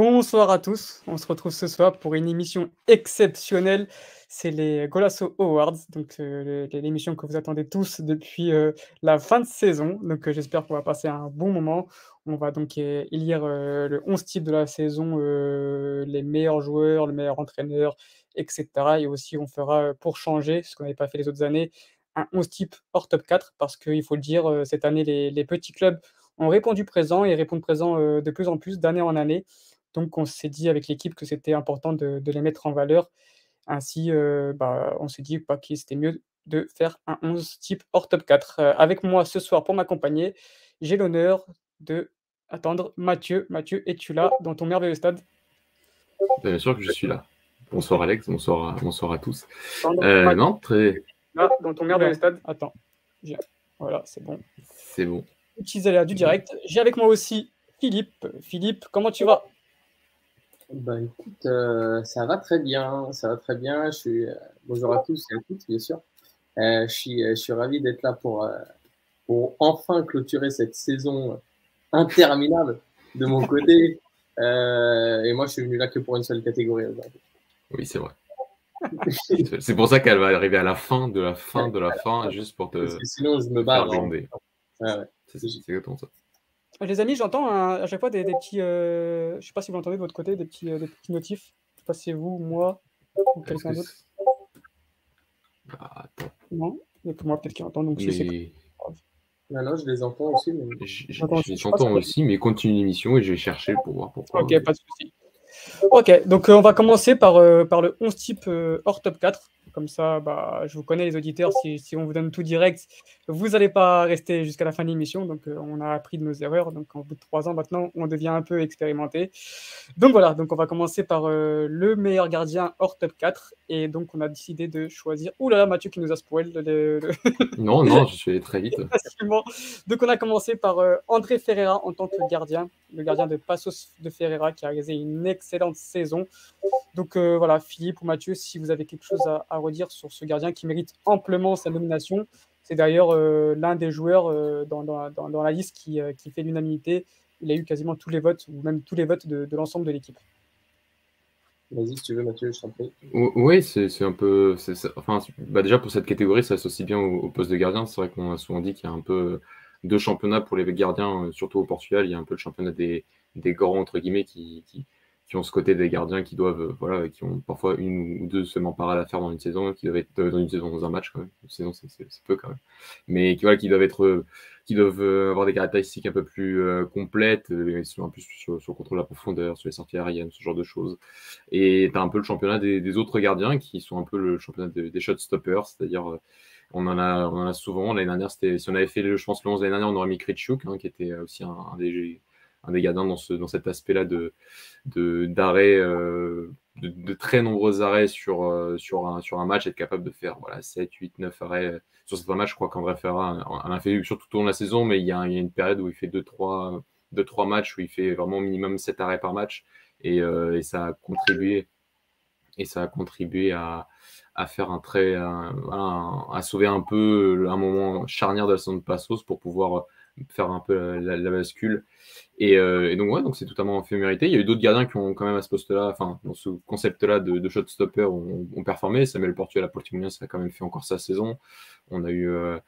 Bonsoir à tous. On se retrouve ce soir pour une émission exceptionnelle. C'est les Golasso Awards, donc euh, l'émission que vous attendez tous depuis euh, la fin de saison. Donc euh, j'espère qu'on va passer un bon moment. On va donc élire le 11 type de la saison, les meilleurs joueurs, le meilleur entraîneur, etc. Et aussi on fera pour changer, ce qu'on n'avait pas fait les autres années, un 11 type hors top 4 parce qu'il faut le dire, cette année les, les, petits clubs ont répondu présent et répondent présent de plus en plus d'année en année. Donc, on s'est dit avec l'équipe que c'était important de, les mettre en valeur. Ainsi, euh, bah, on s'est dit bah, que c'était mieux de faire un 11 type hors top 4. Euh, avec moi ce soir pour m'accompagner, j'ai l'honneur de attendre Mathieu. Mathieu, es-tu là dans ton merveilleux stade? Bien sûr que je suis là. Bonsoir Alex, bonsoir à, bonsoir à tous. Euh, non, très. Là, dans ton merveilleux stade. Attends. Voilà, c'est bon. C'est bon. Du direct. J'ai avec moi aussi Philippe. Philippe, comment tu vas? Bah écoute, euh, ça va très bien, ça va très bien. Je suis euh, bonjour à tous et à toutes, bien sûr. Euh, je suis, je suis ravi d'être là pour pour enfin clôturer cette saison interminable de mon côté. et moi, je suis venu là que pour une seule catégorie aujourd'hui. Oui, c'est vrai. c'est pour ça qu'elle va arriver à la fin de la fin de la fin, juste pour te. Parce que sinon, je me barre. Ouais. C'est exactement ça. Les amis, j'entends à chaque fois des, petits. Euh, je ne sais pas si vous entendez de votre côté, des petits, euh, des petits notifs. Je ne sais pas si c'est vous, moi ou quelqu'un d'autre. Ah, attends. Non, mais pour moi, peut-être qu'il entend. Donc, mais... non, non, je les entends aussi. Mais... J'entends aussi, mais continue l'émission et je vais chercher pour voir pourquoi. Ok, pas de souci. Ok, donc euh, on va commencer par, par le 11 type hors top 4. Comme ça, bah, je vous connais les auditeurs. Si, si on vous donne tout direct, vous n'allez pas rester jusqu'à la fin de l'émission. Donc, euh, on a appris de nos erreurs. Donc, en bout de trois ans maintenant, on devient un peu expérimenté. Donc, voilà. Donc, on va commencer par euh, le meilleur gardien hors top 4. Et donc, on a décidé de choisir. Ouh là là, Mathieu qui nous a spoil. Le... non, non, je suis allé très vite. donc, on a commencé par euh, André Ferreira en tant que gardien. Le gardien de Passos de Ferreira qui a réalisé une excellente saison. Donc, voilà, Philippe ou Mathieu, si vous avez quelque chose à, à dire sur ce gardien qui mérite amplement sa nomination. C'est d'ailleurs euh, l'un des joueurs euh, dans, dans, dans, la liste qui, euh, qui fait l'unanimité. Il a eu quasiment tous les votes, ou même tous les votes de, de l'ensemble de l'équipe. Vas-y, si tu veux, Mathieu, je t'en prie. Oui, c'est un peu. enfin, bah déjà, pour cette catégorie, ça s'associe bien au, poste de gardien. C'est vrai qu'on a souvent dit qu'il y a un peu deux championnats pour les gardiens, surtout au Portugal. Il y a un peu le championnat des, des grands, entre guillemets, qui, qui, qui ont ce côté des gardiens qui doivent, euh, voilà, qui ont parfois une ou deux semaines parades à faire dans une saison, qui doivent être dans une saison, dans un match quand même. Une saison, c'est peu quand même. Mais qui, voilà, qui doivent être, qui doivent euh, avoir des caractéristiques un peu plus euh, complètes, euh, sur, un peu sur, sur, le contrôle de la profondeur, sur les sorties aériennes, ce genre de choses. Et tu as un peu le championnat des, des, autres gardiens qui sont un peu le championnat des, shot stoppers, c'est-à-dire on en a, on en a souvent. L'année dernière, si on avait fait, je pense, le 11 l'année dernière, on aurait mis Kritschuk, hein, qui était aussi un, un des un des gardiens dans, ce, dans cet aspect-là de, d'arrêt, euh, de, très nombreux arrêts sur, euh, sur, un, match, être capable de faire voilà, 7, 8, 9 arrêts sur certains matchs. Je crois qu'André Ferra en a fait surtout tout au long de la saison, mais il y a, une période où il fait 2-3 matchs où il fait vraiment minimum 7 arrêts par match et, euh, ça a contribué à, à, sauver un peu un moment charnière de la saison de Passos pour pouvoir faire un peu la, bascule. Euh, et, donc, ouais, donc c'est totalement fait mérité. Il y a eu d'autres gardiens qui ont quand même à ce poste-là, enfin, dans ce concept-là de, de shot stopper, ont, performé. Samuel Portugal à Portimonense ça a quand même fait encore sa saison. On a eu. Euh,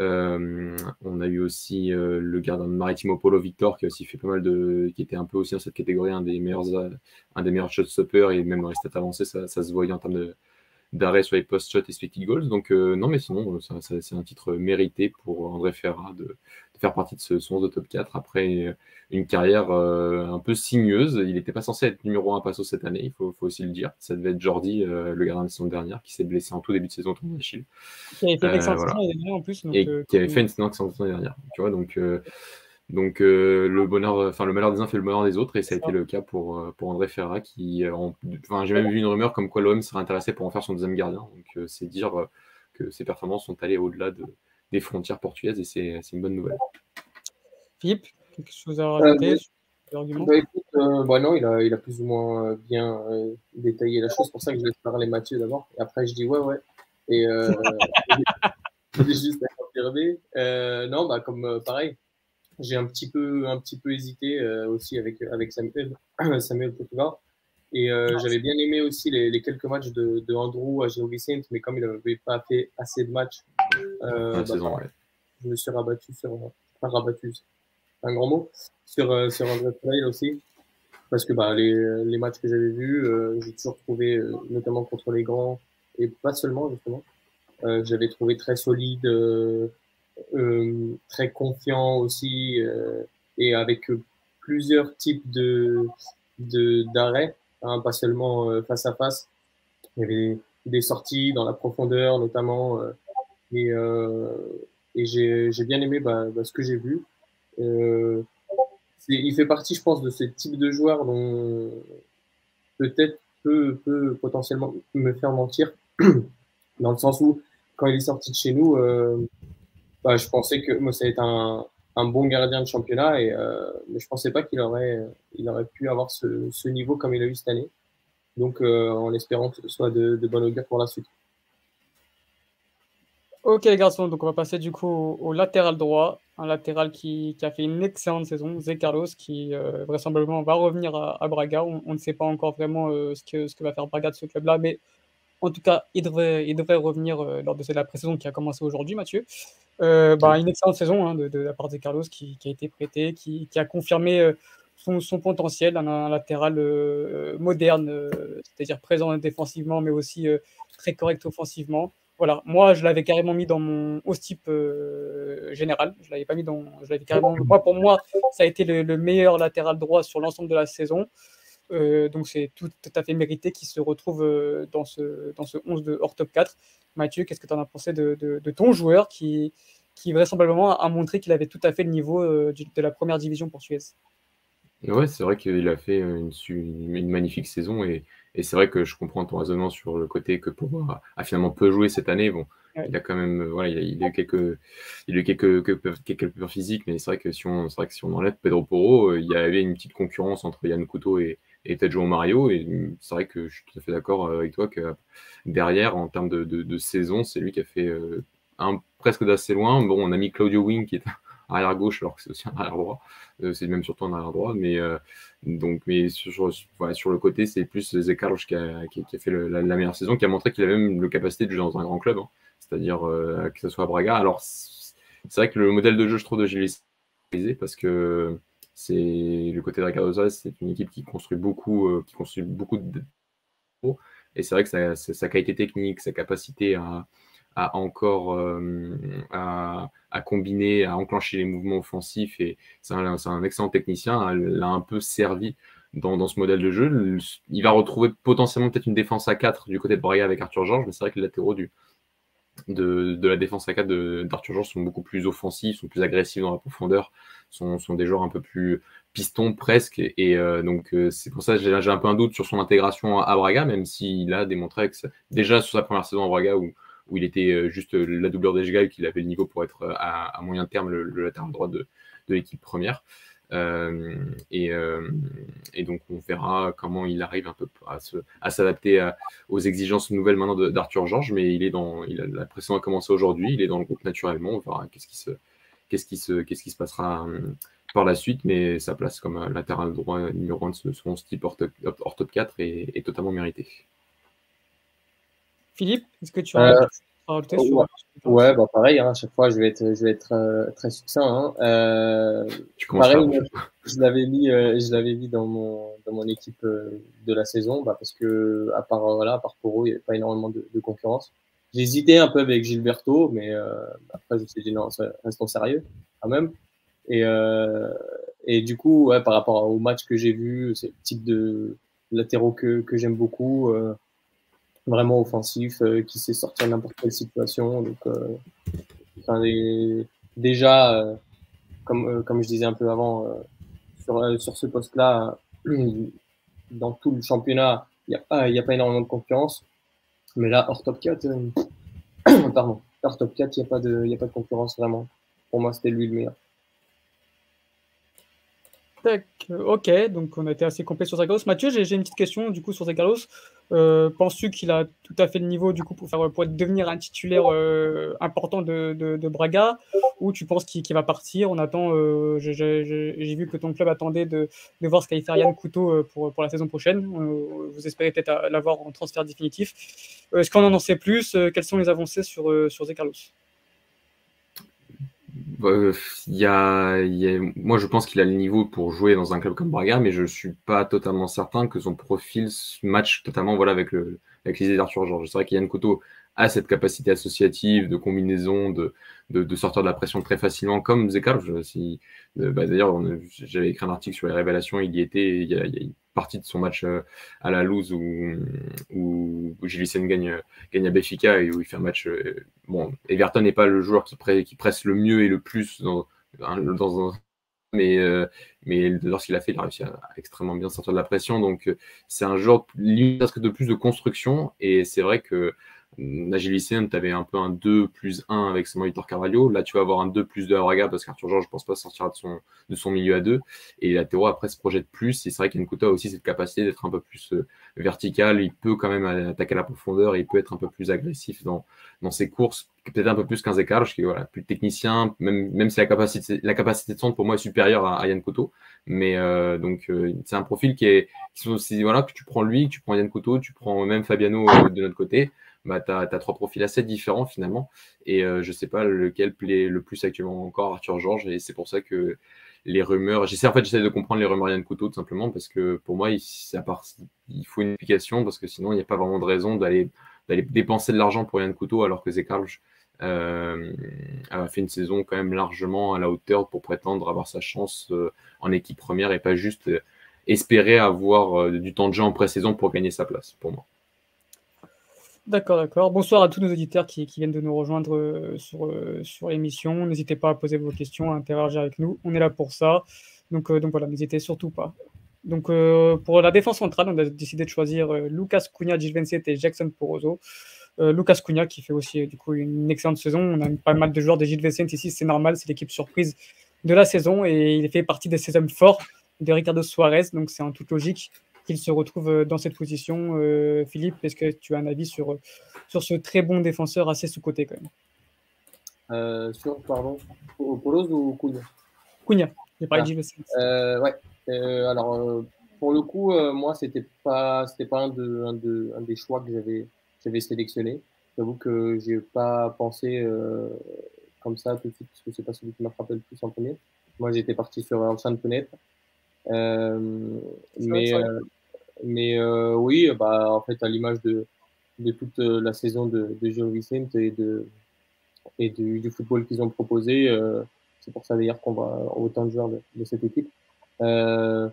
euh, on a eu aussi le gardien de Maritimo Polo Victor qui a aussi fait pas mal de. qui était un peu aussi dans cette catégorie, un des meilleurs, un des meilleurs shot stoppers et même dans les stats avancés, ça, se voyait en termes de, d'arrêt sur les post-shots et expected goals. Donc, non, mais sinon, c'est un titre mérité pour André Ferra faire partie de ce 11 de top 4 après une carrière euh, un peu signeuse. Il n'était pas censé être numéro 1 passo cette année, il faut, aussi le dire. Ça devait être Jordi, euh, le gardien de saison dernière, qui s'est blessé en tout début de saison contre Chile. Qui avait fait une excellente saison en plus. et qui avait fait une excellente saison dernière. Tu vois, donc. Donc le bonheur, enfin le malheur des uns fait le bonheur des autres, et ça a été le cas pour, pour André Ferra, qui, enfin j'ai même vu une rumeur comme quoi l'OM serait intéressé pour en faire son deuxième gardien. Donc c'est dire que ses performances sont allées au-delà de, des frontières portugaises, et c'est une bonne nouvelle. Philippe, quelque chose à rajouter bah, bah, écoute, bah, non, il a, il a plus ou moins bien détaillé la chose. C'est pour ça que je laisse parler Mathieu d'abord. Et après, je dis ouais, ouais. Et euh, juste à confirmer. non, bah, comme pareil, j'ai un petit peu, un petit peu hésité aussi avec, avec Samuel, Samuel. Et j'avais bien aimé aussi les, les quelques matchs de, de Andrew à Vicente, mais comme il n'avait pas fait assez de matchs, bah, je me suis rabattu sur, pas rabattu, un grand mot, sur, sur André Trail aussi. Parce que bah, les, les matchs que j'avais vus, j'ai toujours trouvé, notamment contre les grands, et pas seulement justement, euh, j'avais trouvé très solide, euh, euh, très confiant aussi, et avec plusieurs types de d'arrêts, hein, pas seulement face à face. Il y avait des sorties dans la profondeur notamment, et, et j'ai bien aimé bah, bah, ce que j'ai vu. Euh, il fait partie, je pense, de ce type de joueur dont peut-être peut, peut potentiellement me faire mentir, dans le sens où quand il est sorti de chez nous, euh, bah, je pensais que moi, ça allait être un, un bon gardien de championnat, et, euh, mais je pensais pas qu'il aurait, il aurait pu avoir ce, ce, niveau comme il a eu cette année. Donc, euh, en espérant que ce soit de, de bon augure pour la suite. Ok les garçons, donc on va passer du coup au, latéral droit, un latéral qui, qui, a fait une excellente saison, Zé Carlos, qui euh, vraisemblablement va revenir à, à Braga. On, on, ne sait pas encore vraiment euh, ce, que, ce que va faire Braga de ce club-là, mais en tout cas, il devrait, il devrait revenir euh, lors de la pré-saison qui a commencé aujourd'hui, Mathieu. Bah, une excellente saison hein, de, de, la part de Carlos qui, qui a été prêté, qui, qui a confirmé son, son, potentiel, un, un latéral moderne, c'est-à-dire présent défensivement, mais aussi très correct offensivement. Voilà, moi je l'avais carrément mis dans mon host type général. Je l'avais pas mis dans, je l'avais carrément. Moi pour moi, ça a été le, le meilleur latéral droit sur l'ensemble de la saison. Euh, donc c'est tout, à fait mérité qu'il se retrouve euh, dans, ce, dans ce 11 de hors top 4. Mathieu, qu'est-ce que tu en as pensé de, ton joueur qui, qui vraisemblablement a montré qu'il avait tout à fait le niveau euh, de la première division pour Suez? Ouais, c'est vrai qu'il a fait une, une, magnifique saison et, et c'est vrai que je comprends ton raisonnement sur le côté que pour a, a finalement peu joué cette année. Bon, ouais. il a quand même, voilà, il a, il a eu quelques, il a eu quelques, quelques, quelques peurs physiques, mais c'est vrai que si on, c'est vrai que si on enlève Pedro Porro, il y avait une petite concurrence entre Yann Couteau et, et peut-être Mario. Et c'est vrai que je suis tout à fait d'accord avec toi que derrière, en termes de, de, de saison, c'est lui qui a fait euh, un, presque d'assez loin. Bon, on a mis Claudio Wing qui est arrière gauche alors que c'est aussi un arrière droit. Euh, c'est même surtout un arrière droit, mais euh, donc mais sur, sur, le côté, c'est plus Zekaros qui a, fait la, meilleure saison, qui a montré qu'il avait même le capacité de jouer dans un grand club, hein. c'est-à-dire euh, que ce soit à Braga. Alors c'est vrai que le modèle de jeu, je trouve, de Gilles parce que c'est le côté de Ricardo c'est une équipe qui construit beaucoup, qui construit beaucoup de et c'est vrai que sa, qualité technique, sa capacité à, à encore euh, à, à, combiner, à enclencher les mouvements offensifs, et c'est un, un, excellent technicien, l'a un peu servi dans, dans, ce modèle de jeu. Il va retrouver potentiellement peut-être une défense à 4 du côté de Braga avec Arthur Georges, mais c'est vrai que les latéraux du, de, de, la défense à 4 d'Arthur Georges sont beaucoup plus offensifs, sont plus agressifs dans la profondeur, sont, sont des joueurs un peu plus pistons presque. Et, euh, donc, euh, c'est pour ça que j'ai un peu un doute sur son intégration à, Braga, même s'il a démontré que déjà sur sa première saison à Braga où, où il était euh, juste la doubleur des qu'il avait le niveau pour être à, à moyen terme le, latéral droit de, l'équipe première. Euh, et, euh, donc on verra comment il arrive un peu à, s'adapter aux exigences nouvelles maintenant d'Arthur Georges, mais il est dans, la pression a commencé aujourd'hui, il est dans le groupe naturellement, on verra qu'est-ce qui se, qu'est-ce passera euh, par la suite, mais sa place comme latéral droit numéro 1 de son type hors top, hors top 4 est, est totalement méritée. Philippe, est-ce que tu as euh, ouais, ouais bah pareil, hein, à chaque fois je vais être, je vais être euh, très succinct. Hein. Euh, pareil, je l'avais mis, euh, je l'avais mis dans mon, dans mon équipe euh, de la saison, bah, parce que à part voilà, à part Poro, il n'y avait pas énormément de, de concurrence. Hésité un peu avec Gilberto, mais euh, après je me suis dit non, restons sérieux quand même. Et, et du coup, ouais, par rapport au match que j'ai vu, c'est le type de latéraux que, que j'aime beaucoup. Vraiment offensif, euh, qui sait sortir n'importe quelle situation. Donc, euh, enfin, les, déjà, euh, comme, comme je disais un peu avant, sur, sur ce poste-là, dans tout le championnat, il n'y a, pas, a pas énormément de concurrence. Mais là, hors top 4, pardon, hors top 4, il n'y a, pas de, a pas de concurrence vraiment. Pour moi, c'était lui le meilleur. Ok, donc on a été assez complet sur Zagalos. Mathieu, j'ai une petite question du coup sur Zagalos. Euh, penses-tu qu'il a tout à fait le niveau du coup pour, faire, pour devenir un titulaire euh, important de, Braga? Ou tu penses qu'il va partir? On attend. Euh, j'ai vu que ton club attendait de, voir ce faire Yann Couteau pour, pour la saison prochaine. vous espérez peut-être l'avoir en transfert définitif. Est-ce qu'on en sait plus? Quelles sont les avancées sur, sur Carlos euh, y a, moi, je pense qu'il a le niveau pour jouer dans un club comme Braga, mais je ne suis pas totalement certain que son profil match totalement voilà, avec, le, avec l'idée d'Arthur Georges. C'est vrai qu'Yann Couteau a cette capacité associative, de combinaison, de, de, sortir de la pression très facilement, comme Zekal. Si, euh, bah, d'ailleurs, j'avais écrit un article sur les révélations, il y était, il y a, une partie de son match euh, à la loose où, où, Gilles gagne, gagne à Béfica et où il fait un match. Euh, bon, Everton n'est pas le joueur qui, presse le mieux et le plus dans, dans un mais, mais lorsqu'il a fait, il a réussi à, extrêmement bien sortir de la pression. Donc, c'est un joueur presque de plus de construction. Et c'est vrai que Nagel tu avais un peu un 2 plus 1 avec Samuel Carvalho. Là, tu vas avoir un 2 plus 2 à Braga parce qu'Arthur Georges, je pense pas sortir de son, milieu à 2. Et Latero, après, se projette plus. Et c'est vrai qu'Enkuta a aussi cette capacité d'être un peu plus euh, vertical. Il peut quand même attaquer à la profondeur et il peut être un peu plus agressif dans, dans ses courses. Peut-être un peu plus qu'un Zekar, qui est voilà, plus technicien, même, même si la capacité, la capacité de centre pour moi est supérieure à, Yann Couteau. Mais euh, donc, euh, c'est un profil qui est. Voilà, que tu prends lui, que tu prends Yann Couteau, tu prends même Fabiano de notre côté bah, tu trois profils assez différents finalement. Et euh, je ne sais pas lequel plaît le plus actuellement encore Arthur Georges. Et c'est pour ça que les rumeurs. J'essaie en fait j'essaie de comprendre les rumeurs Yann Couteau tout simplement parce que pour moi, il, il faut une explication parce que sinon, il n'y a pas vraiment de raison d'aller d'aller dépenser de l'argent pour Yann Couteau alors que Zekarj euh, a fait une saison quand même largement à la hauteur pour prétendre avoir sa chance euh, en équipe première et pas juste espérer avoir du temps de jeu en pré-saison pour gagner sa place pour moi. D'accord, d'accord. Bonsoir à tous nos auditeurs qui, viennent de nous rejoindre euh, sur, euh, sur l'émission. N'hésitez pas à poser vos questions, à interagir avec nous. On est là pour ça. Donc, euh, donc voilà, n'hésitez surtout pas. Donc pour la défense centrale, on a décidé de choisir Lucas Cunha, Gilles Vincent et Jackson Poroso. Lucas Cunha qui fait aussi du coup une excellente saison. On a pas mal de joueurs de Gilles Vincent ici, c'est normal, c'est l'équipe surprise de la saison et il fait partie des ces hommes forts de Ricardo Suarez, donc c'est en toute logique qu'il se retrouve euh, dans cette position. Euh, Philippe, est-ce que tu as un avis sur, sur ce très bon défenseur assez sous-côté quand même? Euh, Sur, pardon, Polos ou Cunha Cunha, j'ai parlé ah. de Ouais, alors pour le coup, moi, c'était pas, c'était pas un, de, un, de, un des choix que j'avais, j'avais sélectionné. J'avoue que j'ai pas pensé comme ça tout de suite, parce que c'est pas celui qui m'a frappé le plus en premier. Moi, j'étais parti sur Orsan Penet. Euh, mais euh, mais euh, oui, bah, en fait, à l'image de, de toute la saison de, de Jean Vicente et, de, et du, du football qu'ils ont proposé, c'est pour ça d'ailleurs qu'on va autant de joueurs de, de cette équipe. Euh,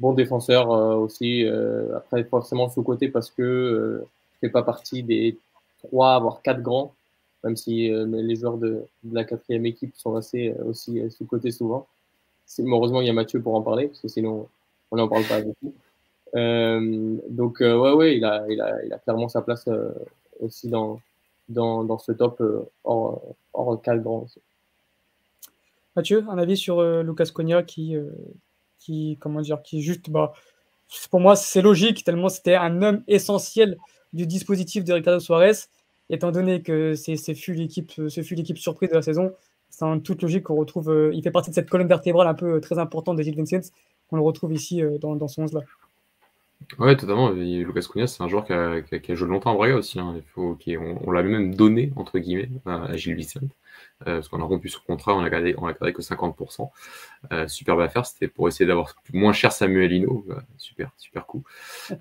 bon défenseur aussi, euh, après forcément sous-côté parce que euh, fait pas partie des trois, voire quatre grands, même si les joueurs de, de, la quatrième équipe sont assez aussi sous-côté souvent heureusement, il y a Mathieu pour en parler, parce que sinon, on n'en parle pas. Euh, donc, euh, ouais, ouais, il a, il, a, il a clairement sa place euh, aussi dans, dans, dans, ce top hors, hors grand. Mathieu, un avis sur Lucas Cogna qui, qui, comment dire, qui juste, bah, pour moi, c'est logique, tellement c'était un homme essentiel du dispositif de Ricardo Suarez, étant donné que c'est fut l'équipe surprise de la saison c'est en toute logique qu'on retrouve. Euh, il fait partie de cette colonne vertébrale un peu euh, très importante de Gilles Vincent, qu'on le retrouve ici euh, dans, dans ce 11-là. Ouais, totalement. Lucas Cunha, c'est un joueur qui a, joué longtemps en Braga aussi. Hein. On, on l'avait même donné, entre guillemets, à, Gilles Vicente. parce qu'on a rompu son contrat, on a gardé, on a gardé que 50%. Euh, superbe affaire, c'était pour essayer d'avoir moins cher Samuelino. super, super coup.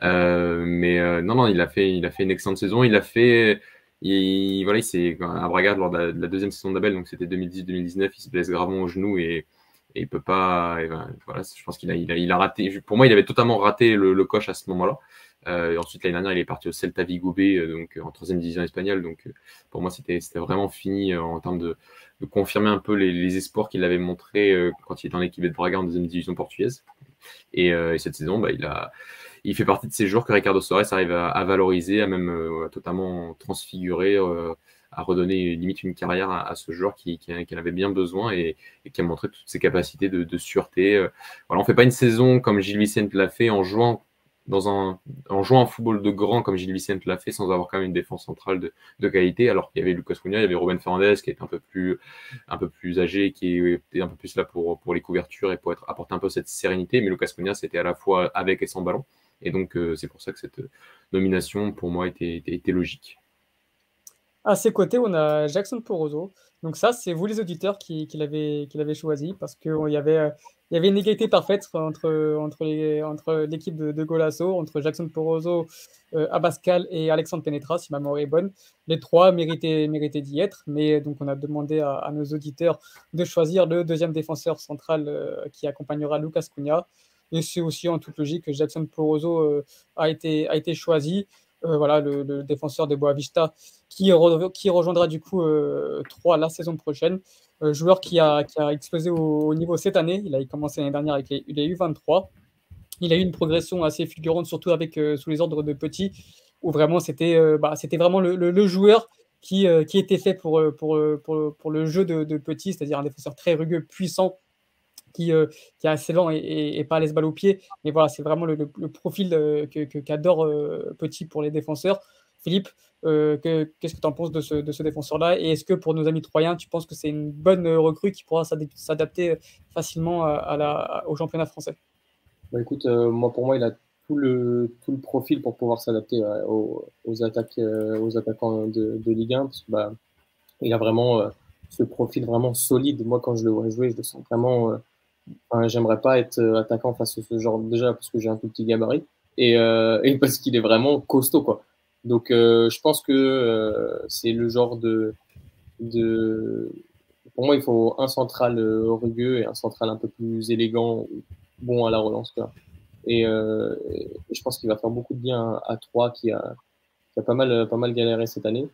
mais non, non, il a, fait, il a fait une excellente saison. Il a fait il, voilà, il s'est à Braga lors de la, deuxième saison d'Abel, donc c'était 2010-2019, il se blesse gravement au genou et, et il peut pas. Ben, voilà, je pense qu'il a, il a, raté. Pour moi, il avait totalement raté le, coche à ce moment-là. Euh, ensuite, l'année dernière, il est parti au Celta Vigo B, euh, donc en troisième division espagnole. Donc, euh, pour moi, c'était vraiment fini en termes de, confirmer un peu les, espoirs qu'il avait montrés quand il était en équipe de Braga en deuxième division portugaise. Et, et cette saison, bah, il a il fait partie de ces joueurs que Ricardo Soares arrive à, valoriser, à même euh, totalement transfigurer, euh, redonner limite une carrière à, ce joueur qui, en avait bien besoin et, qui a montré toutes ses capacités de, sûreté. Voilà, on fait pas une saison comme Gilles Vicente l'a fait en jouant dans un, en jouant un football de grand comme Gilles Vicente l'a fait sans avoir quand même une défense centrale de, qualité, alors qu'il y avait Lucas Cunha, il y avait Robin Fernandez qui était un peu plus, âgé, qui était un peu plus là pour, les couvertures et pour être, apporter un peu cette sérénité, mais Lucas Cunha c'était à la fois avec et sans ballon, et donc euh, c'est pour ça que cette nomination pour moi était logique. À ses côtés, on a Jackson Poroso. Donc ça, c'est vous les auditeurs qui, l'avez choisi parce qu'il y avait il y avait une égalité parfaite entre, l'équipe de, Golasso, entre Jackson Poroso, euh, Abascal et Alexandre Penetra, si ma mémoire est bonne. Les trois méritaient, d'y être, mais donc on a demandé à, nos auditeurs de choisir le deuxième défenseur central euh, qui accompagnera Lucas Cunha. Et c'est aussi en toute logique que Jackson Poroso euh, a été choisi. Voilà, le, défenseur de Boavista qui, qui rejoindra du coup 3 la saison prochaine. Euh, joueur qui a, qui a explosé au, niveau cette année. Il a commencé l'année dernière avec les, eu 23 Il a eu une progression assez fulgurante, surtout avec euh, sous les ordres de Petit, où vraiment c'était euh, bah, vraiment le, le, joueur qui, qui, était fait pour, pour, pour, pour le jeu de, de Petit, c'est-à-dire un défenseur très rugueux, puissant, qui, qui, est assez lent et, et, pas à balle au pied. Mais voilà, c'est vraiment le, profil qu'adore Petit pour les défenseurs. Philippe, euh, qu'est-ce que tu en penses de ce, défenseur-là? Et est-ce que pour nos amis troyens, tu penses que c'est une bonne recrue qui pourra s'adapter facilement à, la, au championnat français? Bah écoute, euh, moi pour moi, il a tout le, tout le profil pour pouvoir s'adapter aux, attaques, euh, aux attaquants de, Ligue 1. Parce que, bah, il a vraiment ce profil vraiment solide. Moi, quand je le vois jouer, je le sens vraiment. J'aimerais pas être attaquant face à ce genre déjà parce que j'ai un tout petit gabarit et, et parce qu'il est vraiment costaud quoi. Donc, euh, je pense que euh, c'est le genre de, de. Pour moi, il faut un central euh, rugueux et un central un peu plus élégant, bon à la relance. Et, euh, je pense qu'il va faire beaucoup de bien à 3 qui a, qui a pas, mal, pas mal galéré cette année.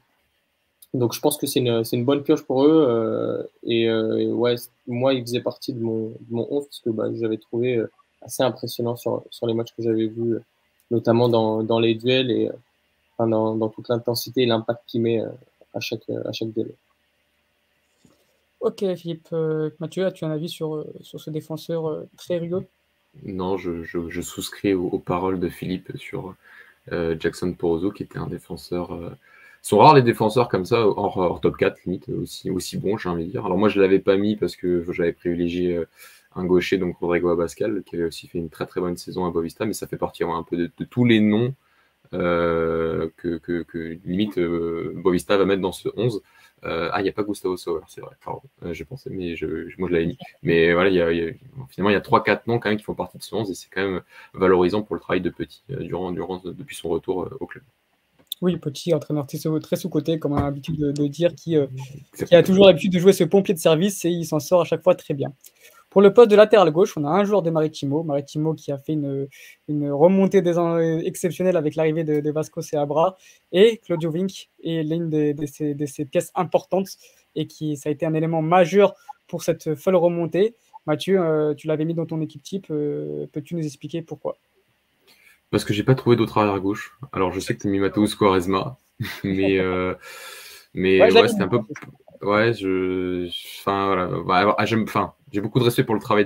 Donc je pense que c'est une, une, bonne pioche pour eux. Euh, et, ouais, moi, il faisait partie de mon, de mon 11 parce que bah, j'avais trouvé assez impressionnant sur, sur les matchs que j'avais vus, notamment dans, dans les duels. Et dans, toute l'intensité et l'impact qu'il met euh, à chaque, à chaque délai. Ok, Philippe. Euh, Mathieu, as-tu un avis sur, euh, sur ce défenseur très rigolo? Non, je, je, souscris aux, paroles de Philippe sur Jackson Porozo, qui était un défenseur. Sont rares les défenseurs comme ça, hors, top 4, limite, aussi, aussi bon, j'ai envie de dire. Alors moi, je ne l'avais pas mis parce que j'avais privilégié un gaucher, donc Rodrigo Abascal, qui avait aussi fait une très très bonne saison à Bovista, mais ça fait partie un peu de tous les noms euh, que, limite euh, Bovista va mettre dans ce 11. Euh, ah, il n'y a pas Gustavo Sauer, c'est vrai. Pardon, j'ai pensé, mais je, moi je l'avais mis. Mais voilà, y a, y a, finalement, il y a 3-4 noms quand même qui font partie de ce 11 et c'est quand même valorisant pour le travail de Petit durant, depuis son retour au club. Oui, Petit, entraîneur très sous-côté, comme on a l'habitude de, de, dire, qui, qui a toujours l'habitude de jouer ce pompier de service et il s'en sort à chaque fois très bien. Pour le poste de latéral gauche, on a un joueur de Maritimo, Maritimo qui a fait une, une remontée des, exceptionnelle avec l'arrivée de, Vasco Seabra, et Claudio Vink est l'une de, ces, pièces importantes et qui ça a été un élément majeur pour cette folle remontée. Mathieu, euh, tu l'avais mis dans ton équipe type, euh, peux-tu nous expliquer pourquoi? Parce que j'ai pas trouvé d'autre arrière gauche. Alors je sais que tu as mis Mateus Quaresma, mais, euh, mais ouais, c'était un peu. Ouais, je. Enfin, voilà. Bah, ah, j'aime. Enfin, j'ai beaucoup de respect pour le travail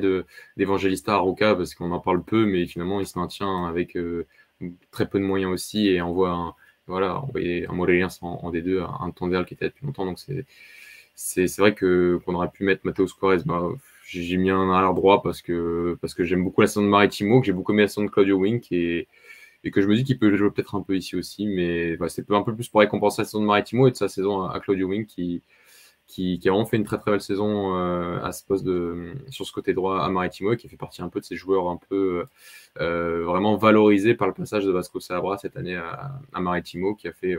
d'Evangelista Aroca parce qu'on en parle peu, mais finalement il se maintient avec euh, très peu de moyens aussi et envoie un, voilà, envoyer un Morelien en, en, D2, un Tondel qui était là depuis longtemps. Donc c'est c'est vrai que qu'on aurait pu mettre Matheus Quaresma. J'ai mis un arrière droit parce que parce que j'aime beaucoup la saison de Maritimo, que j'ai beaucoup aimé la saison de Claudio Wink et, et que je me dis qu'il peut jouer peut-être un peu ici aussi, mais voilà, c'est un peu plus pour récompenser la saison de Maritimo et de sa saison à Claudio Wink qui qui, a vraiment fait une très très belle saison euh, à ce poste de, sur ce côté droit à Maritimo et qui fait partie un peu de ces joueurs un peu euh, vraiment valorisés par le passage de Vasco Sabra cette année à, Maritimo qui a fait,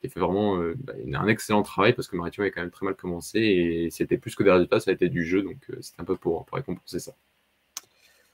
qui a fait vraiment euh, bah, un excellent travail parce que Maritimo a quand même très mal commencé et c'était plus que des résultats, ça a été du jeu donc c'était un peu pour, pour récompenser ça.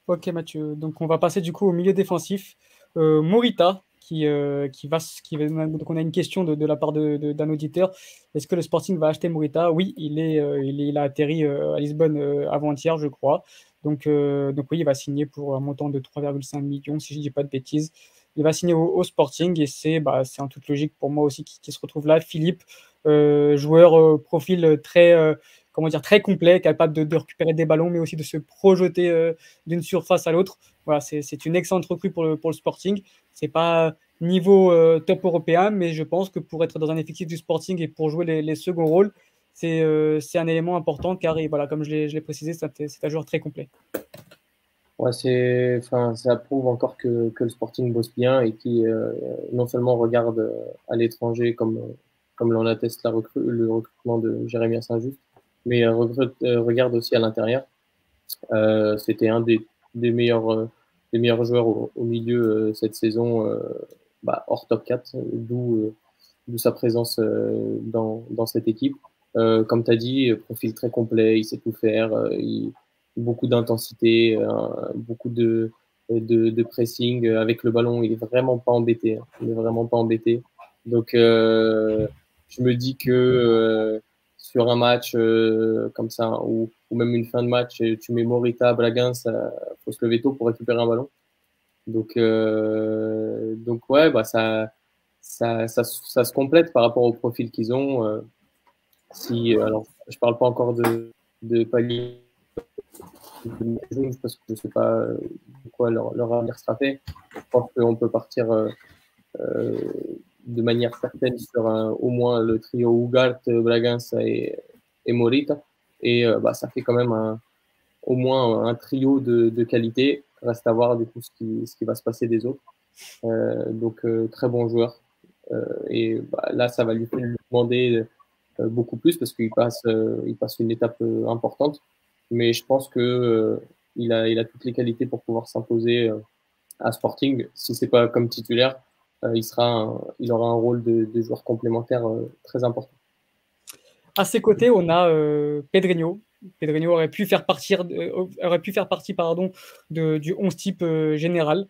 Ok Mathieu, donc on va passer du coup au milieu défensif. Morita, qui, euh, qui va, qui donc on a une question de, de la part d'un auditeur. Est-ce que le Sporting va acheter Morita? Oui, il, est, euh, il, est, il, a atterri euh, à Lisbonne avant-hier, je crois. Donc, donc oui, il va signer pour un montant de 3,5 millions, si je ne dis pas de bêtises. il va signer au, Sporting et c'est bah, en toute logique pour moi aussi qui, se retrouve là. Philippe, joueur profil très comment dire, très complet, capable de, récupérer des ballons, mais aussi de se projeter d'une surface à l'autre. Voilà, c'est une excellente recrue pour le, pour le Sporting. C'est pas niveau top européen, mais je pense que pour être dans un effectif du Sporting et pour jouer les, les seconds rôles, c'est un élément important car, voilà, comme je l'ai précisé, c'est un joueur très complet. Ouais, enfin, ça prouve encore que, que, le Sporting bosse bien et qui euh, non seulement regarde euh, à l'étranger comme, comme l'en atteste la recrue, le recrutement de Jérémy Saint-Just, mais euh, regarde aussi à l'intérieur. C'était un des, des meilleurs, des meilleurs joueurs au, au milieu cette saison, bah, hors top 4, d'où sa présence dans, dans cette équipe. comme tu as dit, profil très complet, il sait tout faire. il, beaucoup d'intensité, euh, beaucoup de, de, de, pressing avec le ballon. Il est vraiment pas embêté. Hein. Il est vraiment pas embêté. Donc, euh, je me dis que euh, sur un match comme ça, ou, ou, même une fin de match, tu mets Morita, Blagin, ça faut se lever tôt pour récupérer un ballon. Donc, donc ouais, bah ça, ça, ça, ça, se complète par rapport au profil qu'ils ont. si, alors, je parle pas encore de, de parce que je sais pas euh, quoi leur, leur, avenir sera fait. Je pense qu'on peut partir euh, euh, de manière certaine sur au moins le trio Ugart, Bragança et, et Morita. Et bah, ça fait quand même un, au moins un trio de, de, qualité. Reste à voir du coup ce qui, ce qui va se passer des autres. donc très bon joueur. et bah, là, ça va lui, lui demander beaucoup plus parce qu'il passe, il passe une étape importante mais je pense que euh, il, a, il a toutes les qualités pour pouvoir s'imposer euh, à Sporting. Si c'est pas comme titulaire, euh, il, sera il aura un rôle de, joueur complémentaire très important. À ses côtés, on a Pedrinho. Pedrinho aurait pu faire, partir, aurait pu faire partie pardon, du 11 type général,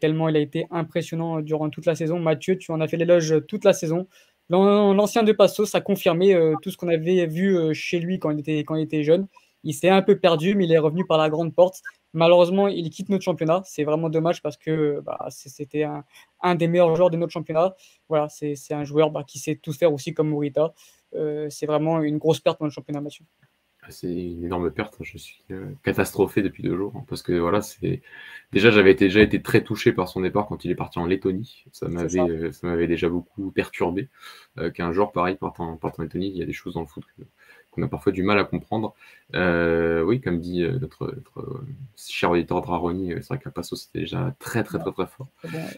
tellement il a été impressionnant durant toute la saison. Mathieu, tu en as fait l'éloge toute la saison. L'ancien de Passos a confirmé tout ce qu'on avait vu chez lui il quand il était jeune. Il s'est un peu perdu, mais il est revenu par la grande porte. Malheureusement, il quitte notre championnat. C'est vraiment dommage parce que bah, c'était un, des meilleurs joueurs de notre championnat. Voilà, c'est un joueur bah, qui sait tout faire aussi comme Morita. Euh, c'est vraiment une grosse perte dans le championnat, Mathieu. Ah, c'est une énorme perte. Je suis euh, catastrophé depuis deux jours hein, parce que voilà, c'est déjà j'avais déjà été très touché par son départ quand il est parti en Lettonie. Ça m'avait euh, ça m'avait déjà beaucoup perturbé qu'un joueur pareil parte en, en Lettonie. Il y a des choses dans le foot que, qu'on a parfois du mal à comprendre. Euh, oui, comme dit euh, notre, notre, cher auditeur Draroni, euh, c'est vrai qu'à Passo c'était déjà très très très très fort.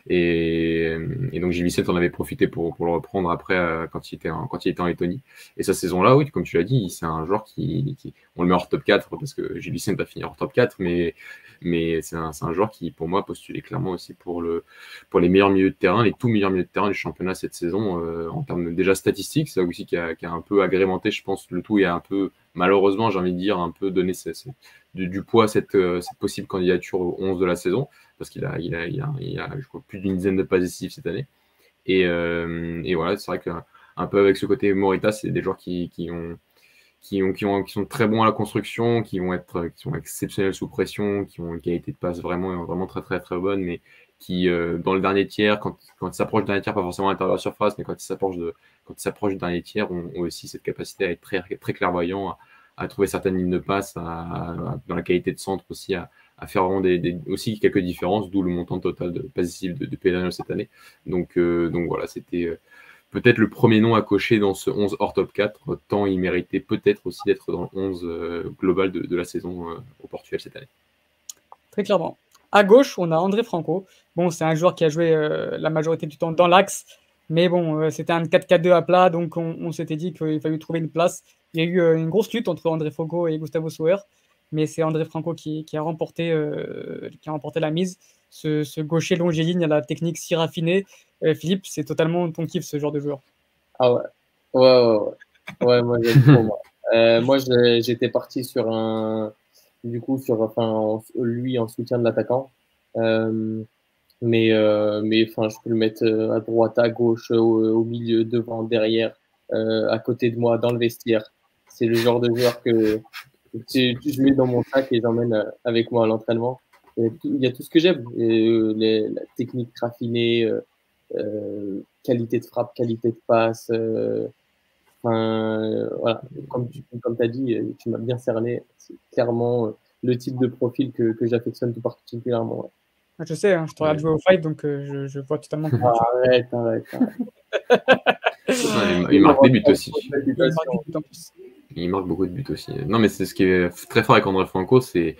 Et, et donc Gilles en avait profité pour, pour le reprendre après quand, il était en, quand il était en Lettonie. Et sa saison-là, oui, comme tu l'as dit, c'est un joueur qui, qui, on le met hors top 4 parce que Gilles va finir hors top 4, mais c'est un, un, joueur qui, pour moi, postulait clairement aussi pour, le, pour les meilleurs milieux de terrain, les tout meilleurs milieux de terrain du championnat cette saison, euh, en termes déjà statistiques. C'est aussi qui a, un peu agrémenté, je pense, le tout. Il a un peu, malheureusement, j'ai envie de dire, un peu donné du, poids à cette, euh, possible candidature au 11 de la saison, parce qu'il a, a, il a, je crois, plus d'une dizaine de passes décisives cette année. Et, euh, et voilà, c'est vrai qu'un peu avec ce côté Morita, c'est des joueurs qui ont qui, ont, qui, ont, qui, sont très bons à la construction, qui vont être qui sont exceptionnels sous pression, qui ont une qualité de passe vraiment, vraiment très très très bonne, mais qui euh, dans le dernier tiers, quand, quand ils s'approchent du dernier tiers, pas forcément à l'intérieur de la surface, mais quand ils s'approchent de quand ils s'approchent du dernier tiers, ont, aussi cette capacité à être très très clairvoyant, à, trouver certaines lignes de passe, à, dans la qualité de centre aussi, à, à faire vraiment des, des, aussi quelques différences, d'où le montant total de passes de, de cette année. Donc euh, donc voilà, c'était euh, peut-être le premier nom à cocher dans ce 11 hors top 4, tant il méritait peut-être aussi d'être dans le 11 euh, global de, la saison euh, au Portugal cette année. Très clairement. À gauche, on a André Franco. Bon, c'est un joueur qui a joué euh, la majorité du temps dans l'axe, mais bon, c'était un 4-4-2 à plat, donc on, s'était dit qu'il fallait trouver une place. Il y a eu une grosse lutte entre André Franco et Gustavo Sauer, mais c'est André Franco qui, a remporté, qui a remporté la mise. Ce, ce gaucher longiligne à la technique si raffinée, euh, Philippe, c'est totalement ton kiff ce genre de joueur. Ah ouais. Ouais, ouais, ouais. ouais moi, moi. Euh, moi j'étais parti sur un. Du coup, sur enfin, lui en soutien de l'attaquant. Euh, mais, mais enfin, je peux le mettre à droite, à gauche, au, milieu, devant, derrière, à côté de moi, dans le vestiaire. C'est le genre de joueur que je mets dans mon sac et j'emmène avec moi à l'entraînement. Il y a tout ce que j'aime. la technique raffinée, qualité de frappe, qualité de passe. Enfin, voilà, comme tu comme as dit, tu m'as bien cerné. C'est clairement le type de profil que, que j'affectionne tout particulièrement. Je sais, hein, je te regarde jouer au fight, donc je, je, vois totalement. arrête, arrête, arrête. il, marque des buts aussi. Il marque beaucoup de buts aussi. Non, mais c'est ce qui est très fort avec André Franco, c'est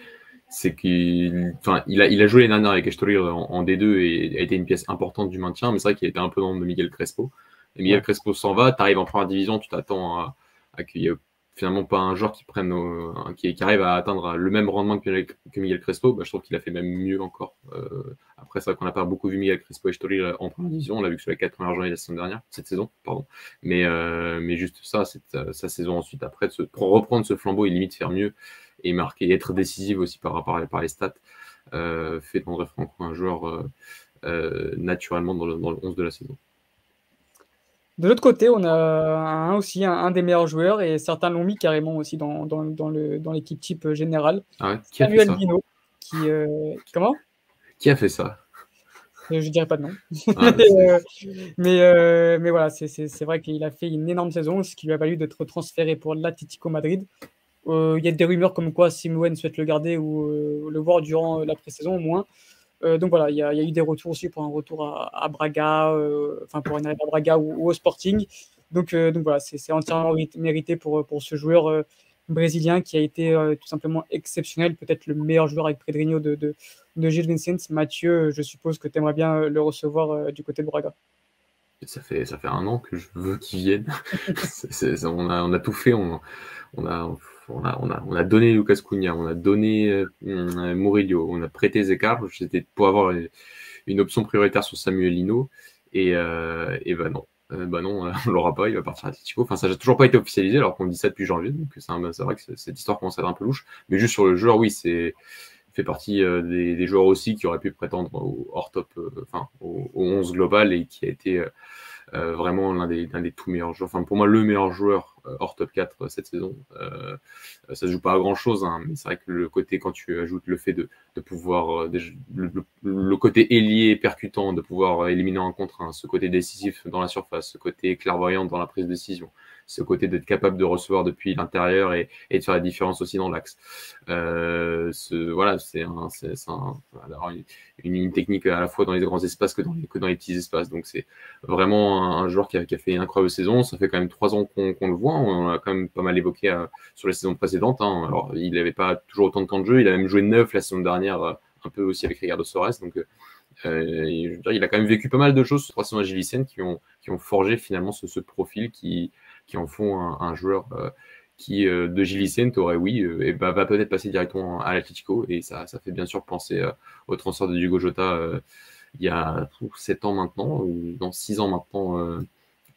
c'est qu'il enfin, il a, il a joué les dernières avec Estoril en, D2 et a été une pièce importante du maintien, mais c'est vrai qu'il a été un peu dans le de Miguel Crespo. Et Miguel Crespo s'en va, tu arrives en première division, tu t'attends à, à qu'il y ait finalement pas un joueur qui prenne qui, qui, arrive à atteindre le même rendement que, que Miguel Crespo, bah, je trouve qu'il a fait même mieux encore. Euh, après, c'est vrai qu'on n'a pas beaucoup vu Miguel Crespo et euh, en première division, on l'a vu que sur les quatre premières journées de la saison dernière, cette saison, pardon. Mais, euh, mais juste ça, c'est sa saison ensuite après, de se, pour reprendre ce flambeau et limite faire mieux et marquer, être décisif aussi par rapport à, par les stats, fait d'André Franco un joueur naturellement dans le, dans le 11 de la saison. De l'autre côté, on a un, aussi un, des meilleurs joueurs et certains l'ont mis carrément aussi dans, dans, dans l'équipe type générale. Ah qui a Samuel Bino. Qui, euh, comment? Qui a fait ça? Euh, Je ne dirais pas de nom. Ah, euh, mais, mais, voilà, c'est vrai qu'il a fait une énorme saison, ce qui lui a valu d'être transféré pour l'Atlético Madrid. Il y a des rumeurs comme quoi Simone souhaite le garder ou le voir durant la pré-saison au moins. Euh, donc voilà, il y, a eu des retours aussi pour un retour à, Braga, euh, enfin pour une arrivée à Braga ou, au Sporting. Donc, euh, donc voilà, c'est entièrement mérité pour, pour ce joueur brésilien qui a été tout simplement exceptionnel, peut-être le meilleur joueur avec Pedrinho de, de, de Gilles Vincent. Mathieu, je suppose que tu aimerais bien le recevoir du côté de Braga. Ça fait, ça fait un an que je veux qu'il vienne. on, a, on, a, tout fait. On, on a, on a, on a, on a donné Lucas Cunha, on a donné euh, Murillo, on a prêté Zekar, c'était pour avoir une option prioritaire sur Samuel Lino, et, euh, et bah non. Euh, bah non, on l'aura pas, il va partir à Atletico. Enfin, ça n'a toujours pas été officialisé alors qu'on dit ça depuis janvier, donc c'est vrai que cette histoire commence à être un peu louche. Mais juste sur le joueur, oui, c'est fait partie euh, des, joueurs aussi qui auraient pu prétendre au hors top, euh, enfin au, au, 11 global et qui a été euh, vraiment l'un des, des, tout meilleurs joueurs. Enfin, pour moi, le meilleur joueur euh, hors top 4 euh, cette saison. ça se joue pas à grand chose, hein, mais c'est vrai que le côté, quand tu ajoutes le fait de, de pouvoir, le, côté ailier percutant, de pouvoir éliminer en contre, hein, ce côté décisif dans la surface, ce côté clairvoyant dans la prise de décision, ce côté d'être capable de recevoir depuis l'intérieur et, de faire la différence aussi dans l'axe. Euh, ce, voilà, c'est un, un, une, technique à la fois dans les grands espaces que dans les, petits espaces. Donc c'est vraiment un, joueur qui a, fait une incroyable saison. Ça fait quand même trois ans qu'on le voit. On l'a quand même pas mal évoqué euh, sur les saisons précédentes. Hein. Alors il n'avait pas toujours autant de temps de jeu. Il a même joué neuf la saison dernière, euh, un peu aussi avec Ricardo Soares. Donc il a quand même vécu pas mal de choses sur trois saisons à qui ont, qui ont forgé finalement ce, ce profil qui, qui en font un, joueur euh, qui euh, de Gilles aurait oui euh, et va peut-être passer directement à l'Atletico et ça, fait bien sûr penser au transfert de Hugo Jota il y a 7 ans maintenant ou dans 6 ans maintenant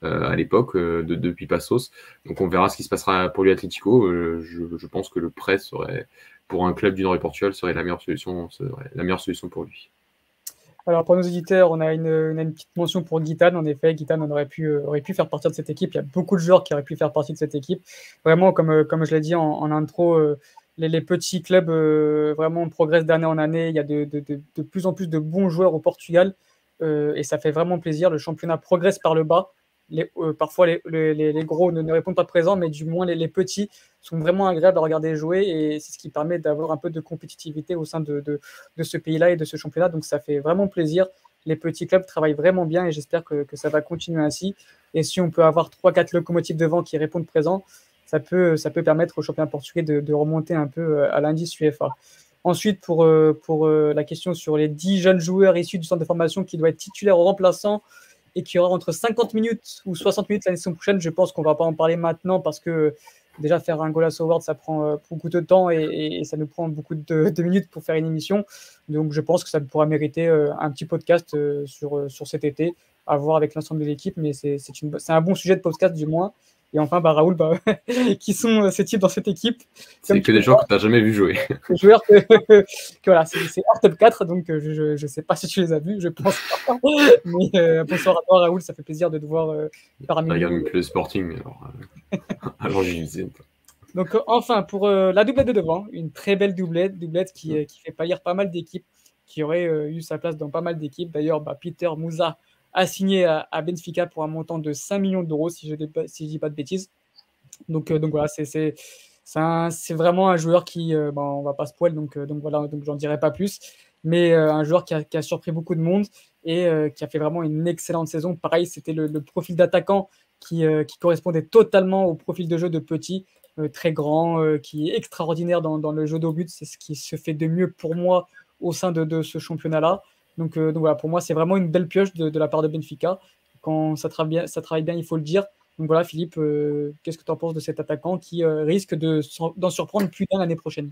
à l'époque de, depuis Passos donc on verra ce qui se passera pour lui Atletico je, je, pense que le prêt serait pour un club du Nord et Portugal serait la meilleure solution pour lui alors pour nos éditeurs, on a une, petite mention pour Guitane. En effet, Guitane on aurait pu, euh, aurait pu faire partie de cette équipe. Il y a beaucoup de joueurs qui auraient pu faire partie de cette équipe. Vraiment, comme, euh, je l'ai dit en, intro, euh, les, petits clubs vraiment progressent d'année en année. Il y a de, plus en plus de bons joueurs au Portugal et ça fait vraiment plaisir. Le championnat progresse par le bas. Euh, parfois les, gros ne, répondent pas présent, mais du moins les, petits sont vraiment agréables à regarder jouer et c'est ce qui permet d'avoir un peu de compétitivité au sein de, ce pays-là et de ce championnat. Donc ça fait vraiment plaisir. Les petits clubs travaillent vraiment bien et j'espère que, ça va continuer ainsi. Et si on peut avoir 3-4 locomotives devant qui répondent présent, ça peut, ça peut permettre au championnat portugais de, de remonter un peu euh, à l'indice UEFA. Ensuite, pour, euh, pour la question sur les 10 jeunes joueurs issus du centre de formation qui doivent être titulaires ou remplaçants, et qui aura entre 50 minutes ou 60 minutes l'année prochaine. Je pense qu'on va pas en parler maintenant parce que déjà faire un Golas Award, ça prend euh, beaucoup de temps et, ça nous prend beaucoup de, minutes pour faire une émission. Donc je pense que ça pourra mériter euh, un petit podcast euh, sur, sur cet été, à voir avec l'ensemble de l'équipe. Mais c'est un bon sujet de podcast du moins. Et enfin, bah, Raoul, bah, qui sont euh, ces types dans cette équipe C'est que des joueurs que tu n'as jamais vu jouer. Des joueurs que, que voilà, c'est hors top 4, donc euh, je ne sais pas si tu les as vus, je pense pas. Mais euh, bonsoir à toi, Raoul, ça fait plaisir de te voir euh, un Regarde plus le Sporting, alors, alors j'y Donc enfin, pour la doublette de devant, une très belle doublette, doublette qui, qui fait pâlir pas mal d'équipes, qui aurait eu sa place dans pas mal d'équipes. D'ailleurs, bah, Peter Moussa a signé à, Benfica pour un montant de 5 millions d'euros, si je ne dis pas de bêtises. Donc, donc voilà, c'est vraiment un joueur qui, euh, bon, on va pas spoil, donc, euh, donc voilà, donc j'en dirai pas plus, mais euh, un joueur qui a, surpris beaucoup de monde et qui a fait vraiment une excellente saison. Pareil, c'était le, profil d'attaquant qui, qui, correspondait totalement au profil de jeu de Petit, très grand, qui est extraordinaire dans, le jeu d'au but. C'est ce qui se fait de mieux pour moi au sein de ce championnat-là. Donc, donc, voilà, pour moi, c'est vraiment une belle pioche de, la part de Benfica. Quand ça travaille bien, ça travaille bien il faut le dire. Donc voilà, Philippe, euh, qu'est-ce que tu en penses de cet attaquant qui euh, risque d'en surprendre plus d'un l'année prochaine?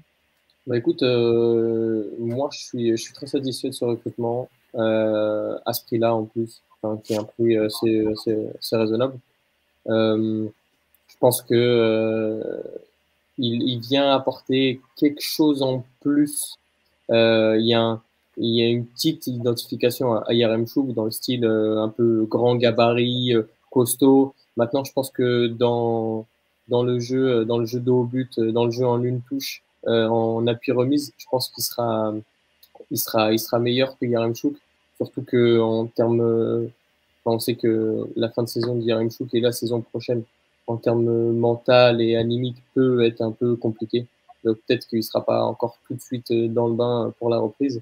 Bah écoute, euh, moi je suis, très satisfait de ce recrutement, à ce prix-là en plus, qui est un prix assez, raisonnable. je pense que il, vient apporter quelque chose en plus. il y a il y a une petite identification à IRM Chouk dans le style un peu grand gabarit, costaud, Maintenant, je pense que dans, dans le jeu, dans le jeu de haut but, dans le jeu en une touche, euh, en appui remise, je pense qu'il sera, il sera, il sera meilleur que Yaremchuk. Surtout que en termes, on sait que la fin de saison de Yaremchuk et la saison prochaine, en termes mental et animique, peut être un peu compliqué. Peut-être qu'il sera pas encore tout de suite dans le bain pour la reprise.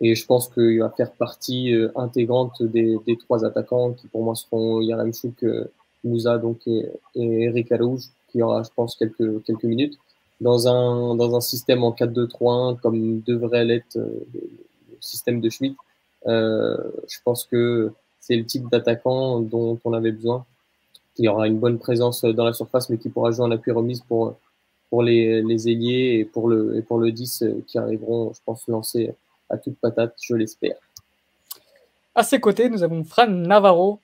Et je pense qu'il va faire partie euh, intégrante des, des, trois attaquants qui pour moi seront Yaremchuk, euh, Moussa donc, et, et Eric Alouge, qui aura, je pense, quelques, quelques minutes. Dans un, dans un système en 4-2-3-1, comme devrait l'être euh, le système de Schmidt, euh, je pense que c'est le type d'attaquant dont on avait besoin, qui aura une bonne présence dans la surface, mais qui pourra jouer en appui remise pour, pour les, les ailiers et pour le, et pour le 10 qui arriveront, je pense, lancer à toute patate, je l'espère. À ses côtés, nous avons Fran Navarro,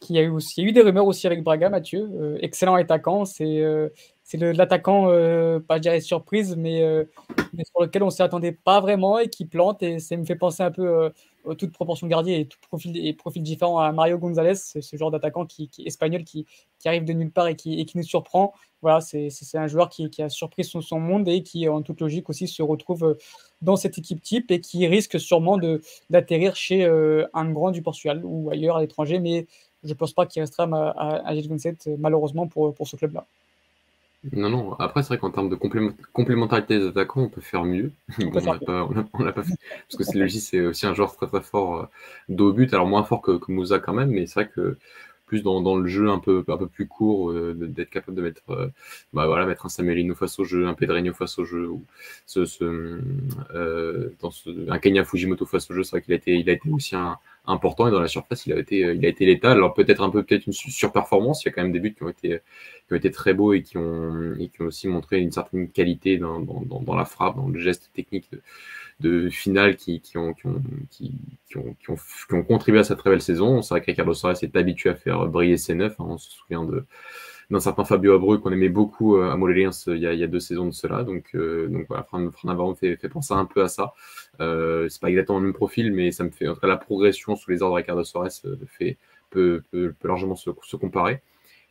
qui a eu aussi eu des rumeurs aussi avec Braga, Mathieu. Euh, excellent attaquant, c'est euh, l'attaquant, euh, pas je dirais surprise, mais, mais sur lequel on ne s'y attendait pas vraiment et qui plante. Et ça me fait penser un peu toute proportion gardée et tout profil, et profil différent à Mario Gonzalez, ce genre d'attaquant qui, qui, espagnol qui, qui, arrive de nulle part et qui, et qui nous surprend. Voilà, c'est un joueur qui, qui, a surpris son, monde et qui, en toute logique aussi, se retrouve euh, dans cette équipe type et qui risque sûrement d'atterrir chez euh, un grand du Portugal ou ailleurs à l'étranger, mais je ne pense pas qu'il restera à, à, 27 malheureusement pour, pour ce club-là. Non, non. Après, c'est vrai qu'en termes de complémentarité des attaquants, on peut faire mieux. On l'a pas, pas, fait. Parce que c'est c'est aussi un joueur très très fort euh, d'au but. Alors moins fort que, que Moussa quand même, mais c'est vrai que plus dans, dans, le jeu un peu, un peu plus court, euh, d'être capable de mettre, euh, bah voilà, mettre un Samelino face au jeu, un Pedreño face au jeu, ou ce, ce, euh, dans ce, un Kenya Fujimoto face au jeu. C'est vrai qu'il a été, il a été aussi un, important et dans la surface, il a été, il a été létal. Alors peut-être un peu, peut-être une surperformance. Il y a quand même des buts qui ont été, qui ont été très beaux et qui ont, et qui ont aussi montré une certaine qualité dans, dans, dans la frappe, dans le geste technique de, finale qui, qui, ont, qui, ont, qui, ont, qui, ont, contribué à cette très belle saison. C'est vrai que Ricardo Soares est habitué à faire briller ses neufs. Hein. On se souvient de d'un certain Fabio Abreu qu'on aimait beaucoup euh, à Moléliens il, y a, il y a deux saisons de cela. Donc, euh, donc voilà, Fran, Navarro fait, fait penser un peu à ça. Euh, c'est pas exactement le même profil, mais ça me fait, en tout cas, la progression sous les ordres de Ricardo Soares euh, fait, peut, largement se, comparer.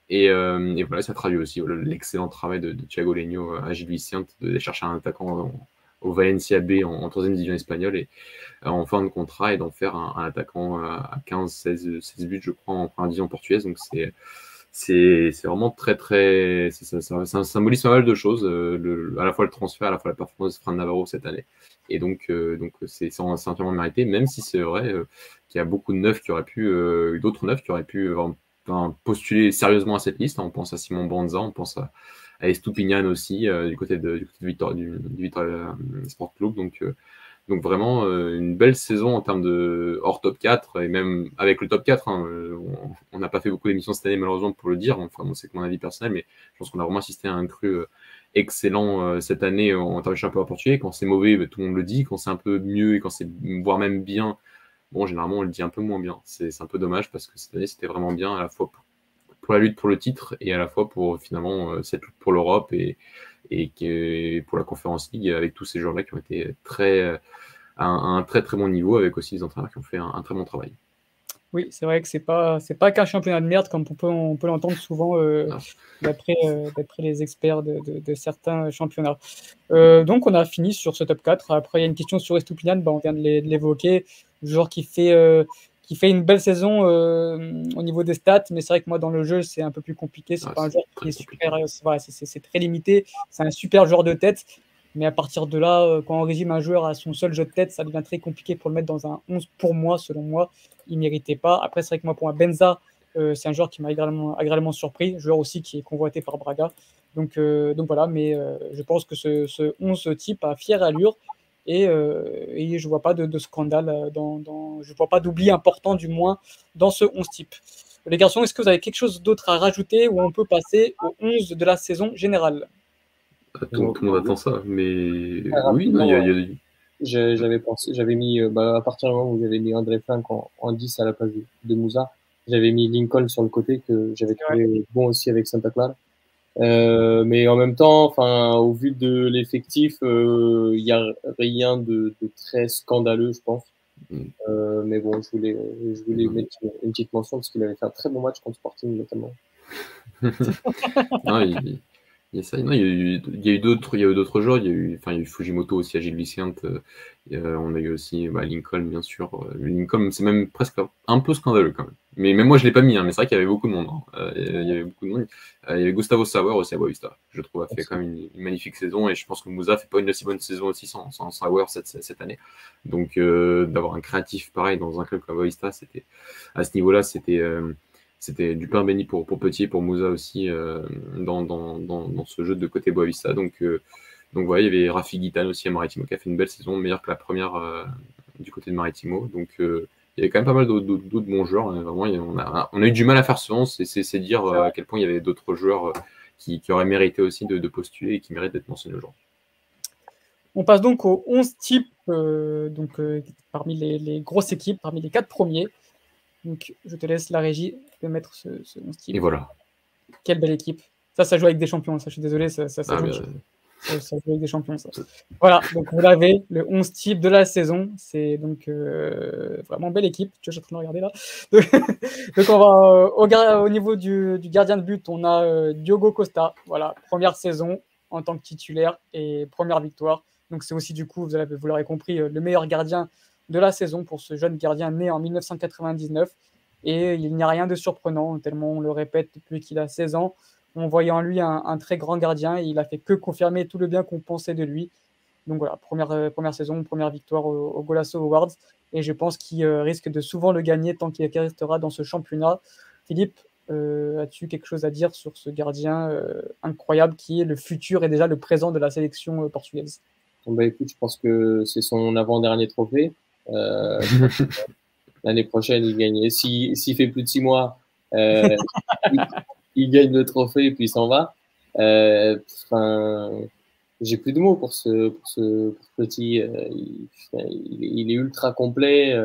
Et, euh, et, voilà, ça traduit aussi l'excellent travail de, Thiago Legno à Gilles Vicente de chercher un attaquant au Valencia B en, troisième division espagnole et euh, en fin de contrat et d'en faire un, attaquant à 15, 16, 16 buts, je crois, en première division portugaise. Donc c'est vraiment très très ça, symbolise pas mal de choses à la fois le transfert à la fois la performance de Fran Navarro cette année et donc euh, donc c'est entièrement mérité même si c'est vrai qu'il y a beaucoup de neufs qui auraient pu d'autres neufs qui auraient pu postuler sérieusement à cette liste on pense à Simon Banza on pense à à aussi, euh, du côté de, du, côté de Victor, du, du Victor euh, Sport Club. Donc, euh, donc vraiment une belle saison en termes de hors top 4 et même avec le top 4. Hein, on n'a pas fait beaucoup d'émissions cette année malheureusement pour le dire. Enfin, c'est mon avis personnel, mais je pense qu'on a vraiment assisté à un cru excellent cette année en termes de championnat portugais. Quand c'est mauvais, bah, tout le monde le dit. Quand c'est un peu mieux et quand c'est voire même bien, bon, généralement on le dit un peu moins bien. C'est un peu dommage parce que cette année c'était vraiment bien à la fois pour la lutte pour le titre et à la fois pour finalement euh, cette lutte pour l'Europe et, et pour la Conférence League avec tous ces joueurs-là qui ont été très, à un, très très bon niveau avec aussi des entraîneurs qui ont fait un, très bon travail. Oui, c'est vrai que c'est pas c'est pas qu'un championnat de merde comme on peut, on peut l'entendre souvent euh, d'après euh, les experts de, de, certains championnats. Euh, donc on a fini sur ce top 4. Après il y a une question sur Estupinian, bah, on vient de l'évoquer, le joueur qui fait qui fait une belle saison au niveau des stats, mais c'est vrai que moi dans le jeu c'est un peu plus compliqué. C'est pas un joueur qui est super, c'est très limité. C'est un super joueur de tête, mais à partir de là, euh, quand on résume un joueur à son seul jeu de tête, ça devient très compliqué pour le mettre dans un 11 pour moi, selon moi. Il ne méritait pas. Après, c'est vrai que moi, pour un Benza, euh, c'est un joueur qui m'a agréablement, surpris, joueur aussi qui est convoité par Braga. Donc, euh, donc voilà, mais je pense que ce, ce, 11 type a fière allure et, et je ne vois pas de, scandale, dans, dans, je ne vois pas d'oubli important du moins dans ce 11 type. Les garçons, est-ce que vous avez quelque chose d'autre à rajouter ou on peut passer au 11 de la saison générale? Tout, le monde attend ça, mais oui, il y a, J'avais pensé, j'avais mis, euh, bah, à partir du moment où j'avais mis André Fink en, 10 à la place de, Moussa, j'avais mis Lincoln sur le côté que j'avais trouvé bon aussi avec Santa Clara. Euh, mais en même temps, enfin, au vu de l'effectif, il euh, n'y a rien de, très scandaleux, je pense. Mm. Euh, mais bon, je voulais, je voulais mm. mettre une petite mention parce qu'il avait fait un très bon match contre Sporting notamment. non, il, il y a ça. Non, il y a eu, il y a eu d'autres, il y a eu d'autres joueurs. Il y a eu, enfin, il y a eu Fujimoto aussi, Agile Vicente. Euh, on a eu aussi bah, Lincoln, bien sûr. Euh, Lincoln, c'est même presque un peu scandaleux quand même. Mais même moi, je l'ai pas mis. Hein, mais c'est vrai qu'il y avait beaucoup de monde. Hein. Euh, il y avait beaucoup de monde. il y avait Gustavo Sauer aussi à Boavista. Je trouve a fait quand même une, magnifique saison. Et je pense que Moussa fait pas une aussi bonne saison aussi sans, sans Sauer cette, cette année. Donc d'avoir un créatif pareil dans un club comme Boavista, c'était à ce niveau-là, c'était c'était du pain béni pour, pour Petit et pour Moussa aussi euh, dans, dans, dans, ce jeu de côté Boavista. Donc, euh, donc voilà, il y avait Rafi Guitan aussi à Maritimo qui a fait une belle saison, meilleure que la première euh, du côté de Maritimo. Donc il y avait quand même pas mal d'autres bons joueurs. Hein. Vraiment, on, a, on a eu du mal à faire ce 11 c'est dire à quel point il y avait d'autres joueurs qui, qui, auraient mérité aussi de, de postuler et qui méritent d'être mentionnés aujourd'hui. On passe donc aux 11 types, donc, parmi les, les, grosses équipes, parmi les quatre premiers. Donc, je te laisse la régie de mettre ce, ce type. Et voilà. Quelle belle équipe. Ça, ça joue avec des champions. Ça, je suis désolé, ça, ça, ah, joue, avec des champions. Ça. Voilà, donc vous l'avez, le 11 type de la saison. C'est donc euh, vraiment belle équipe. Tu vois, je suis en train de regarder là. Donc, on va euh, au, au, niveau du, du, gardien de but, on a euh, Diogo Costa. Voilà, première saison en tant que titulaire et première victoire. Donc c'est aussi du coup, vous, vous l'aurez compris, le meilleur gardien de la saison pour ce jeune gardien né en 1999. Et il n'y a rien de surprenant, tellement on le répète depuis qu'il a 16 ans. On voyait en lui un, très grand gardien et il a fait que confirmer tout le bien qu'on pensait de lui. Donc voilà, première, euh, première saison, première victoire au, Golasso Awards. Et je pense qu'il euh, risque de souvent le gagner tant qu'il restera dans ce championnat. Philippe, euh, as-tu quelque chose à dire sur ce gardien incroyable qui est le futur et déjà le présent de la sélection portugaise? Bah, écoute, je pense que c'est son avant-dernier trophée. Euh, l'année prochaine, il gagne. S'il si, fait plus de six mois, euh, il, gagne le trophée et puis il s'en va. Euh, enfin, j'ai plus de mots pour ce, pour ce, petit. Il, il, est ultra complet.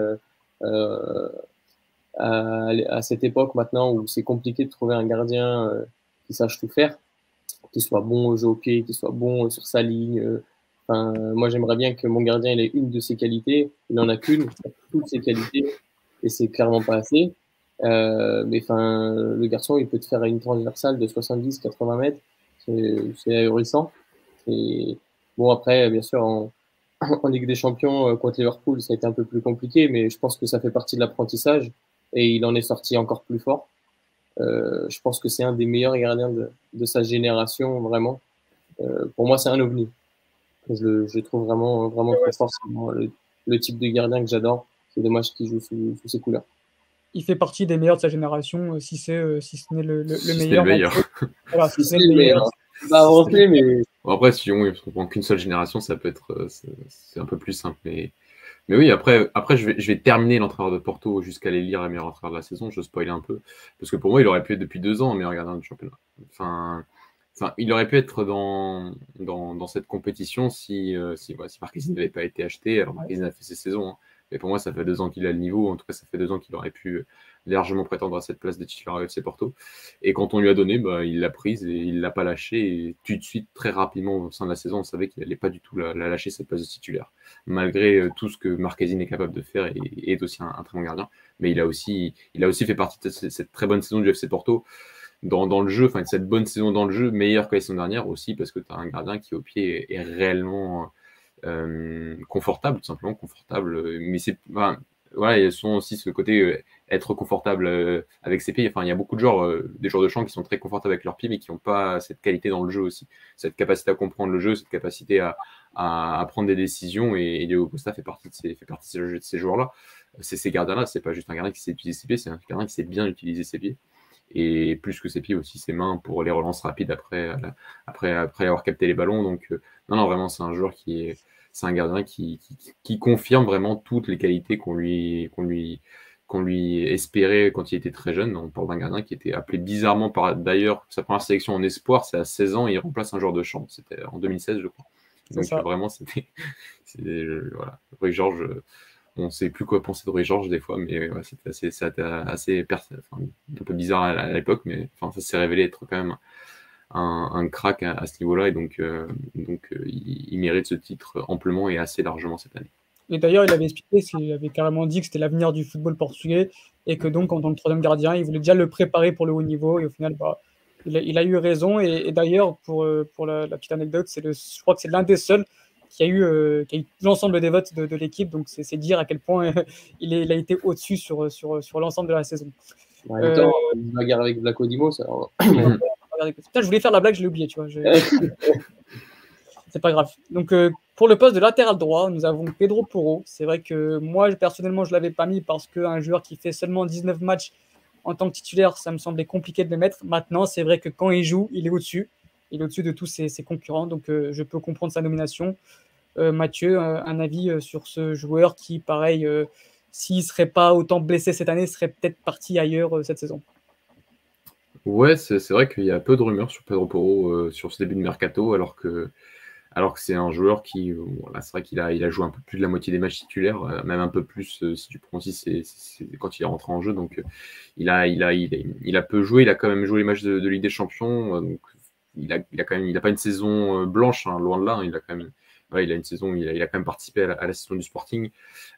À, à, cette époque maintenant où c'est compliqué de trouver un gardien qui sache tout faire, qui soit bon au jeu au pied, qui soit bon sur sa ligne, moi, j'aimerais bien que mon gardien ait une de ses qualités. Il n'en a qu'une, toutes ses qualités, et c'est clairement pas assez. Euh, mais enfin, le garçon, il peut te faire une transversale de 70-80 mètres. C'est ahurissant. Et bon, après, bien sûr, en, Ligue des Champions euh, contre Liverpool, ça a été un peu plus compliqué, mais je pense que ça fait partie de l'apprentissage et il en est sorti encore plus fort. Euh, je pense que c'est un des meilleurs gardiens de, de sa génération, vraiment. Pour moi, c'est un ovni. Je, je trouve vraiment, vraiment très fort. Le, type de gardien que j'adore. C'est dommage qu'il joue sous, sous, ses couleurs. Il fait partie des meilleurs de sa génération, euh, si, c'est, euh, si ce n'est le, le, le meilleur. Le meilleur. voilà, si, c'est le meilleur. mais... après, si on ne prend qu'une seule génération, ça peut être euh, c'est, un peu plus simple. Mais, mais oui, après, après je, vais, je vais terminer l'entraîneur de Porto jusqu'à aller lire la meilleure entraîneur de la saison. Je spoil un peu. Parce que pour moi, il aurait pu être depuis deux ans meilleur gardien du championnat. Enfin, il aurait pu être dans, dans, cette compétition si, euh, si, voilà, si n'avait pas été acheté. Alors, Marquezine a fait ses saisons, hein. Mais pour moi, ça fait deux ans qu'il a le niveau. En tout cas, ça fait deux ans qu'il aurait pu largement prétendre à cette place de titulaire à FC Porto. Et quand on lui a donné, bah, il l'a prise et il l'a pas lâché. Et tout de suite, très rapidement, au sein de la saison, on savait qu'il n'allait pas du tout la, lâcher, cette place de titulaire. Malgré euh, tout ce que Marquezine est capable de faire et, est aussi un, très bon gardien. Mais il a aussi, il a aussi fait partie de cette, très bonne saison du FC Porto. Dans, le jeu, enfin cette bonne saison dans le jeu, meilleure que la saison dernière aussi, parce que tu as un gardien qui au pied est, réellement euh, confortable, tout simplement confortable. Mais c'est, voilà, ils sont aussi ce côté euh, être confortable euh, avec ses pieds. Enfin, il y a beaucoup de joueurs, des joueurs de champ qui sont très confortables avec leurs pieds, mais qui n'ont pas cette qualité dans le jeu aussi. Cette capacité à comprendre le jeu, cette capacité à, prendre des décisions. Et, Diego Costa fait partie de ces, fait partie de ces joueurs-là. C'est ces gardiens-là, c'est pas juste un gardien qui sait utiliser ses pieds, c'est un gardien qui sait bien utiliser ses pieds. Et plus que ses pieds aussi, ses mains pour les relances rapides après, après, après avoir capté les ballons. Donc, non, non, vraiment, c'est un joueur qui est c'est un gardien qui, qui, confirme vraiment toutes les qualités qu'on lui, qu'on lui, qu'on lui espérait quand il était très jeune. On parle d'un gardien qui était appelé bizarrement par d'ailleurs sa première sélection en espoir, c'est à 16 ans, il remplace un joueur de champ. C'était en 2016, je crois. Donc vraiment, c'était. Voilà. Rui Georges, on ne sait plus quoi penser de Rui Georges des fois, mais c'était assez, un bizarre à, l'époque, mais ça s'est révélé être quand même un, crack à, ce niveau-là et donc, euh, euh, il, mérite ce titre amplement et assez largement cette année. Et d'ailleurs, il avait expliqué, il avait carrément dit que c'était l'avenir du football portugais et que donc en tant que troisième gardien, il voulait déjà le préparer pour le haut niveau et au final, bah, il, a, eu raison. Et, d'ailleurs, pour, euh, la, petite anecdote, le, je crois que c'est l'un des seuls qui a eu, qui a eu l'ensemble des votes de, l'équipe. Donc c'est dire à quel point il, est, il, a été au-dessus sur, sur, sur l'ensemble de la saison. En même temps, avec Black ça je voulais faire la blague, je l'ai oublié, tu vois. c'est pas grave. Donc, euh, pour le poste de latéral droit, nous avons Pedro Porro. C'est vrai que moi, personnellement, je l'avais pas mis parce qu'un joueur qui fait seulement 19 matchs en tant que titulaire, ça me semblait compliqué de le mettre. Maintenant, c'est vrai que quand il joue, il est au-dessus. Il est au-dessus de tous ses, concurrents. Donc, euh, je peux comprendre sa nomination. Euh, Mathieu, un avis sur ce joueur qui, pareil, s'il ne serait pas autant blessé cette année, serait peut-être parti ailleurs cette saison Ouais, c'est vrai qu'il y a peu de rumeurs sur Pedro Porro euh, sur ce début de mercato, alors que, alors que c'est un joueur qui, c'est vrai qu'il a, il a joué un peu plus de la moitié des matchs titulaires, euh, même un peu plus euh, si tu prends aussi c'est, quand il est rentré en jeu. Donc il a, il a, il a, peu joué, il a quand même joué les matchs de, Ligue des Champions. Il a, quand même, il a pas une saison blanche, hein, loin de là. Hein, il a quand même il a une saison, il a, quand même participé à la, saison du Sporting.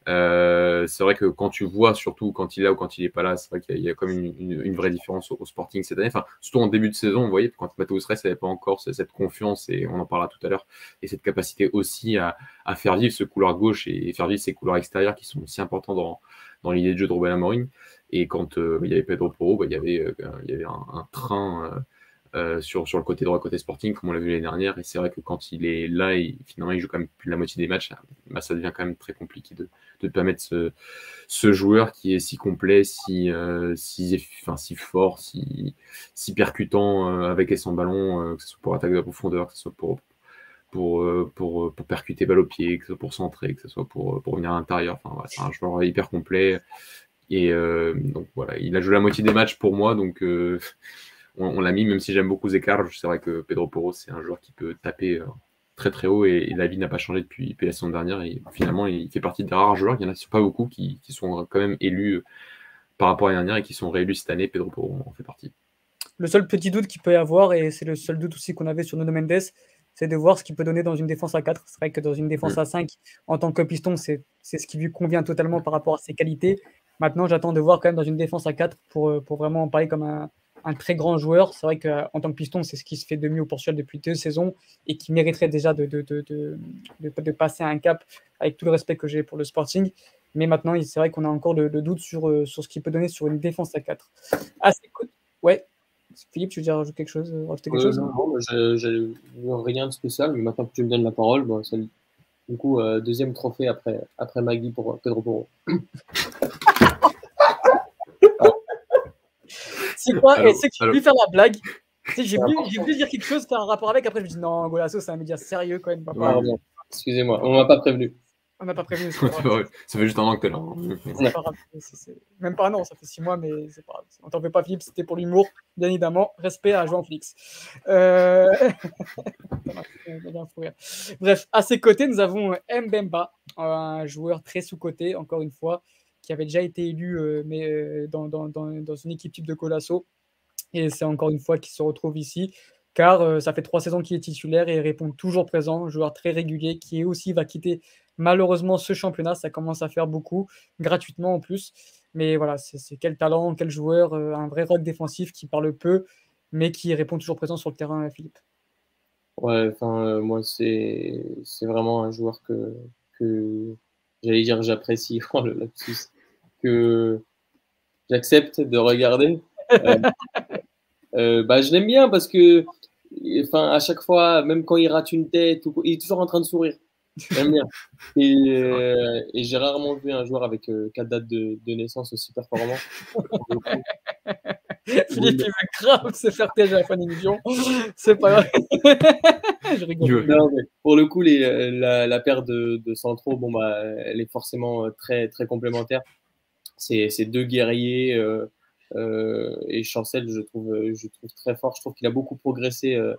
Euh, c'est vrai que quand tu vois, surtout quand il est là ou quand il est pas là, c'est vrai qu'il y, a quand même une, vraie différence au, Sporting cette année. Enfin, surtout en début de saison, vous voyez, quand Matteo Stress n'avait pas encore cette confiance, et on en parlera tout à l'heure, et cette capacité aussi à, faire vivre ce couloir gauche et, faire vivre ces couloirs extérieurs qui sont aussi importants dans, dans l'idée de jeu de Ruben Amorim. Et quand euh, il y avait Pedro Porro, bah, il y avait, euh, il y avait un, train euh, sur, sur le côté droit, côté sporting, comme on l'a vu l'année dernière. Et c'est vrai que quand il est là, et finalement, il joue quand même plus de la moitié des matchs, bah, ça devient quand même très compliqué de, de permettre ce, ce joueur qui est si complet, si, euh, si, enfin, si fort, si, si percutant euh, avec et sans ballon, que ce soit pour attaquer de profondeur, que ce soit pour, pour, pour, pour, percuter balle au pied, que ce soit pour centrer, que ce soit pour, pour venir à l'intérieur. Enfin, c'est un joueur hyper complet. Et donc voilà, il a joué la moitié des matchs pour moi, donc on, l'a mis, même si j'aime beaucoup Zekar, c'est vrai que Pedro Porro, c'est un joueur qui peut taper euh, très très haut et, la vie n'a pas changé depuis, la saison dernière. Et finalement, il fait partie des rares joueurs, il n'y en a pas beaucoup qui, sont quand même élus euh, par rapport à l'année dernière et qui sont réélus cette année. Pedro Porro en fait partie. Le seul petit doute qu'il peut y avoir, et c'est le seul doute aussi qu'on avait sur Nuno Mendes, c'est de voir ce qu'il peut donner dans une défense à 4. C'est vrai que dans une défense mm. à 5, en tant que piston, c'est ce qui lui convient totalement par rapport à ses qualités. Maintenant, j'attends de voir quand même dans une défense à 4 pour, euh, pour vraiment en parler comme un, un très grand joueur. C'est vrai qu'en tant que piston, c'est ce qui se fait de mieux au Portugal depuis deux saisons et qui mériterait déjà de, de, de, de passer un cap avec tout le respect que j'ai pour le Sporting. Mais maintenant, c'est vrai qu'on a encore le, doute sur, euh, sur ce qu'il peut donner sur une défense à 4. Ah, c'est cool. Ouais. Philippe, tu veux dire rajouter quelque chose, euh, rajouter quelque chose? Non, non j'ai rien de spécial, mais maintenant que tu me donnes la parole, bon, du coup, euh, deuxième trophée après, après Magui pour Pedro Porro. C'est quoi Et c'est que j'ai faire la blague. J'ai voulu, dire quelque chose, faire un rapport avec. Après, je me dis non, Golasso, c'est un média sérieux quand même. Excusez-moi, on m'a pas prévenu. On n'a pas prévu. ça fait juste un an que tu es là. Hein. Même pas un an, ça fait six mois, mais c'est pas On t'en fait pas, Philippe, c'était pour l'humour, bien évidemment. Respect à Jean Flix. Euh... Bref, à ses côtés, nous avons Mbemba, un joueur très sous-côté, encore une fois, qui avait déjà été élu euh, mais, euh, dans, dans, dans, une équipe type de Colasso. Et c'est encore une fois qu'il se retrouve ici car euh, ça fait trois saisons qu'il est titulaire et répond toujours présent, joueur très régulier qui aussi va quitter malheureusement ce championnat, ça commence à faire beaucoup, gratuitement en plus. Mais voilà, c'est quel talent, quel joueur, un vrai rock défensif qui parle peu, mais qui répond toujours présent sur le terrain, Philippe. Ouais, enfin, moi, c'est vraiment un joueur que, que j'allais dire j'apprécie, oh, le lapsus, que j'accepte de regarder. bah, je l'aime bien parce que enfin, à chaque fois, même quand il rate une tête, il est toujours en train de sourire. J'aime bien. Euh, et, j'ai rarement vu un joueur avec euh, quatre dates de, naissance aussi performant. Philippe, il va grave se faire piéger à la fin d'émission. C'est pas grave. je rigole. pour le coup, les, euh, la, la, paire de, de centraux, bon, bah, elle est forcément très, très complémentaire. C'est deux guerriers. Euh, et Chancel, je trouve, je trouve très fort. Je trouve qu'il a beaucoup progressé euh,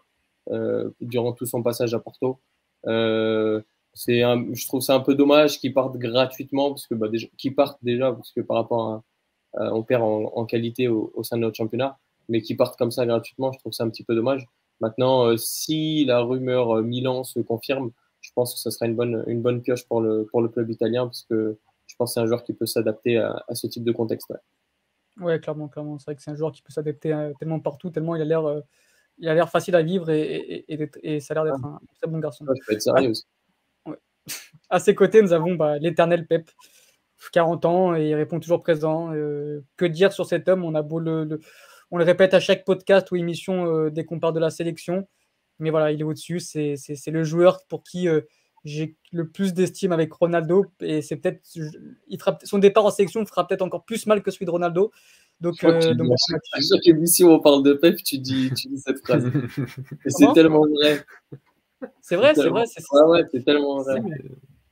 euh, durant tout son passage à Porto. c'est je trouve ça un peu dommage qu'il parte gratuitement, parce que bah, déjà, déjà, parce que par rapport à, on perd en, qualité au, sein de notre championnat, mais qu'il parte comme ça gratuitement, je trouve ça un petit peu dommage. Maintenant, si la rumeur Milan se confirme, je pense que ce sera une bonne, une bonne pioche pour le, pour le club italien, parce que je pense que c'est un joueur qui peut s'adapter à, ce type de contexte. Ouais, clairement, clairement. C'est vrai que c'est un joueur qui peut s'adapter euh, tellement partout, tellement il a l'air, euh, il a l'air facile à vivre et, et, ça a l'air d'être un très bon garçon. À ses côtés, nous avons bah, l'éternel Pep, 40 ans et il répond toujours présent. Euh, que dire sur cet homme? On a beau le, on le répète à chaque podcast ou émission dès qu'on parle de la sélection, mais voilà, il est au-dessus. C'est, le joueur pour qui j'ai le plus d'estime avec Ronaldo et c'est peut-être son départ en sélection fera peut-être encore plus mal que celui de Ronaldo. Donc, euh, donc à chaque émission on parle de Pep, tu dis, tu dis cette phrase. et c'est tellement vrai. C'est vrai, c'est vrai. C'est ouais, c'est tellement vrai.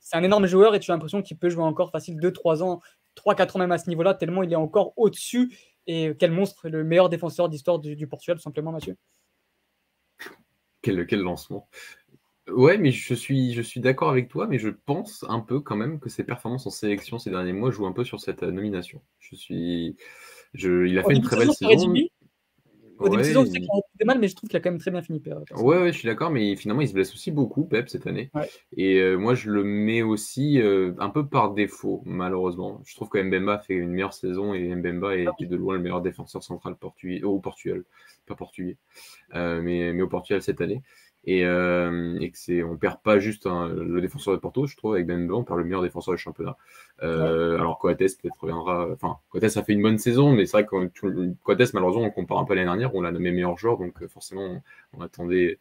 C'est un énorme joueur et tu as l'impression qu'il peut jouer encore facile 2-3 ans, 3-4 ans même à ce niveau-là, tellement il est encore au-dessus. Et quel monstre, le meilleur défenseur d'histoire du, du, Portugal, tout simplement, Mathieu. Quel, quel lancement. Ouais, mais je suis, je suis d'accord avec toi, mais je pense un peu quand même que ses performances en sélection ces derniers mois jouent un peu sur cette euh, nomination. Je suis, je, il a fait une très belle saison. Au début de saison, c'est qu'il a mal, mais je trouve qu'il a quand même très bien fini. Ouais, ouais, je suis d'accord, mais finalement, il se blesse aussi beaucoup, Pep, cette année. Et euh, moi, je le mets aussi euh, un peu par défaut, malheureusement. Je trouve que Mbemba fait une meilleure saison et Mbemba est de loin le meilleur défenseur central portugais, au Portugal, pas portugais, mais, mais au Portugal cette année et, euh, et que c'est on perd pas juste le défenseur de Porto, je trouve avec Ben on perd le meilleur défenseur du championnat. Euh, Alors Coates peut-être reviendra. Enfin, Coates a fait une bonne saison, mais c'est vrai que Coates malheureusement on compare un peu l'année dernière, on l'a nommé meilleur joueur, donc euh, forcément on, attendait.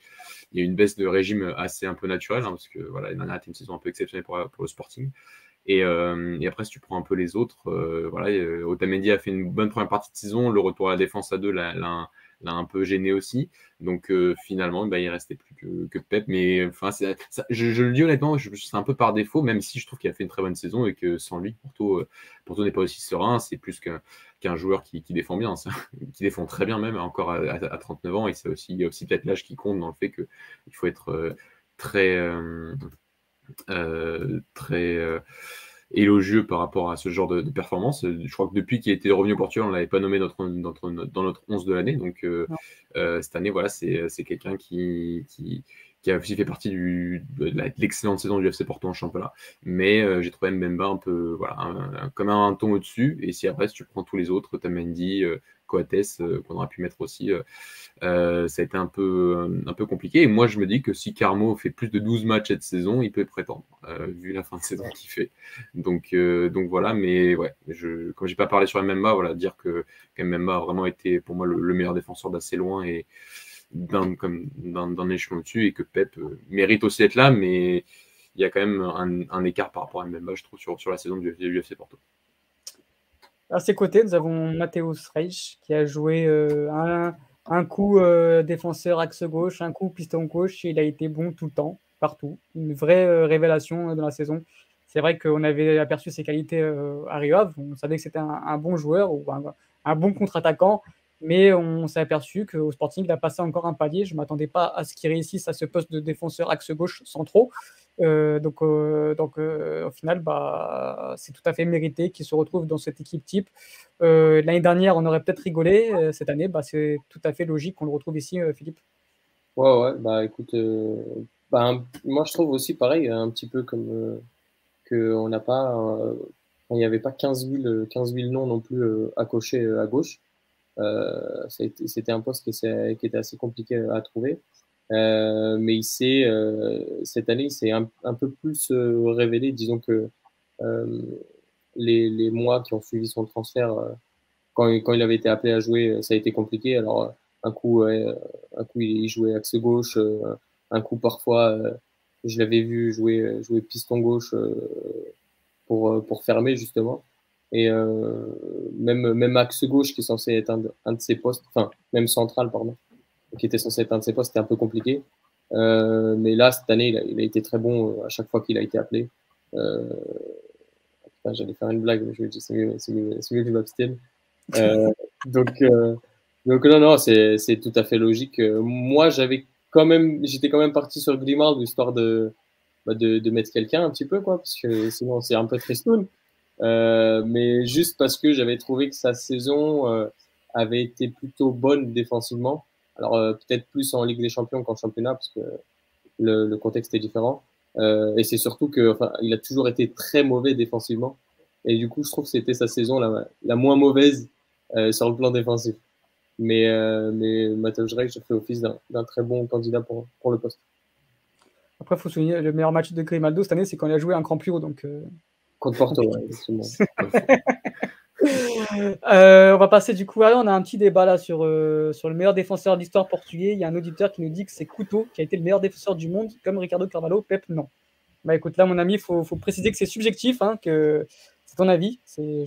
Il y a une baisse de régime assez un peu naturelle hein, parce que voilà l'année dernière était une saison un peu exceptionnelle pour, le Sporting. Et, euh, et, après, si tu prends un peu les autres, voilà, Otamendi a fait une bonne première partie de saison. Le retour à la défense à deux l'a un peu gêné aussi. Donc euh, finalement, bah, il restait plus que, Pep. Mais enfin, je, le dis honnêtement, c'est un peu par défaut, même si je trouve qu'il a fait une très bonne saison et que sans lui, Porto, euh, n'est pas aussi serein. C'est plus qu'un joueur qui, défend bien, qui défend très bien même encore à, 39 ans. Et c'est aussi, aussi peut-être l'âge qui compte dans le fait qu'il faut être euh, très, très élogieux par rapport à ce genre de, performance. Je crois que depuis qu'il était revenu au Portugal, on ne l'avait pas nommé notre, notre, dans notre 11 de l'année. Donc euh, euh, cette année, voilà, c'est quelqu'un qui, qui, qui, a aussi fait partie du, de l'excellente saison du FC Porto en championnat. Mais euh, j'ai trouvé Mbemba un peu, voilà, un, comme un, ton au-dessus. Et si après, si tu prends tous les autres, Tamendi, Coates, qu'on aurait pu mettre aussi euh, ça a été un peu, euh, un peu compliqué. Et moi, je me dis que si Carmo fait plus de 12 matchs cette saison, il peut prétendre, euh, vu la fin de saison qu'il fait. Donc, donc voilà, mais ouais, je, comme j'ai pas parlé sur MMA, voilà, dire que, MMA a vraiment été pour moi le, meilleur défenseur d'assez loin et d'un échelon au-dessus, et que Pep mérite aussi d'être là, mais il y a quand même un, écart par rapport à MMA, je trouve, sur, sur la saison du, UFC Porto. À ses côtés, nous avons Mathéus Reich qui a joué un un coup euh, défenseur axe gauche, un coup piston gauche, il a été bon tout le temps, partout. Une vraie euh, révélation euh, dans la saison. c'est vrai qu'on avait aperçu ses qualités à Rio On savait que c'était un, bon joueur ou un, bon contre-attaquant, mais on s'est aperçu qu'au Sporting, il a passé encore un palier. Je ne m'attendais pas à ce qu'il réussisse à ce poste de défenseur axe gauche centraux. Euh, donc, euh, donc euh, au final, bah, c'est tout à fait mérité qu'il se retrouve dans cette équipe type. L'année dernière, on aurait peut-être rigolé. cette année, bah, c'est tout à fait logique qu'on le retrouve ici, Philippe. Ouais, ouais, bah écoute, bah, moi je trouve aussi pareil, un petit peu comme qu'on n'a pas, il n'y avait pas 15 000, 15 000 noms non plus à cocher à gauche. C'était un poste qui, qui était assez compliqué à trouver. Euh, mais il s'est, euh, cette année, il s'est un, peu plus euh, révélé. Disons que les, les, mois qui ont suivi son transfert, quand, quand, il avait été appelé à jouer, ça a été compliqué. Alors, un coup, un coup il jouait axe gauche, un coup, parfois, je l'avais vu jouer, jouer piston gauche pour, pour fermer, justement. Et même, même axe gauche, qui est censé être un de, un de ses postes, enfin, même central, pardon, qui était censé être un de ses postes, c'était un peu compliqué. Euh, mais là, cette année, il a, été très bon euh, à chaque fois qu'il a été appelé. Euh, J'allais faire une blague, mais je me dis, c'est mieux, mieux, mieux que je m'abstienne. Euh, donc, euh, donc, non, non, c'est tout à fait logique. Moi, j'avais quand même, j'étais quand même parti sur Grimald, histoire de, bah, de, de, mettre quelqu'un un petit peu, quoi, parce que sinon, c'est un peu tristoun. Euh, mais juste parce que j'avais trouvé que sa saison avait été plutôt bonne défensivement. Alors euh, peut-être plus en Ligue des Champions qu'en championnat parce que le, le contexte est différent. Euh, et c'est surtout que, enfin, il a toujours été très mauvais défensivement. Et du coup, je trouve que c'était sa saison la, la moins mauvaise euh, sur le plan défensif. Mais, euh, mais Mateusz Reich fait office d'un très bon candidat pour, pour le poste. Après, il faut souligner le meilleur match de Grimaldo cette année, c'est quand il a joué un cran plus haut. Donc, euh... Contre Porto, ouais, Euh, on va passer du coup. on a un petit débat là sur, euh, sur le meilleur défenseur d'histoire portugais. Il y a un auditeur qui nous dit que c'est Couto qui a été le meilleur défenseur du monde, comme Ricardo Carvalho. Pep, non. Bah écoute, là, mon ami, il faut, faut, préciser que c'est subjectif, hein, que c'est ton avis. C'est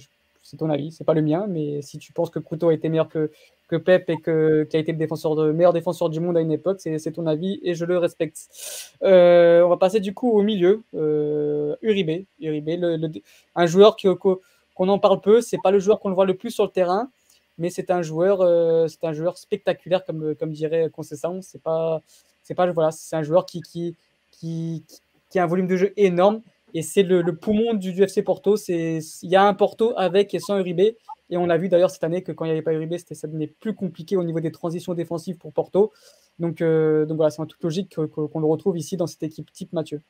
ton avis, c'est pas le mien. Mais si tu penses que Couto a été meilleur que, que Pep et que, qui a été le meilleur défenseur du monde à une époque, c'est ton avis et je le respecte. Euh, on va passer du coup au milieu. Uribe, Uribe le, un joueur qu'on en parle peu. C'est pas le joueur qu'on le voit le plus sur le terrain, mais c'est un joueur, euh, un joueur spectaculaire comme, comme dirait Concession. C'est pas, c'est voilà, c'est un joueur qui, qui, qui, qui, a un volume de jeu énorme et c'est le, poumon du, UFC Porto. C'est, il y a un Porto avec et sans Uribe. Et on a vu d'ailleurs cette année que quand il n'y avait pas Uribe, c'était, ça devenait plus compliqué au niveau des transitions défensives pour Porto. Donc, euh, voilà, c'est en toute logique qu'on le retrouve ici dans cette équipe type Mathieu.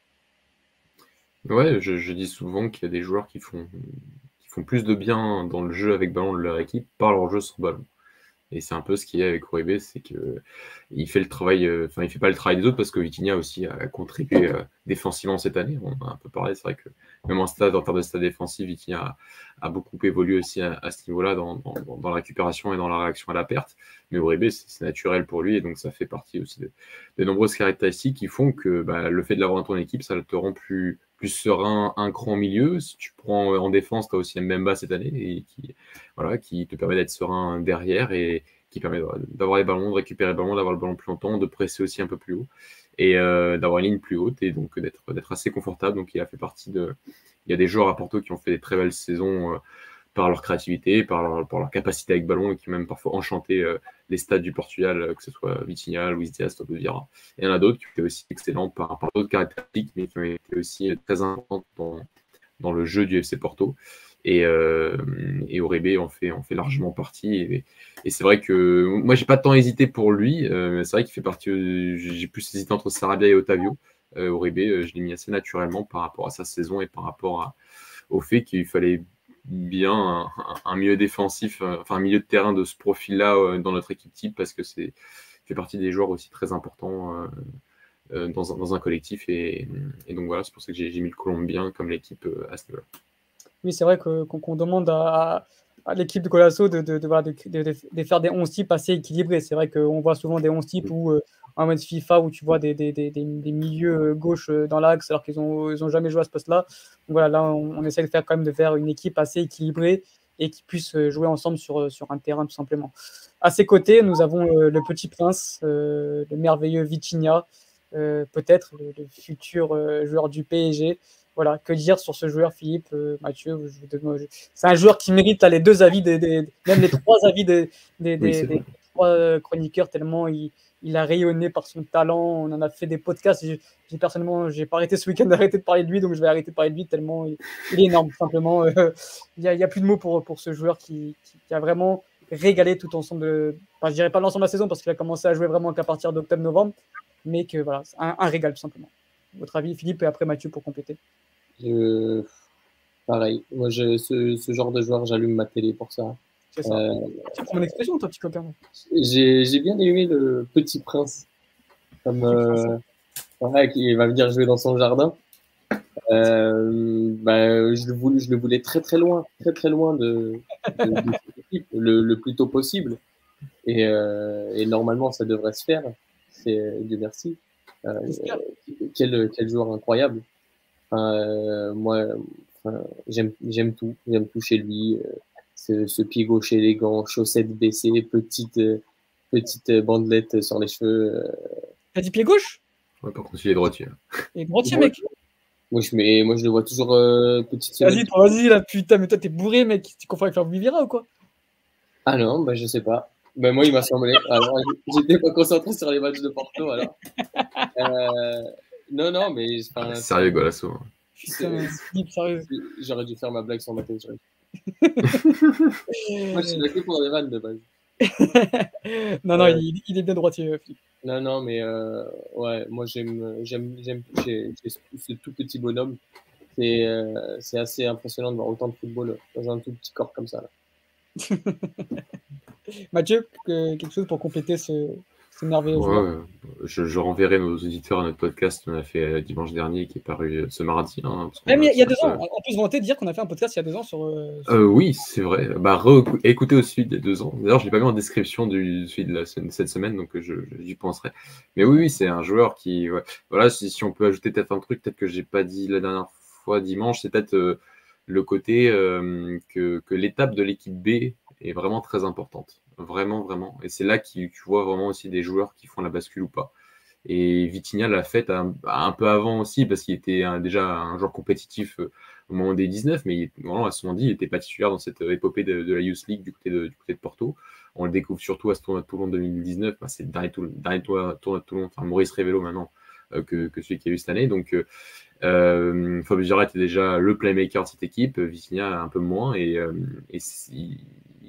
Ouais, je, dis souvent qu'il y a des joueurs qui font font plus de bien dans le jeu avec ballon de leur équipe par leur jeu sans ballon. Et c'est un peu ce qu'il y a avec Uribe, c'est que il fait le travail, euh, enfin il fait pas le travail des autres parce que Vitinha aussi a contribué euh, défensivement cette année. On a un peu parlé, c'est vrai que même en stade, en termes de stade défensif, Vitinha a, beaucoup évolué aussi à, ce niveau-là dans, la récupération et dans la réaction à la perte. Mais Uribe, c'est naturel pour lui et donc ça fait partie aussi de, nombreuses caractéristiques qui font que bah, le fait de l'avoir dans ton équipe, ça te rend plus plus serein, un cran milieu. Si tu prends euh, en défense, tu as aussi Mbemba cette année, et qui, voilà, qui te permet d'être serein derrière et qui permet d'avoir les ballons, de récupérer le ballon, d'avoir le ballon plus longtemps, de presser aussi un peu plus haut et euh, d'avoir une ligne plus haute et donc d'être assez confortable. Donc il a fait partie de. Il y a des joueurs à Porto qui ont fait des très belles saisons. Euh, par leur créativité, par leur, capacité avec ballon et qui même parfois enchanté euh, les stades du Portugal, euh, que ce soit Vitinha, Luis Diaz, Toto Vieira. Et il y en a d'autres qui étaient aussi excellents par, par d'autres caractéristiques, mais qui ont été aussi très importantes dans, le jeu du FC Porto. Et, euh, en fait, en fait largement partie. Et, c'est vrai que moi, j'ai pas tant hésité pour lui. Euh, c'est vrai qu'il fait partie. j'ai plus hésité entre Sarabia et Otavio. Euh, Oribe, je l'ai mis assez naturellement par rapport à sa saison et par rapport au fait qu'il fallait bien un, milieu défensif, euh, enfin un milieu de terrain de ce profil-là euh, dans notre équipe type parce que c'est fait partie des joueurs aussi très importants euh, dans un, dans, un, collectif et, et donc voilà c'est pour ça que j'ai mis le Colombien comme l'équipe à ce niveau-là. Oui c'est vrai qu'on demande à, à l'équipe de Colasso de, de, de, faire des 11 types assez équilibrés. C'est vrai qu'on voit souvent des 11 types où en mode FIFA où tu vois des, des, des, des milieux gauche dans l'axe alors qu'ils n'ont ils ont jamais joué à ce poste-là. Voilà, là, on, essaie de faire quand même de faire une équipe assez équilibrée et qui puisse jouer ensemble sur, sur un terrain tout simplement. À ses côtés, nous avons le petit prince, le merveilleux Vitinha, peut-être le, futur joueur du PSG. voilà, que dire sur ce joueur, Philippe, Mathieu? C'est un joueur qui mérite les deux avis, des, même les trois avis des, des, trois chroniqueurs, tellement il, il, a rayonné par son talent. On en a fait des podcasts. J'ai personnellement, j'ai pas arrêté ce week-end d'arrêter de parler de lui, donc je vais arrêter de parler de lui tellement il, est énorme, simplement. Il n'y a, plus de mots pour, ce joueur qui, a vraiment régalé tout ensemble de. Enfin, je dirais pas l'ensemble de la saison parce qu'il a commencé à jouer vraiment qu'à partir d'octobre-novembre, mais que voilà, un, un, régal tout simplement. Votre avis, Philippe, et après Mathieu pour compléter Pareil, moi ce, genre de joueur, j'allume ma télé pour ça. C'est ça. Euh... mon expression, toi, petit copain. J'ai bien aimé le Petit Prince. Comme, euh, qui va venir jouer dans son jardin. Euh, bah, je, le voulais, je le voulais très très loin, très très loin de, le, le, plus tôt possible. Et, euh, et, normalement, ça devrait se faire. C'est Dieu merci. Euh, quel, quel joueur incroyable. Euh, moi, j'aime j'aime tout, j'aime tout chez lui. Euh, ce, ce, pied gauche élégant, chaussettes baissées, petite petite bandelette sur les cheveux. T'as dit pied gauche? Ouais, par contre, il est droitier. Et droitier, mec moi je, mets, moi, je le vois toujours euh, petite Vas-y, vas-y, là, putain, mais toi, t'es bourré, mec. Tu confonds avec Vivira ou quoi? Ah non, bah, je sais pas. Bah, moi, il m'a semblé. Alors, j'étais pas concentré sur les matchs de Porto, alors. Euh, non, non, mais. Sérieux, Golasso. Hein. Putain, sérieux. J'aurais dû faire ma blague sur ma tête. Moi, je suis d'accord pour les vannes de base. non, non, il, il, est bien droitier, Philippe. Non, non, mais euh, ouais, moi j'aime, j'aime, j'aime ce tout petit bonhomme. C'est, euh, c'est assez impressionnant de voir autant de football dans un tout petit corps comme ça. Là. Mathieu, quelque chose pour compléter ce, Ouais, je, je, renverrai nos auditeurs à notre podcast qu'on a fait euh, dimanche dernier qui est paru euh, ce mardi. Hein, Même il y a deux ans, on peut se vanter de dire qu'on a fait un podcast il y a deux ans sur. Euh, euh oui, c'est vrai. Bah, écoutez aussi il y a deux ans. D'ailleurs, je l'ai pas mis en description du celui de la, cette semaine, donc j'y penserai. Mais oui, oui c'est un joueur qui. Voilà, si, si, on peut ajouter peut-être un truc, peut-être que j'ai pas dit la dernière fois dimanche, c'est peut-être le côté que, que l'étape de l'équipe B est vraiment très importante. Vraiment, vraiment. Et c'est là que tu vois vraiment aussi des joueurs qui font la bascule ou pas. Et Vitinha l'a fait un, peu avant aussi, parce qu'il était déjà un joueur compétitif euh, au moment des 19, mais il, vraiment, à ce moment il n'était pas titulaire dans cette épopée de, la Youth League du côté de, du côté de Porto. On le découvre surtout à ce tournoi de Toulon 2019. Bah, c'est le dernier, tournoi, de Toulon, enfin Maurice Révélo maintenant, euh, que, que, celui qui a eu cette année. Donc, euh, euh Fabio était déjà le playmaker de cette équipe, Vitinha un peu moins, et, et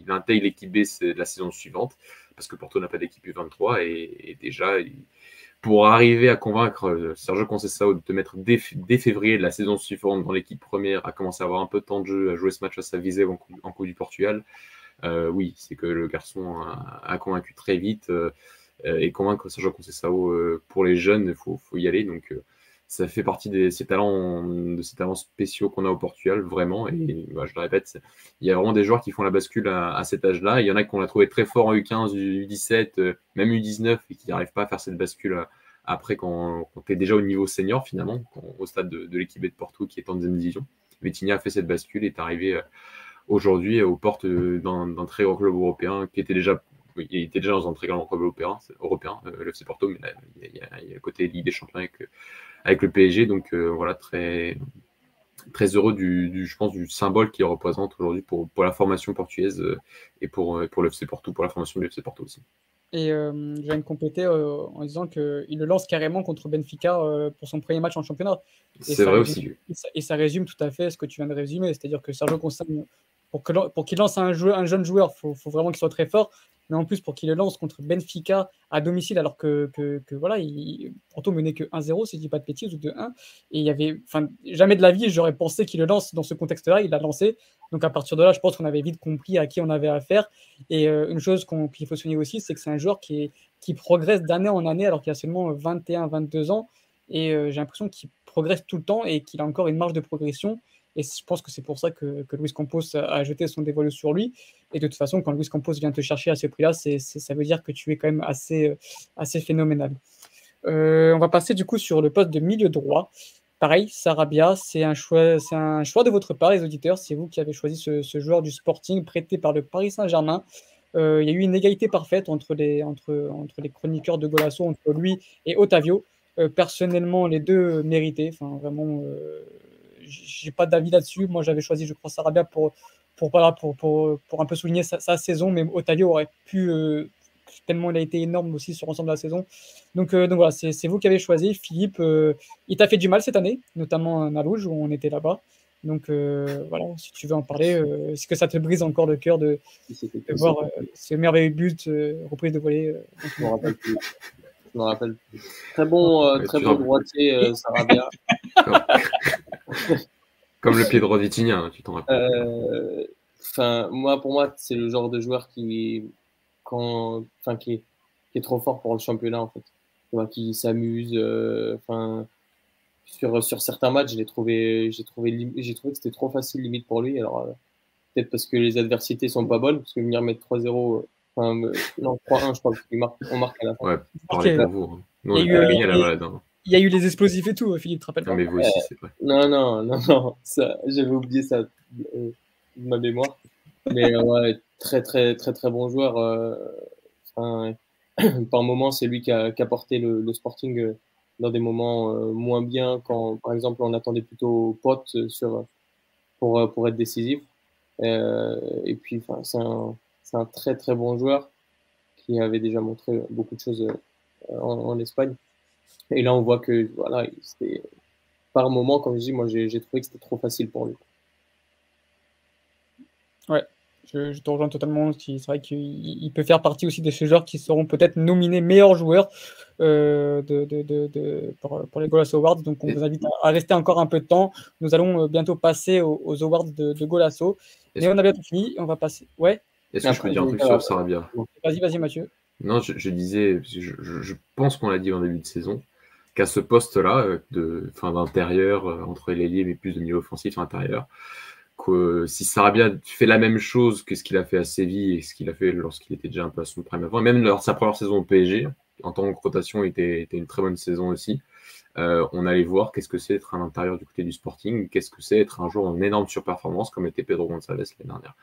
il intègre l'équipe B la saison suivante, parce que Porto n'a pas d'équipe U23, et, déjà, pour arriver à convaincre euh, Sergio Conceição de te mettre dès, février de la saison suivante dans l'équipe première, à commencer à avoir un peu de temps de jeu, à jouer ce match à sa visée en, en coup du Portugal, euh, oui, c'est que le garçon a, convaincu très vite, euh, et convaincre Sergio Conceição pour les jeunes, il faut, faut, y aller, donc ça fait partie de ces talents, de spéciaux qu'on a au Portugal, vraiment. Et bah, je le répète, il y a vraiment des joueurs qui font la bascule à, cet âge-là. Il y en a qu'on a trouvé très fort en U15, U17, euh, même U19, et qui n'arrivent pas à faire cette bascule euh, après quand, tu es déjà au niveau senior, finalement, au stade de, l'équipe de Porto qui est en deuxième division. Vitinha a fait cette bascule et est arrivé euh, aujourd'hui aux portes d'un très grand club européen qui était déjà il était déjà dans un très grand club européen, européen le FC Porto, mais il y, a, le côté Ligue des Champions avec, avec le PSG. Donc euh, voilà, très, très heureux du, je pense, du symbole qu'il représente aujourd'hui pour, pour la formation portugaise euh, et pour, euh, pour l'FC Porto, pour la formation de l'FC Porto aussi. Et je viens de compléter en disant qu'il le lance carrément contre Benfica pour son premier match en championnat. C'est vrai aussi. Et ça, résume tout à fait ce que tu viens de résumer, c'est-à-dire que Sergio Constantino pour qu'il pour lance un, un jeune joueur, il faut, faut, vraiment qu'il soit très fort mais en plus pour qu'il le lance contre Benfica à domicile, alors que, que, voilà, il, Porto menait que 1-0, si je dis pas de bêtises, ou 2-1. Et il y avait, enfin, jamais de la vie, j'aurais pensé qu'il le lance dans ce contexte-là, il l'a lancé. Donc à partir de là, je pense qu'on avait vite compris à qui on avait affaire. Et euh, une chose qu'il faut souligner aussi, c'est que c'est un joueur qui, qui progresse d'année en année, alors qu'il a seulement 21-22 ans. Et euh, j'ai l'impression qu'il progresse tout le temps et qu'il a encore une marge de progression. Et je pense que c'est pour ça que, que Luis Campos a jeté son dévoilé sur lui. Et de toute façon, quand Luis Campos vient te chercher à ce prix-là, ça veut dire que tu es quand même assez, euh, assez phénoménal. Euh, on va passer du coup sur le poste de milieu droit. Pareil, Sarabia, c'est un choix, un choix de votre part, les auditeurs. C'est vous qui avez choisi ce, joueur du Sporting prêté par le Paris Saint-Germain. Euh, il y a eu une égalité parfaite entre les, entre, entre les chroniqueurs de Golasso, entre lui et Otavio. personnellement, les deux méritaient. Enfin, vraiment, j'ai pas d'avis là-dessus. Moi, j'avais choisi, je crois, Sarabia pour, pour, voilà, pour, pour, pour un peu souligner sa, saison, mais Otavio aurait pu, tellement il a été énorme aussi sur l'ensemble de la saison. Donc, donc voilà, c'est vous qui avez choisi. Philippe, il t'a fait du mal cette année, notamment à Nalouge, où on était là-bas. Donc voilà, si tu veux en parler, est-ce que ça te brise encore le cœur de, de voir ce merveilleux but, reprise de volée Je me rappelle plus me rappelle Très bon, euh, très bon droitier, euh, Sarabia. Comme le pied droit vitinien, hein, tu t'en rappelles. Euh, enfin, moi, pour moi, c'est le genre de joueur qui, quand, enfin, qui est, qui est trop fort pour le championnat, en fait. qui s'amuse. Enfin, sur, sur certains matchs, j'ai trouvé, j'ai trouvé, j'ai trouvé que c'était trop facile limite pour lui. Alors, peut-être parce que les adversités sont pas bonnes, parce que venir mettre 3-0 non, 3-1, je crois qu'on marque, on marque à la fin. Ouais, parlez pour vous. il, y a eu, il, la hein. Il y a eu les explosifs et tout, Philippe, te rappelles Non, mais vous aussi, c'est vrai. Non, non, non, non. J'avais oublié ça euh, de ma mémoire. Mais euh, ouais, très, très, très, très bon joueur. Euh, enfin, par moments, c'est lui qui a, qui a porté le, le Sporting euh, dans des moments euh, moins bien, quand, par exemple, on attendait plutôt Pote sur, pour, pour être décisif. et puis, enfin, c'est un c'est un très très bon joueur qui avait déjà montré beaucoup de choses euh, en, Espagne. Et là, on voit que voilà, c'était par moment, comme je dis, moi j'ai trouvé que c'était trop facile pour lui. Ouais, je, te rejoins totalement. C'est vrai qu'il peut faire partie aussi de ces joueurs qui seront peut-être nominés meilleurs joueurs euh, de, de, de, pour, les Golasso Awards. Donc, on vous invite à, rester encore un peu de temps. Nous allons euh, bientôt passer aux, Awards de, de Golasso. Mais on a bientôt fini. On va passer. Ouais. Est-ce que je peux dire un truc sur Sarabia? Vas-y, vas-y, Mathieu. Non, je, disais, je, pense qu'on l'a dit en début de saison, qu'à ce poste-là, euh, de fin d'intérieur, euh, entre les mais plus de niveau offensif intérieur, que si Sarabia fait la même chose que ce qu'il a fait à Séville et ce qu'il a fait lorsqu'il était déjà un peu à son prime avant, même lors de sa première saison au PSG, en tant que rotation, était, était une très bonne saison aussi. Euh, on allait voir qu'est-ce que c'est être à l'intérieur du côté du Sporting, qu'est-ce que c'est être un joueur en énorme surperformance comme était Pedro Gonçalves l'année dernière.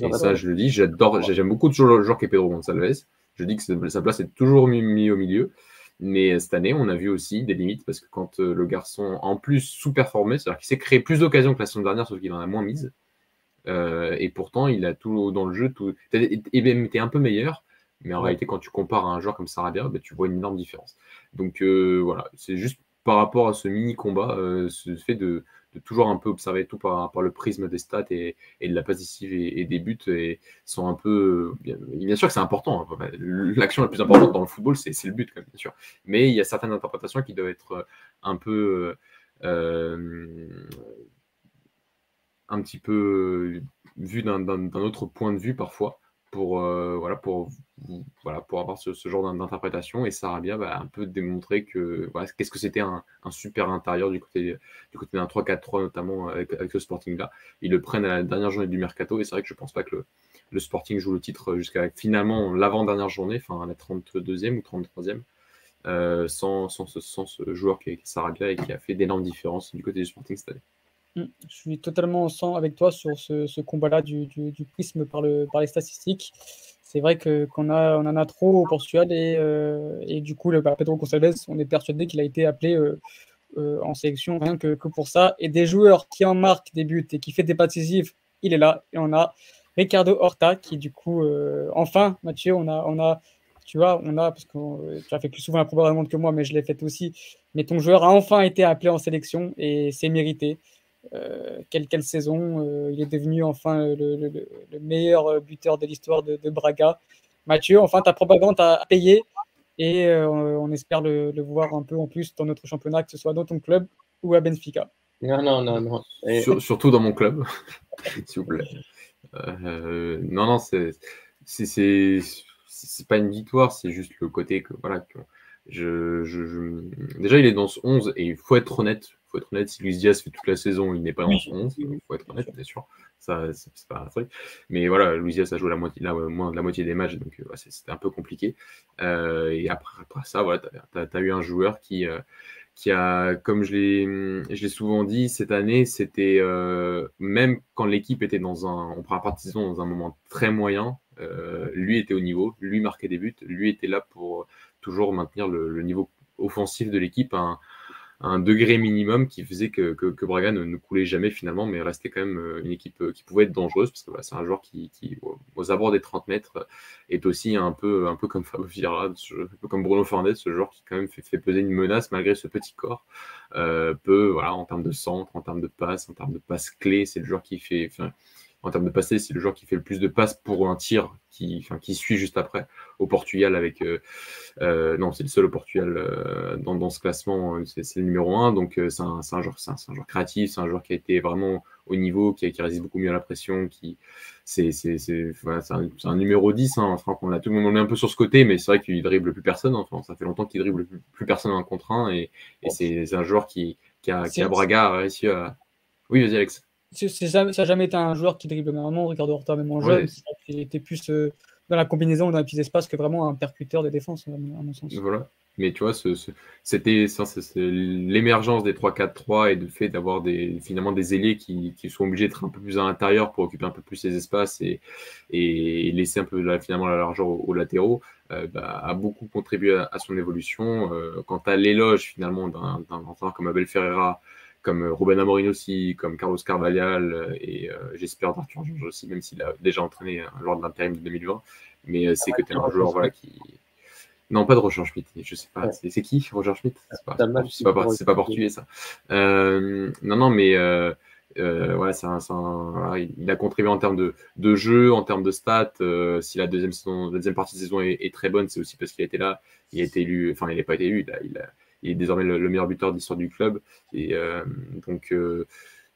Et ça, je le dis, j'adore, j'aime beaucoup de joueurs qui est Pedro Gonçalves. Je dis que sa place est toujours mis au milieu. Mais cette année, on a vu aussi des limites parce que quand euh, le garçon, en plus, sous-performé, c'est-à-dire qu'il s'est créé plus d'occasions que la saison dernière, sauf qu'il en a moins mise. Euh, et pourtant, il a tout dans le jeu, tout, il même été un peu meilleur. Mais en réalité, quand tu compares à un joueur comme Sarabia, bah, tu vois une énorme différence. Donc euh, voilà, c'est juste par rapport à ce mini combat, ce fait de, toujours un peu observer tout par, le prisme des stats et, de la passe et, des buts et sont un peu bien, sûr que c'est important hein. l'action la plus importante dans le football c'est le but bien sûr mais il y a certaines interprétations qui doivent être un peu euh, un petit peu vues d'un autre point de vue parfois pour, euh, voilà, pour, voilà, pour avoir ce, genre d'interprétation. Et Sarabia va un peu démontrer que qu'est-ce que c'était un, super intérieur du côté, du côté d'un 3-4-3, notamment avec, ce Sporting-là. Ils le prennent à la dernière journée du mercato. Et c'est vrai que je pense pas que le, Sporting joue le titre jusqu'à finalement l'avant-dernière journée, enfin la 32e ou 33e. Euh, sans, sans, ce, sans, ce, joueur qui est Sarabia et qui a fait d'énormes différences du côté du Sporting cette année. Mm. Je suis totalement ensemble avec toi sur ce, combat-là du, prisme par, le, par les statistiques. C'est vrai qu'on a, en a trop au Portugal et, euh, du coup, le, bah, Pedro Gonçalves, on est persuadé qu'il a été appelé euh, euh, en sélection rien que, pour ça. Et des joueurs qui en marquent des buts et qui fait des passes décisives, il est là. Et on a Ricardo Horta qui, du coup, enfin, Mathieu, on a, tu vois, on a, parce que tu as fait plus souvent la probablement que moi, mais je l'ai fait aussi. Mais ton joueur a enfin été appelé en sélection et c'est mérité. Euh, quelle, quelle, saison. Euh, il est devenu enfin le, meilleur buteur de l'histoire de, Braga. Mathieu, enfin, ta propagande a payé et euh, on espère le, voir un peu en plus dans notre championnat, que ce soit dans ton club ou à Benfica. Non, non, non, non. surtout dans mon club, s'il vous plaît. non, non, c'est c'est pas une victoire, c'est juste le côté que voilà. je, je, Déjà, il est dans ce 11 et il faut être honnête, faut être honnête, si Luis Diaz fait toute la saison, il n'est pas dans son 11, il faut être honnête, bien sûr. Ça, c'est pas un truc. Mais voilà, Luis Diaz a joué la moitié, la, moins de la moitié des matchs, donc euh, c'était un peu compliqué. Euh, et après, après, ça, voilà, tu as, eu un joueur qui, euh, qui a, comme je l'ai souvent dit, cette année, c'était même quand l'équipe était dans un, on prend partie dans un moment très moyen, lui était au niveau, lui marquait des buts, lui était là pour toujours maintenir le, le niveau offensif de l'équipe un, un degré minimum qui faisait que, que, Braga ne, coulait jamais finalement, mais restait quand même euh, une équipe euh, qui pouvait être dangereuse, parce que c'est un joueur qui, aux abords des 30 mètres, est aussi un peu, un peu comme Fabio un peu comme Bruno Fernandes, ce joueur qui quand même fait, fait peser une menace malgré ce petit corps, euh, peut, voilà, en termes de centre, en termes de passe, en termes de passe clé, c'est le joueur qui fait en termes de passer, c'est le joueur qui fait le plus de passes pour un tir qui, enfin, qui suit juste après au Portugal avec. Euh, euh, non, c'est le seul au Portugal euh, dans, dans, ce classement, c'est le numéro un. Donc c'est un, un, joueur, un, un, joueur créatif, c'est un joueur qui a été vraiment au niveau, qui, qui résiste beaucoup mieux à la pression, qui c'est voilà, un, un, numéro 10. Hein, enfin, on, a, tout le monde est un peu sur ce côté, mais c'est vrai qu'il dribble plus personne. Enfin, ça fait longtemps qu'il dribble plus, plus, personne en contre un et, et c'est un joueur qui, qui, a, qui a Braga réussi à. Oui, vas-y, Alex ça n'a jamais été un joueur qui dribble normalement. Ricardo Horta, même en jeune, il était plus euh, dans la combinaison ou dans les petits espaces que vraiment un percuteur de défense, à mon sens. Voilà. Mais tu vois, c'était l'émergence des 3-4-3 et le fait d'avoir des, finalement des ailiers qui, qui, sont obligés d'être un peu plus à l'intérieur pour occuper un peu plus les espaces et, et laisser un peu finalement la largeur aux, latéraux, euh, bah, a beaucoup contribué à, son évolution. Euh, quant à l'éloge finalement d'un entraîneur comme Abel Ferreira, comme euh, Ruben Amorim aussi, comme Carlos Carvalhal euh, et euh, j'espère Arthur Georges aussi, même s'il a déjà entraîné lors de l'intérim de 2020. Mais c'est que tu es un joueur voilà, qui. Non, pas de Roger Schmidt. Je sais pas. C'est qui, Roger Schmidt? C'est pas, pas, pas, portugais, ça. non, non, mais euh, voilà, un, il a contribué en termes de, de jeu, en termes de stats. si la deuxième, saison, la deuxième partie de saison est, est très bonne, c'est aussi parce qu'il a été là. Il a été élu, enfin, il n'a pas été élu. Il a, il est désormais le, meilleur buteur d'histoire du club. Et euh, donc, euh,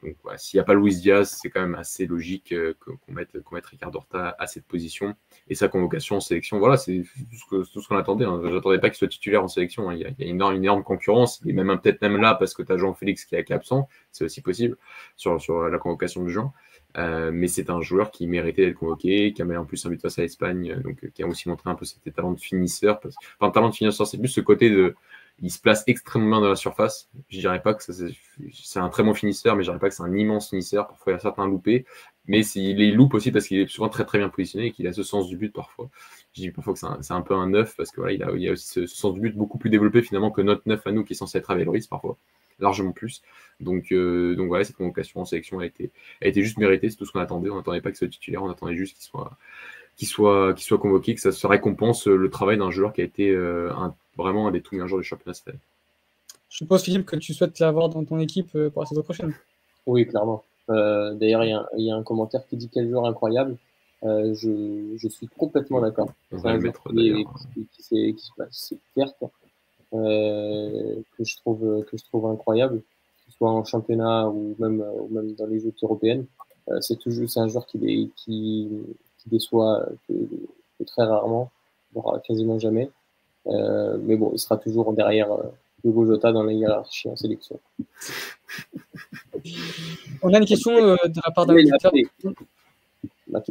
donc s'il n'y a pas Luis Diaz, c'est quand même assez logique euh, qu'on mette, qu mette Ricardo Horta à cette position. Et sa convocation en sélection, voilà, c'est tout ce qu'on attendait. Hein. Je n'attendais pas qu'il soit titulaire en sélection. Hein. Il, y a, une, énorme, concurrence. Il est même peut-être même là parce que tu as Jean-Félix qui est absent. C'est aussi possible sur, sur la convocation de Jean. mais c'est un joueur qui méritait d'être convoqué, qui a mis en plus un but face à l'Espagne, donc qui a aussi montré un peu ses talents de finisseur. Enfin, talent de finisseur, c'est plus ce côté de il se place extrêmement dans la surface. Je dirais pas que c'est un très bon finisseur, mais je dirais pas que c'est un immense finisseur. Parfois, il y a certains loupés, mais il les loupe aussi parce qu'il est souvent très très bien positionné et qu'il a ce sens du but parfois. Je dis parfois que c'est un, peu un neuf parce que voilà, il a, aussi ce, sens du but beaucoup plus développé finalement que notre neuf à nous qui est censé être à parfois, largement plus. Donc, euh, donc voilà, cette convocation en sélection a été, a été juste méritée, c'est tout ce qu'on attendait. On n'attendait pas que ce titulaire, on attendait juste qu'il soit, qu'il soit, qu'il soit convoqué, que ça se récompense le travail d'un joueur qui a été euh, un vraiment un des tout meilleurs joueurs du championnat cette année. Je suppose, Philippe, que tu souhaites l'avoir dans ton équipe euh, pour la saison prochaine. Oui, clairement. Euh, d'ailleurs, il y, a un commentaire qui dit quel joueur incroyable. Euh, je, je, suis complètement d'accord. C'est un joueur qui, qui, qui, qui, se passe certes, que je trouve que je trouve incroyable, que ce soit en championnat ou même ou même dans les jeux européennes. c'est toujours c'est un joueur qui, qui, qui déçoit que, que très rarement, voire quasiment jamais. Euh, mais bon, il sera toujours derrière euh, Hugo Jota dans la hiérarchie en sélection. On a une question euh, de la part d'un auditeur qui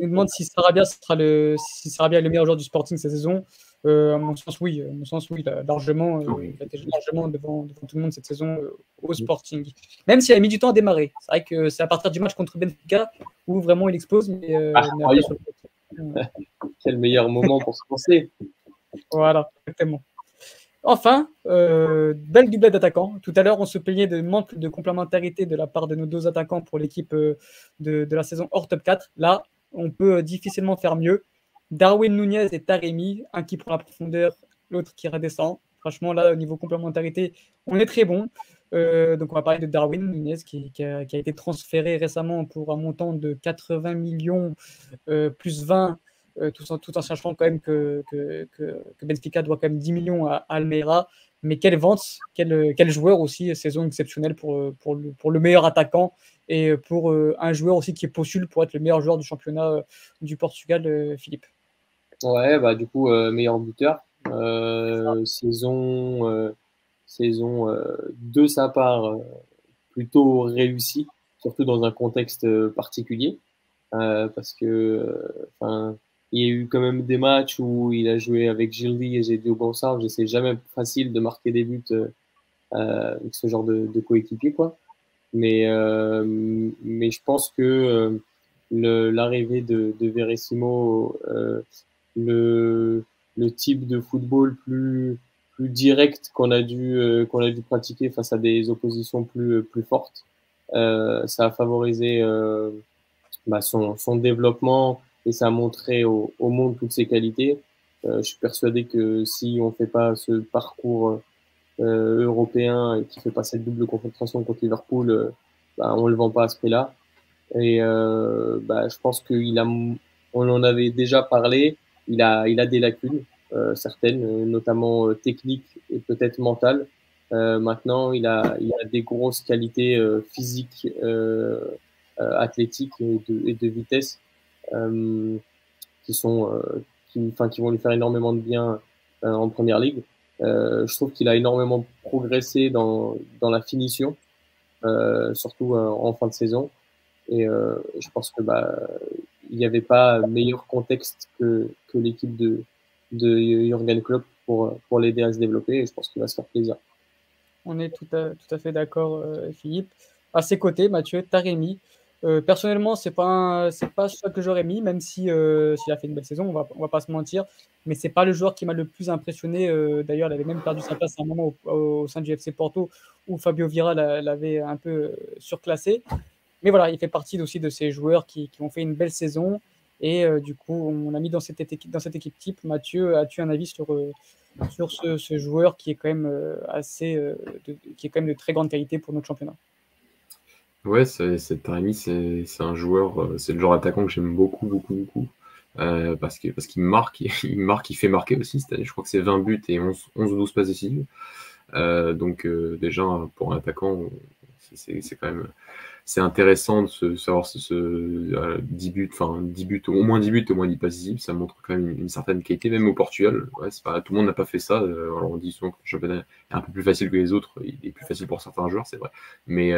nous demande si Sarabia sera le, si Sarabia est le meilleur joueur du Sporting cette saison. Euh, à mon sens, oui. À mon sens, oui, largement, oui. il a été largement devant, devant, tout le monde cette saison au Sporting. Même s'il a mis du temps à démarrer. C'est vrai que c'est à partir du match contre Benfica où vraiment il explose. Mais, ah, mais Quel meilleur moment pour se penser voilà, exactement. Enfin, euh, belle doublette d'attaquants. Tout à l'heure, on se plaignait de manque de complémentarité de la part de nos deux attaquants pour l'équipe euh, de, la saison hors top 4. Là, on peut difficilement faire mieux. Darwin Nunez et Taremi, un qui prend la profondeur, l'autre qui redescend. Franchement, là, au niveau complémentarité, on est très bon. Euh, donc, on va parler de Darwin Nunez qui, a, été transféré récemment pour un montant de 80 millions plus 20 euh, tout, en, tout, en, sachant quand même que, Benfica doit quand même 10 millions à, Almeida. Mais quelle vente, quel, quel, joueur aussi, saison exceptionnelle pour, pour, le, meilleur attaquant et pour euh, un joueur aussi qui est postule pour être le meilleur joueur du championnat euh, du Portugal, Philippe. Ouais, bah du coup, meilleur buteur. saison saison de sa part plutôt réussie, surtout dans un contexte particulier. parce que enfin il y a eu quand même des matchs où il a joué avec Gildi et Gédio Bonsard. Je sais jamais facile de marquer des buts euh, avec ce genre de, de coéquipier, quoi. Mais, euh, mais je pense que euh, l'arrivée de, de Verissimo, euh, le, le type de football plus, plus direct qu'on a dû qu'on a dû pratiquer face à des oppositions plus plus fortes. ça a favorisé bah, son, son développement et ça a montré au, au monde toutes ses qualités. je suis persuadé que si on fait pas ce parcours euh, européen et qui fait pas cette double confrontation contre Liverpool, euh, bah, on le vend pas à ce prix-là. Et euh, bah, je pense qu'il a, on en avait déjà parlé, il a, il a des lacunes certaines, notamment techniques et peut-être mentales. Euh, maintenant, il a, il a des grosses qualités euh, physiques, euh, athlétiques et de, et de vitesse qui sont, qui, qui vont lui faire énormément de bien en première ligue. Euh, je trouve qu'il a énormément progressé dans, dans la finition, euh, surtout euh, en fin de saison. Et je pense que bah, il n'y avait pas meilleur contexte que, que l'équipe de, de Jürgen Klopp pour, pour l'aider à se développer. Et je pense qu'il va se faire plaisir. On est tout à, tout à fait d'accord, Philippe. À ses côtés, Mathieu, Taremi, euh, personnellement, c'est pas c'est pas ce que j'aurais mis, même si euh, s'il a fait une belle saison, on va on va pas se mentir. Mais c'est pas le joueur qui m'a le plus impressionné. Euh, d'ailleurs, il avait même perdu sa place à un moment au, sein du FC Porto où Fabio Vira l'avait un peu surclassé. Mais voilà, il fait partie aussi de ces joueurs qui, ont fait une belle saison. Et du coup, on l'a mis dans cette équipe type. Mathieu, as-tu un avis sur sur ce, joueur qui est quand même assez de, très grande qualité pour notre championnat? Ouais, c'est c'est c'est un joueur, euh, c'est le genre d'attaquant que j'aime beaucoup, beaucoup, beaucoup. Euh, parce qu'il marque, il marque, il fait marquer aussi cette. Je crois que c'est 20 buts et 11, 11 ou 12 passes décisives. Euh, donc déjà pour un attaquant, c'est quand même c'est intéressant de se, savoir ce, ce 10 buts, enfin 10 buts, au moins 10 buts, au moins 10 passes décisives. Ça montre quand même une, certaine qualité, même au Portugal. Ouais, c'est pas, tout le monde n'a pas fait ça. alors on dit souvent que le championnat est un peu plus facile que les autres. Il est plus facile pour certains joueurs, c'est vrai. Mais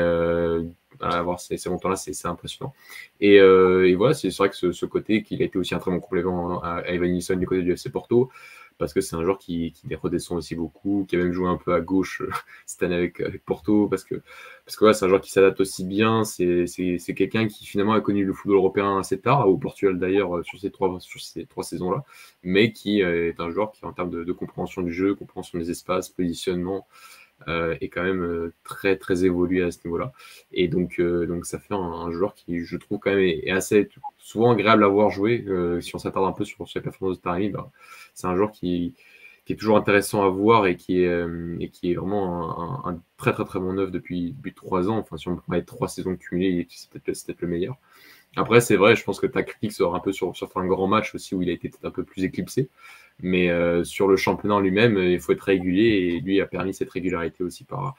à voir ces, ces montants-là, c'est impressionnant. Et, euh, et voilà, c'est vrai que ce, ce côté, qu'il a été aussi un très bon complément à, à Evan Nilsson du côté du FC Porto, parce que c'est un joueur qui, qui redescend aussi beaucoup, qui a même joué un peu à gauche euh, cette année avec, avec Porto, parce que parce que c'est un joueur qui s'adapte aussi bien. C'est quelqu'un qui finalement a connu le football européen assez tard, au Portugal d'ailleurs euh, sur ces trois saisons-là, mais qui euh, est un joueur qui en termes de, compréhension du jeu, compréhension des espaces, positionnement, euh, est quand même très très évolué à ce niveau-là. Et donc, donc ça fait un, joueur qui, je trouve, quand même est, assez souvent agréable à voir jouer. si on s'attarde un peu sur, les performances de Taremi, bah, c'est un joueur qui, qui est toujours intéressant à voir et qui est, et qui est vraiment un, très très très bon neuf depuis, depuis trois ans. Enfin, si on mettre trois saisons cumulées, c'est peut-être peut le meilleur. Après, c'est vrai, je pense que ta critique sort un peu sur, sur un grand match aussi où il a été peut-être un peu plus éclipsé. Mais euh, sur le championnat lui-même, il faut être régulier et lui a permis cette régularité aussi par,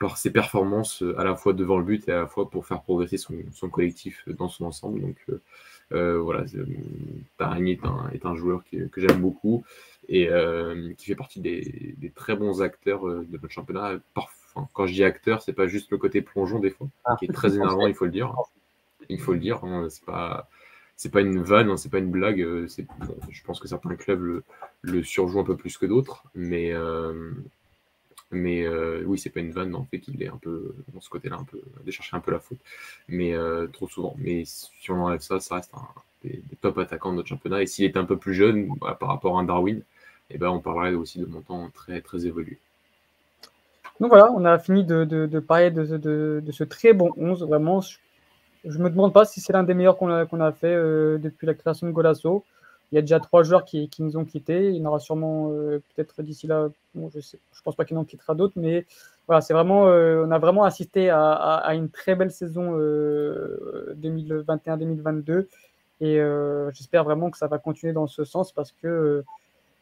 par ses performances euh, à la fois devant le but et à la fois pour faire progresser son, son collectif dans son ensemble. Donc euh, euh voilà, Tarani est un, est un joueur qui, que j'aime beaucoup et euh, qui fait partie des, des, très bons acteurs de notre championnat. Parfois, quand je dis acteur, c'est pas juste le côté plongeon des fois, ah. qui est très énervant, il faut le dire. Il faut le dire, hein, c'est pas c'est pas une vanne, hein, c'est pas une blague. Euh, je pense que certains clubs le, le surjouent un peu plus que d'autres, mais euh, mais euh, oui, c'est pas une vanne le fait qu'il est un peu dans ce côté-là, un peu de chercher un peu la faute, mais trop souvent. Mais si on enlève ça, ça reste un des, top attaquants de notre championnat. Et s'il était un peu plus jeune par rapport à un Darwin, eh ben on parlerait aussi de montants très très évolués. Donc voilà, on a fini de, de, parler de, de, ce très bon 11. Vraiment, je me demande pas si c'est l'un des meilleurs qu'on a, fait euh, depuis la création de Golasso. Il y a déjà trois joueurs qui, qui nous ont quittés. Il y en aura sûrement euh, peut-être d'ici là. Bon, je sais, je pense pas qu'il en quittera d'autres, mais voilà, c'est vraiment, euh, on a vraiment assisté à, à, à une très belle saison 2021-2022 et j'espère vraiment que ça va continuer dans ce sens parce que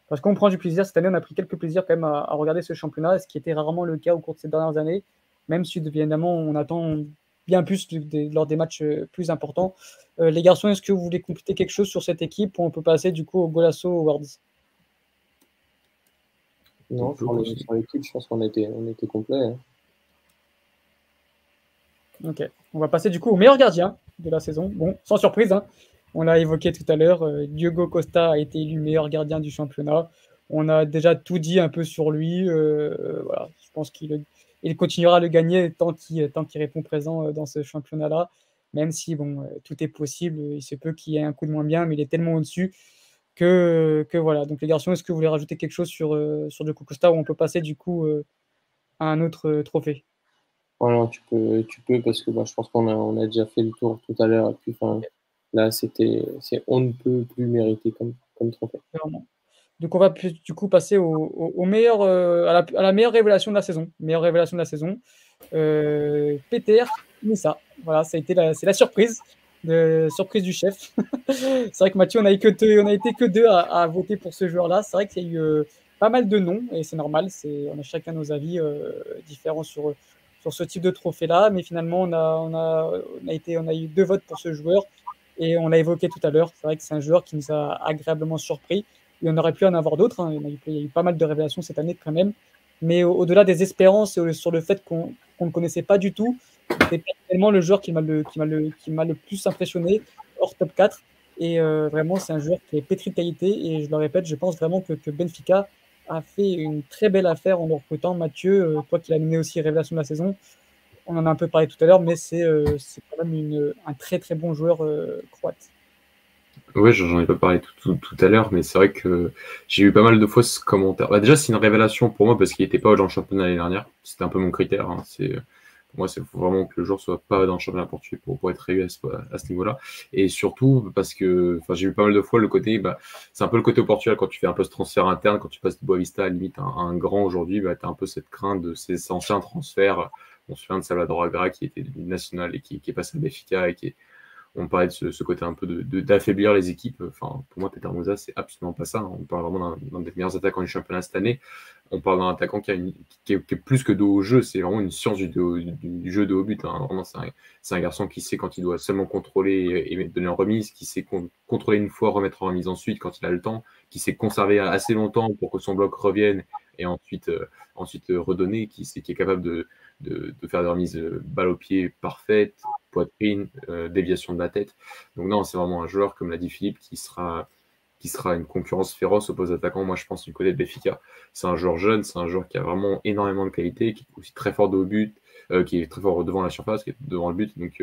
parce qu'on prend du plaisir. Cette année, on a pris quelques plaisirs quand même à, à regarder ce championnat, ce qui était rarement le cas au cours de ces dernières années. Même si évidemment on attend bien plus lors des matchs euh, plus importants. Euh, les garçons, est-ce que vous voulez compléter quelque chose sur cette équipe ou on peut passer du coup au Golasso Awards? Non, sur l'équipe, je pense qu'on était, on était complet. Hein. Ok, on va passer du coup au meilleur gardien de la saison. Bon, sans surprise, hein. On l'a évoqué tout à l'heure, euh, Diogo Costa a été élu meilleur gardien du championnat. On a déjà tout dit un peu sur lui. voilà, je pense qu'il il continuera à le gagner tant qu'il répond présent euh, dans ce championnat-là. Même si bon, euh, tout est possible, il se peut qu'il ait un coup de moins bien, mais il est tellement au-dessus que, voilà. Donc les garçons, est-ce que vous voulez rajouter quelque chose sur, sur Costa ou on peut passer du coup à un autre trophée? Tu peux, tu peux parce que bah, je pense qu'on a, déjà fait le tour tout à l'heure. Là, c'était, c'est on ne peut plus mériter comme, comme trophée. Donc, on va du coup passer au, meilleur, à, la, meilleure révélation de la saison. Meilleure révélation de la saison. Euh, Peter Nissa. Voilà, ça a été c'est la surprise. Surprise du chef. c'est vrai que Mathieu, on a, que on a été que deux à, voter pour ce joueur-là. C'est vrai qu'il y a eu euh, pas mal de noms et c'est normal. C'est, on a chacun nos avis euh, différents sur, sur ce type de trophée-là. Mais finalement, on a, on, a, on, a été, on a eu deux votes pour ce joueur et on l'a évoqué tout à l'heure. C'est vrai que c'est un joueur qui nous a agréablement surpris. Et on aurait pu en avoir d'autres. Hein. Il, y a eu pas mal de révélations cette année quand même. Mais au-delà des espérances et sur le fait qu'on ne connaissait pas du tout, c'est personnellement le joueur qui m'a le, le, le plus impressionné hors top 4. Et euh, vraiment, c'est un joueur qui est pétri de qualité. Et je le répète, je pense vraiment que, Benfica a fait une très belle affaire en recrutant. Mathieu, euh, toi qui l'as mené aussi révélation de la saison, on en a un peu parlé tout à l'heure, mais c'est euh, quand même un très très bon joueur croate. Oui, j'en ai pas parlé tout, à l'heure, mais c'est vrai que j'ai eu pas mal de fois ce commentaire. Bah, déjà, c'est une révélation pour moi parce qu'il n'était pas dans le championnat l'année dernière. C'était un peu mon critère. Hein. C'est pour moi, c'est vraiment que le joueur soit pas dans le championnat portugais pour, être réglé à ce, niveau-là. Et surtout parce que j'ai eu pas mal de fois le côté, bah, c'est un peu le côté au Portugal quand tu fais un peu ce transfert interne, quand tu passes de Boavista à limite un, un grand aujourd'hui, bah, tu as un peu cette crainte de ces anciens transferts. On se souvient de Salvador Agra qui était national et qui, est passé à Béfica et qui on parlait de ce, côté un peu d'affaiblir de, les équipes. Enfin, pour moi, Peter Moussa, c'est absolument pas ça. On parle vraiment d'un des meilleurs attaquants du championnat cette année. On parle d'un attaquant qui, a qui, est, plus que de haut jeu. C'est vraiment une science du, jeu de haut but. Hein. c'est un, garçon qui sait quand il doit seulement contrôler et, donner en remise, qui sait contrôler une fois, remettre en remise ensuite quand il a le temps, qui sait conserver assez longtemps pour que son bloc revienne et ensuite, euh, ensuite redonner, qui, qui est capable de, de, faire des remises euh, balle au pied parfaites, poitrine, euh, déviation de la tête. Donc non, c'est vraiment un joueur, comme l'a dit Philippe, qui sera, qui sera une concurrence féroce au poste d'attaquant. Moi, je pense du côté de Béfica. C'est un joueur jeune, c'est un joueur qui a vraiment énormément de qualité, qui est aussi très fort but, euh, qui est très fort devant la surface, qui est devant le but. Donc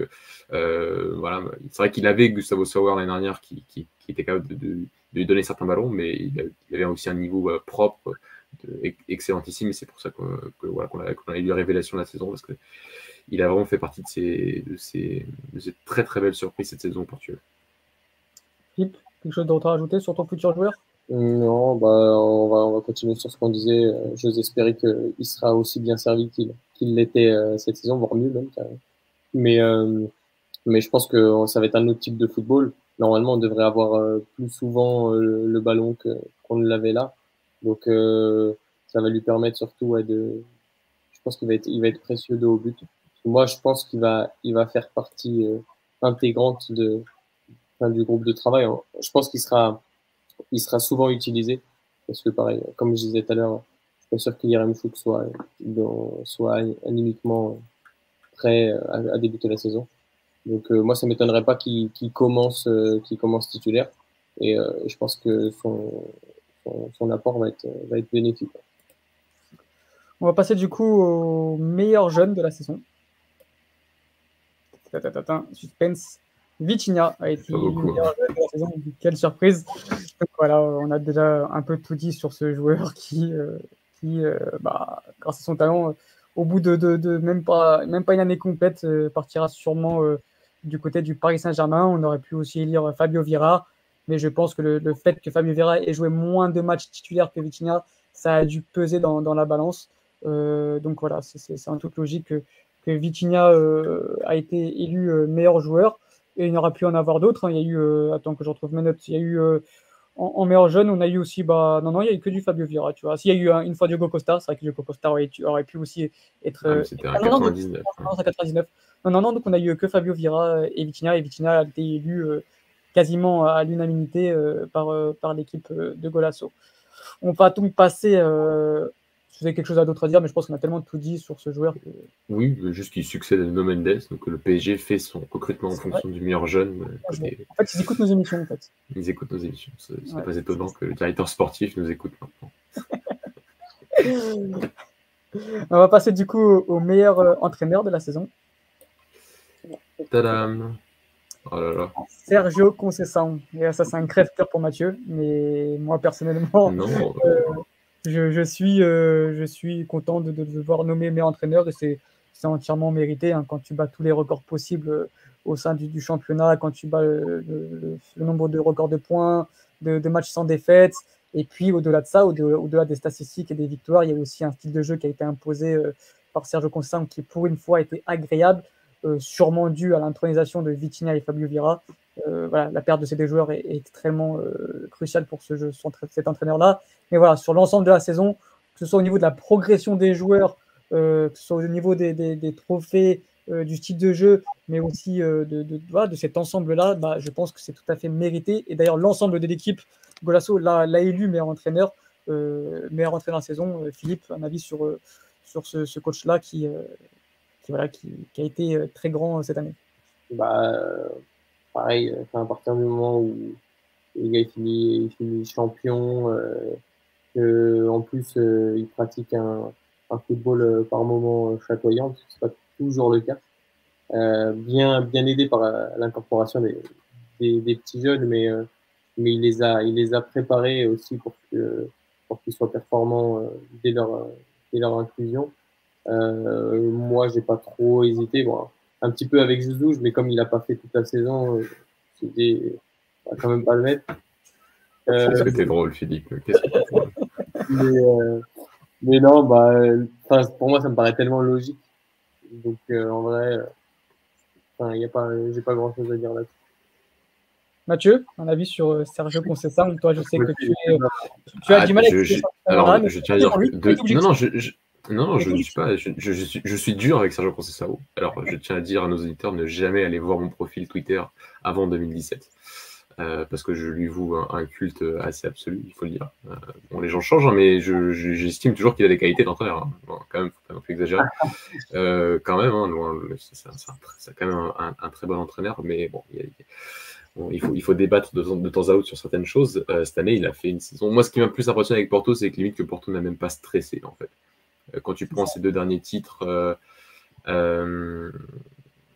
voilà, c'est vrai qu'il avait Gustavo Sauer l'année dernière qui, qui, était capable de, lui donner certains ballons, mais il, avait aussi un niveau propre excellentissime et c'est pour ça qu'on a, eu la révélation de la saison parce qu'il a vraiment fait partie de ces, de ces, très très belles surprises cette saison au Portugal. Philippe, quelque chose d'autre à rajouter sur ton futur joueur? Non, bah, on, va, on va continuer sur ce qu'on disait. J'ose espérer qu'il sera aussi bien servi qu'il l'était euh, cette saison, voire mieux même. Mais, euh, mais je pense que ça va être un autre type de football. Normalement, on devrait avoir euh, plus souvent le ballon qu'on ne l'avait là. Donc, euh, ça va lui permettre surtout de. Je pense qu'il va être, il va être précieux de haut but. Moi, je pense qu'il va, il va faire partie euh, intégrante de, du groupe de travail. Je pense qu'il sera, il sera souvent utilisé parce que, pareil, comme je disais tout à l'heure, je suis pas sûr qu'Yerem Fouk soit, soit animiquement prêt à, débuter la saison. Donc, euh, moi, ça m'étonnerait pas qu'il commence, qu'il commence titulaire. Et je pense que son, son, apport va être, va être bénéfique. On va passer du coup au meilleur jeune de la saison. Suspense. Vitinha a été le meilleur jeune de la saison. Quelle surprise. voilà, on a déjà un peu tout dit sur ce joueur qui, euh, qui euh, bah, grâce à son talent, euh, au bout de, de, même, pas, même pas une année complète, partira sûrement du côté du Paris Saint-Germain. On aurait pu aussi lire Fabio Vira, mais je pense que le, fait que Fabio Vera ait joué moins de matchs titulaires que Vitinha, ça a dû peser dans, dans la balance. Euh, donc voilà, c'est un truc logique que, que Vitinha euh, a été élu euh, meilleur joueur et il n'y aura pu en avoir d'autres. Hein. Il y a eu, attends que je retrouve mes notes, il y a eu en, meilleur jeune, on a eu aussi, bah, non, non, il n'y a eu que du Fabio Vieira, tu vois. S'il y a eu une fois Diogo Costa, c'est vrai que Diogo Costa aurait, aurait pu aussi être. Ah, C'était un 99. Non, 99. Non, non, non, donc on a eu que Fabio Vieira et Vitinha, et Vitinha a été élu quasiment à l'unanimité euh, par, euh, par l'équipe euh, de Golasso. On va donc passer si vous avez quelque chose à d'autre à dire, mais je pense qu'on a tellement tout dit sur ce joueur. Oui, juste qu'il succède à No Mendes, donc le PSG fait son recrutement en fonction du meilleur jeune. En fait, ils écoutent nos émissions. En fait. Ils écoutent nos émissions. C'est n'est pas étonnant que le directeur sportif nous écoute maintenant. On va passer du coup au meilleur entraîneur de la saison. Tadam Oh là là. Sergio Conceição. Et ça, c'est un crève-cœur pour Mathieu. Mais moi, personnellement, euh, je, je, suis, euh, je suis content de, de, devoir nommer mes entraîneurs et c'est entièrement mérité. Hein, quand tu bats tous les records possibles euh, au sein du, du championnat, quand tu bats le, le, le, nombre de records de points, de, de matchs sans défaite. Et puis, au-delà de ça, au-delà au des statistiques et des victoires, il y a aussi un style de jeu qui a été imposé par Sergio Conceição qui, pour une fois, a été agréable. Euh, sûrement dû à l'intronisation de Vitinha et Fabio Vira. Euh, voilà, la perte de ces deux joueurs est, extrêmement euh, cruciale pour ce jeu, cet entraîneur-là. Mais voilà, sur l'ensemble de la saison, que ce soit au niveau de la progression des joueurs, que ce soit au niveau des, trophées, du style de jeu, mais aussi de, de, de, cet ensemble-là, bah, je pense que c'est tout à fait mérité. Et d'ailleurs, l'ensemble de l'équipe, Golasso l'a élu meilleur entraîneur, meilleur entraîneur de la saison. Philippe, un avis sur, sur ce, ce coach-là qui, qui, voilà, qui, a été euh, très grand euh, cette année bah, euh, Pareil, à partir du moment où le gars finit, finit champion, en plus il pratique un, football par moment chatoyant, que c'est pas toujours le cas. Bien, bien aidé par l'incorporation des, petits jeunes, mais, mais il, les a, il les a préparés aussi pour qu'ils soient performants dès leur, dès leur inclusion. Euh, moi, j'ai pas trop hésité. Bon, un petit peu avec Zouzouj, mais comme il a pas fait toute la saison, euh, c'était quand même pas le mettre. Euh, C'était drôle, Philippe. mais, euh, mais, non, bah, pour moi, ça me paraît tellement logique. Donc, euh, en vrai, y a pas, j'ai pas grand chose à dire là-dessus. Mathieu, un avis sur Sergio Conceição? Toi, je sais que tu, es, tu as ah, du mal avec je, alors, je tiens à dire non, non, je, non, je ne suis pas. Je, je, suis, je, suis, dur avec Sergio Conceição. Alors, je tiens à dire à nos auditeurs ne jamais aller voir mon profil Twitter avant 2017. Euh, parce que je lui voue un, culte assez absolu, il faut le dire. Euh, bon, les gens changent, hein, mais j'estime toujours qu'il a des qualités d'entraîneur. Hein. Bon, quand même, faut pas non plus exagérer. Euh, quand même, hein, c'est quand même un, un, très bon entraîneur, mais bon, il, bon, il, faut, il faut débattre de, de, temps à autre sur certaines choses. Cette année, il a fait une saison. Moi, ce qui m'a plus impressionné avec Porto, c'est que limite que Porto n'a même pas stressé, en fait. Euh, quand tu prends ces deux derniers titres, euh, euh,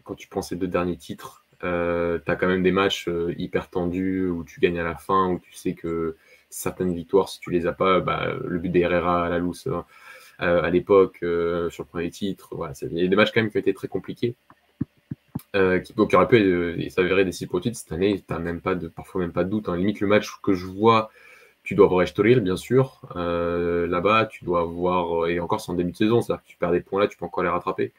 quand tu prends ces deux derniers titres, euh, tu as quand même des matchs hyper tendus où tu gagnes à la fin, où tu sais que certaines victoires, si tu les as pas, bah, le but des Herrera à la loose euh, à l'époque, euh, sur le premier titre, voilà, il y a des matchs quand même qui ont été très compliqués. Euh, qui, qui auraient pu s'avérer des pour titres cette année, tu même pas de, parfois même pas de doute. Hein. Limite, le match que je vois tu dois avoir Estoril, bien sûr. Euh, Là-bas, tu dois avoir, et encore c'est en début de saison, c'est-à-dire que tu perds des points là, tu peux encore les rattraper.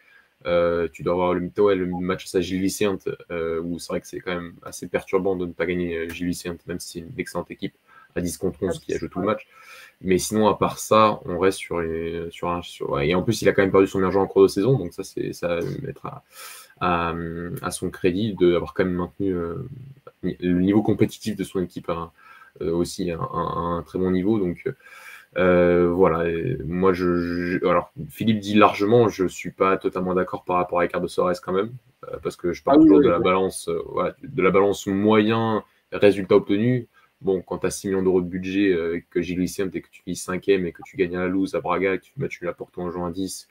Euh, tu dois avoir le, ouais, le match à Gilles Vicente, euh, où c'est vrai que c'est quand même assez perturbant de ne pas gagner euh, Gilles Vicente, même si c'est une excellente équipe à 10 contre 11 qui a joué tout le match. Mais sinon, à part ça, on reste sur, un. Sur. Et en plus, il a quand même perdu son meilleur joueur en cours de saison, donc ça, c'est ça mettre à, à, son crédit d'avoir quand même maintenu euh, le niveau compétitif de son équipe euh, aussi un, un, très bon niveau. Donc euh, voilà, moi je, alors Philippe dit largement, je suis pas totalement d'accord par rapport à Ricardo Soares quand même, euh, parce que je parle ah, toujours oui, de la balance, de la balance moyen résultat obtenu. Bon, quand tu as 6 millions d'euros de budget, euh, que Gilles Vicente et que tu vis 5 et que tu gagnes à la loose à Braga, que tu matches la Porto en juin 10,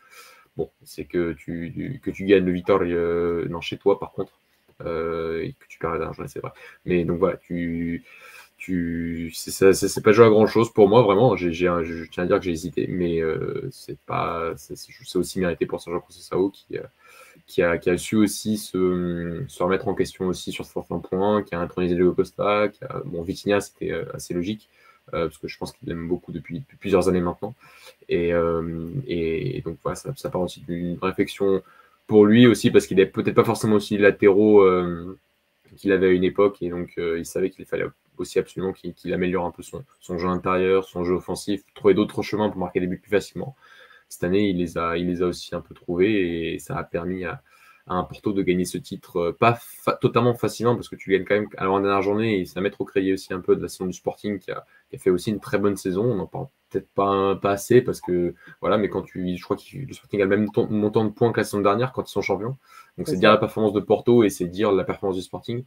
bon, c'est que tu, que tu gagnes le Victor euh, non, chez toi par contre, euh, et que tu perds l'argent, c'est vrai. Mais donc voilà, tu, tu c'est pas joué à grand chose pour moi vraiment. J'ai je tiens à dire que j'ai hésité mais euh, c'est pas c'est aussi mérité pour Sergio Conceição qui euh, qui a, qui a su aussi se, se, remettre en question aussi sur certains points qui a intronisé Diego Costa qui a, bon Vitinha c'était euh, assez logique parce que je pense qu'il l'aime beaucoup depuis, plusieurs années maintenant. Et, et donc voilà ça, ça part aussi d'une réflexion pour lui aussi parce qu'il est peut-être pas forcément aussi latéraux qu'il avait à une époque et donc il savait qu'il fallait aussi absolument qu'il améliore un peu son, son, jeu intérieur, son jeu offensif, trouver d'autres chemins pour marquer des buts plus facilement. Cette année, il les a, il les a aussi un peu trouvés et ça a permis à, à un Porto de gagner ce titre, euh, pas fa totalement facilement parce que tu gagnes quand même à la dernière journée et ça mettre au crédit aussi un peu de la saison du Sporting qui a, qui a fait aussi une très bonne saison. On n'en parle peut-être pas, pas assez parce que voilà, mais quand tu, je crois que le Sporting a le même montant de points que la saison dernière quand ils sont champions. Donc c'est dire la performance de Porto et c'est dire la performance du Sporting.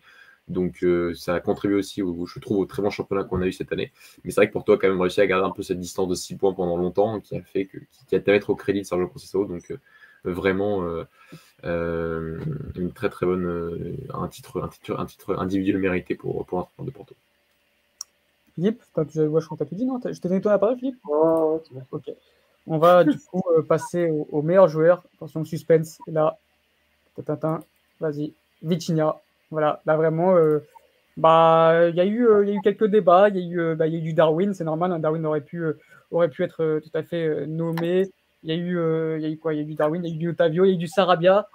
Donc euh, ça a contribué aussi, au, je trouve, au très bon championnat qu'on a eu cette année. Mais c'est vrai que pour toi, quand même réussi à garder un peu cette distance de 6 points pendant longtemps, qui a fait que, qui a été mettre au crédit de Sergio Conceição. Donc euh, vraiment, euh, une très très bonne un titre un titre un titre individuel mérité pour pour de Porto. Philippe, tu, ouais, je crois que tu dit non? Je t'ai donné ton la parole, Philippe oh, Ok. On va du coup passer au, meilleur joueur. Attention, suspense. Là, vas-y. Vitinha. Voilà, là vraiment, bah, il y, y a eu quelques débats. Il y, bah, y a eu du Darwin, c'est normal. Hein, Darwin aurait pu, aurait pu être tout à fait nommé. Il y a eu, y a eu quoi Il y a eu du Darwin, il y a eu du Otavio, il y a eu du Sarabia,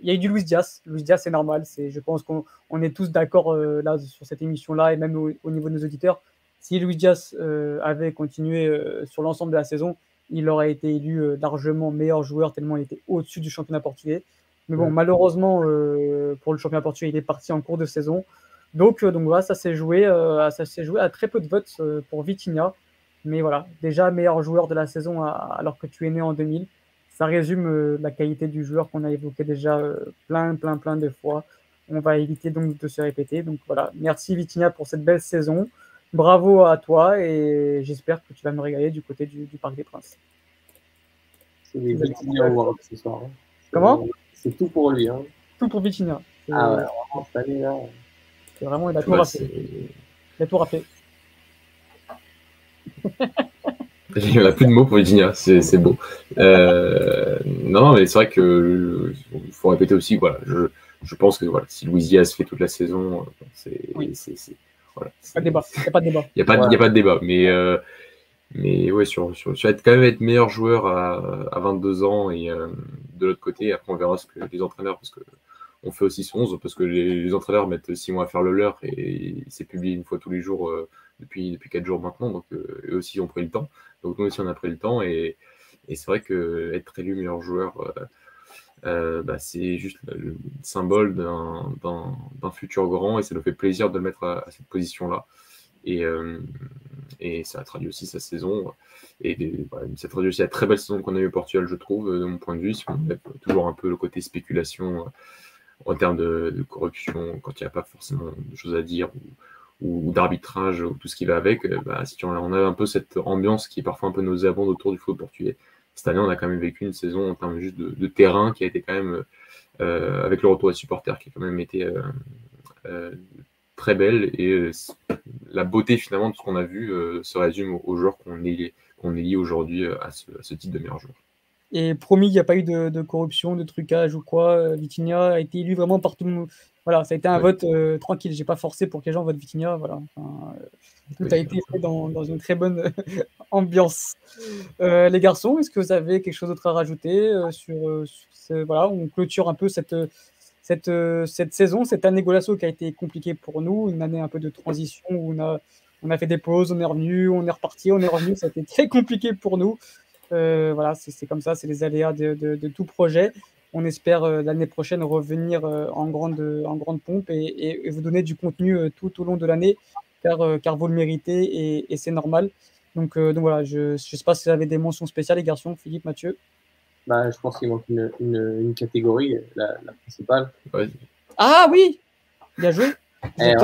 il y a eu du Luis Diaz. Luis Diaz, c'est normal. Je pense qu'on on est tous d'accord là sur cette émission-là et même au, niveau de nos auditeurs. Si Luis Diaz avait continué sur l'ensemble de la saison, il aurait été élu largement meilleur joueur tellement il était au-dessus du championnat portugais. Mais bon, malheureusement pour le championnat portugais, il est parti en cours de saison. Donc, donc voilà, ça s'est joué, ça s'est joué à très peu de votes pour Vitinha. Mais voilà, déjà meilleur joueur de la saison alors que tu es né en 2000. Ça résume euh, la qualité du joueur qu'on a évoqué déjà euh, plein, plein, plein de fois. On va éviter donc de se répéter. Donc voilà, merci Vitinha pour cette belle saison. Bravo à toi et j'espère que tu vas me régaler du côté du, Parc des Princes. C'est Vitinha ce soir. Hein. Comment? C'est tout pour lui. Hein. Tout pour Vitinha. Ah ouais, vraiment, cette année-là. C'est vraiment, il a tout raflé. Il a tout raflé. Il n'y a plus de mots pour Virginia, c'est beau. Euh, non, mais c'est vrai que il faut répéter aussi, voilà, je, je pense que voilà, si Louisias fait toute la saison, c'est voilà, pas de débat. Il n'y a pas de débat. Il n'y a, pas, a pas de débat. Mais, euh, mais ouais, sur, sur, sur, être quand même être meilleur joueur à, à 22 ans et euh, de l'autre côté, après on verra ce que les entraîneurs, parce que on fait aussi son 11, parce que les, les, entraîneurs mettent 6 mois à faire le leur et c'est publié une fois tous les jours depuis, depuis 4 jours maintenant. Donc eux aussi ont pris le temps. Donc nous aussi, on a pris le temps et, c'est vrai que être élu meilleur joueur, euh, euh, bah, c'est juste le symbole d'un futur grand et ça nous fait plaisir de le mettre à, cette position-là. Et, euh, et, ça traduit aussi sa saison. Et ça traduit aussi la très belle saison qu'on a eu au Portugal, je trouve, de mon point de vue. Si on met toujours un peu le côté spéculation en termes de, corruption, quand il n'y a pas forcément de choses à dire ou, d'arbitrage ou tout ce qui va avec, euh, bah, si on a un peu cette ambiance qui est parfois un peu nauséabonde autour du foot portugais. Cette année, on a quand même vécu une saison en termes juste de, terrain qui a été quand même, euh, avec le retour des supporters, qui a quand même été euh, très belle. Et la beauté finalement de ce qu'on a vu se résume aux, joueurs qu'on est, qu'on est aujourd'hui à ce, à ce titre de meilleur joueur. Et promis, il n'y a pas eu de, corruption, de trucage ou quoi. Vitinha a été élu vraiment par tout le monde. Voilà, ça a été un vote tranquille. Euh, tranquille. J'ai pas forcé pour que les gens votent Vitinha. Voilà. Euh, tout a été fait dans, une très bonne ambiance. Euh, les garçons, est-ce que vous avez quelque chose d'autre à rajouter sur, ce, voilà, on clôture un peu cette, cette, cette saison, cette année Golasso qui a été compliquée pour nous, une année un peu de transition où on a, on a fait des pauses, on est revenu, on est reparti, on est revenu. Ça a été très compliqué pour nous. voilà, c'est comme ça, c'est les aléas de, de, tout projet on espère euh, l'année prochaine revenir euh, en, grande, en grande pompe et, vous donner du contenu euh, tout au long de l'année, car, car vous le méritez et, c'est normal. Donc, donc voilà, je ne sais pas si vous avez des mentions spéciales, les garçons, Philippe, Mathieu. Bah, je pense qu'il manque une, une, catégorie, la, principale. Ah oui Bien joué. Eh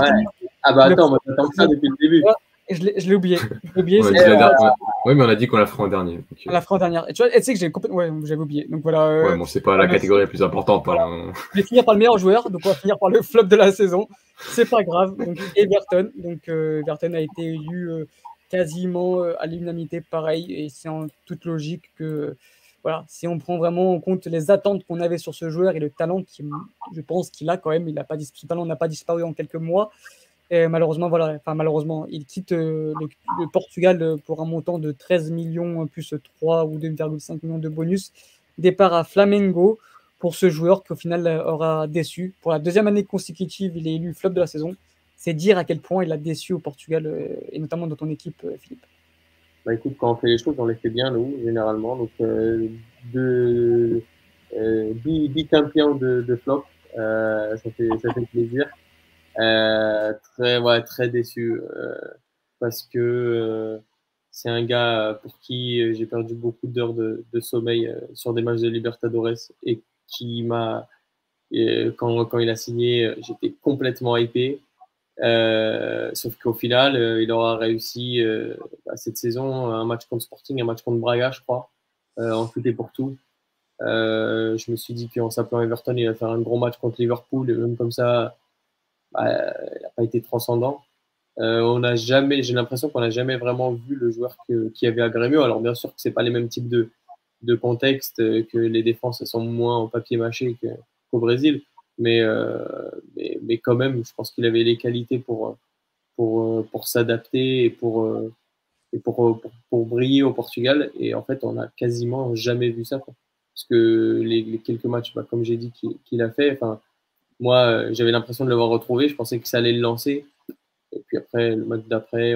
ah bah attends, on attend ça depuis le début. Je l'ai oublié. oublié oui, mais on a dit qu'on la fera en dernier. On la fera en dernière. Et tu vois, tu sais que j'ai complètement. Ouais, j'avais oublié. Donc voilà. Euh, ouais, bon, c'est pas la catégorie la plus importante. Par Je vais finir par le meilleur joueur, donc on va finir par le flop de la saison. C'est pas grave. Donc, Everton. Donc, euh, Everton a été élu euh, quasiment à l'unanimité, pareil. Et c'est en toute logique que. Voilà, si on prend vraiment en compte les attentes qu'on avait sur ce joueur et le talent qui, je pense qu'il a quand même, il a pas, ce talent n'a pas disparu en quelques mois. Malheureusement, voilà, enfin malheureusement, il quitte euh, le, Portugal euh, pour un montant de 13 millions plus 3 ou 2,5 millions de bonus. Départ à Flamengo pour ce joueur qui au final euh, aura déçu. Pour la deuxième année consécutive, il est élu flop de la saison. C'est dire à quel point il a déçu au Portugal et notamment dans ton équipe, Philippe. Bah écoute, quand on fait les choses, on les fait bien, nous, généralement. Donc, euh, de, 10, champions de, de flop, ça, fait, ça fait plaisir. Euh, très, ouais, très déçu euh, parce que euh, c'est un gars pour qui j'ai perdu beaucoup d'heures de, de, sommeil sur des matchs de Libertadores et qui m'a, quand, quand il a signé, j'étais complètement hypé. Euh, sauf qu'au final, il aura réussi bah, cette saison un match contre Sporting, un match contre Braga, je crois, en tout et pour tout. je me suis dit qu'en s'appelant Everton, il va faire un gros match contre Liverpool, et même comme ça, bah, il n'a pas été transcendant. on jamais, j'ai l'impression qu'on n'a jamais vraiment vu le joueur qui avait à Grémio. Alors bien sûr que c'est pas les mêmes types de, de contexte, que les défenses sont moins en papier mâché qu'au Brésil, mais, mais, mais, quand même, je pense qu'il avait les qualités pour, pour, pour s'adapter et pour et pour, pour, briller au Portugal. Et en fait, on n'a quasiment jamais vu ça. Parce que les, quelques matchs, bah, comme j'ai dit, qu'il a fait, enfin, moi, euh, j'avais l'impression de l'avoir retrouvé. Je pensais que ça allait le lancer. Et puis après, le match d'après,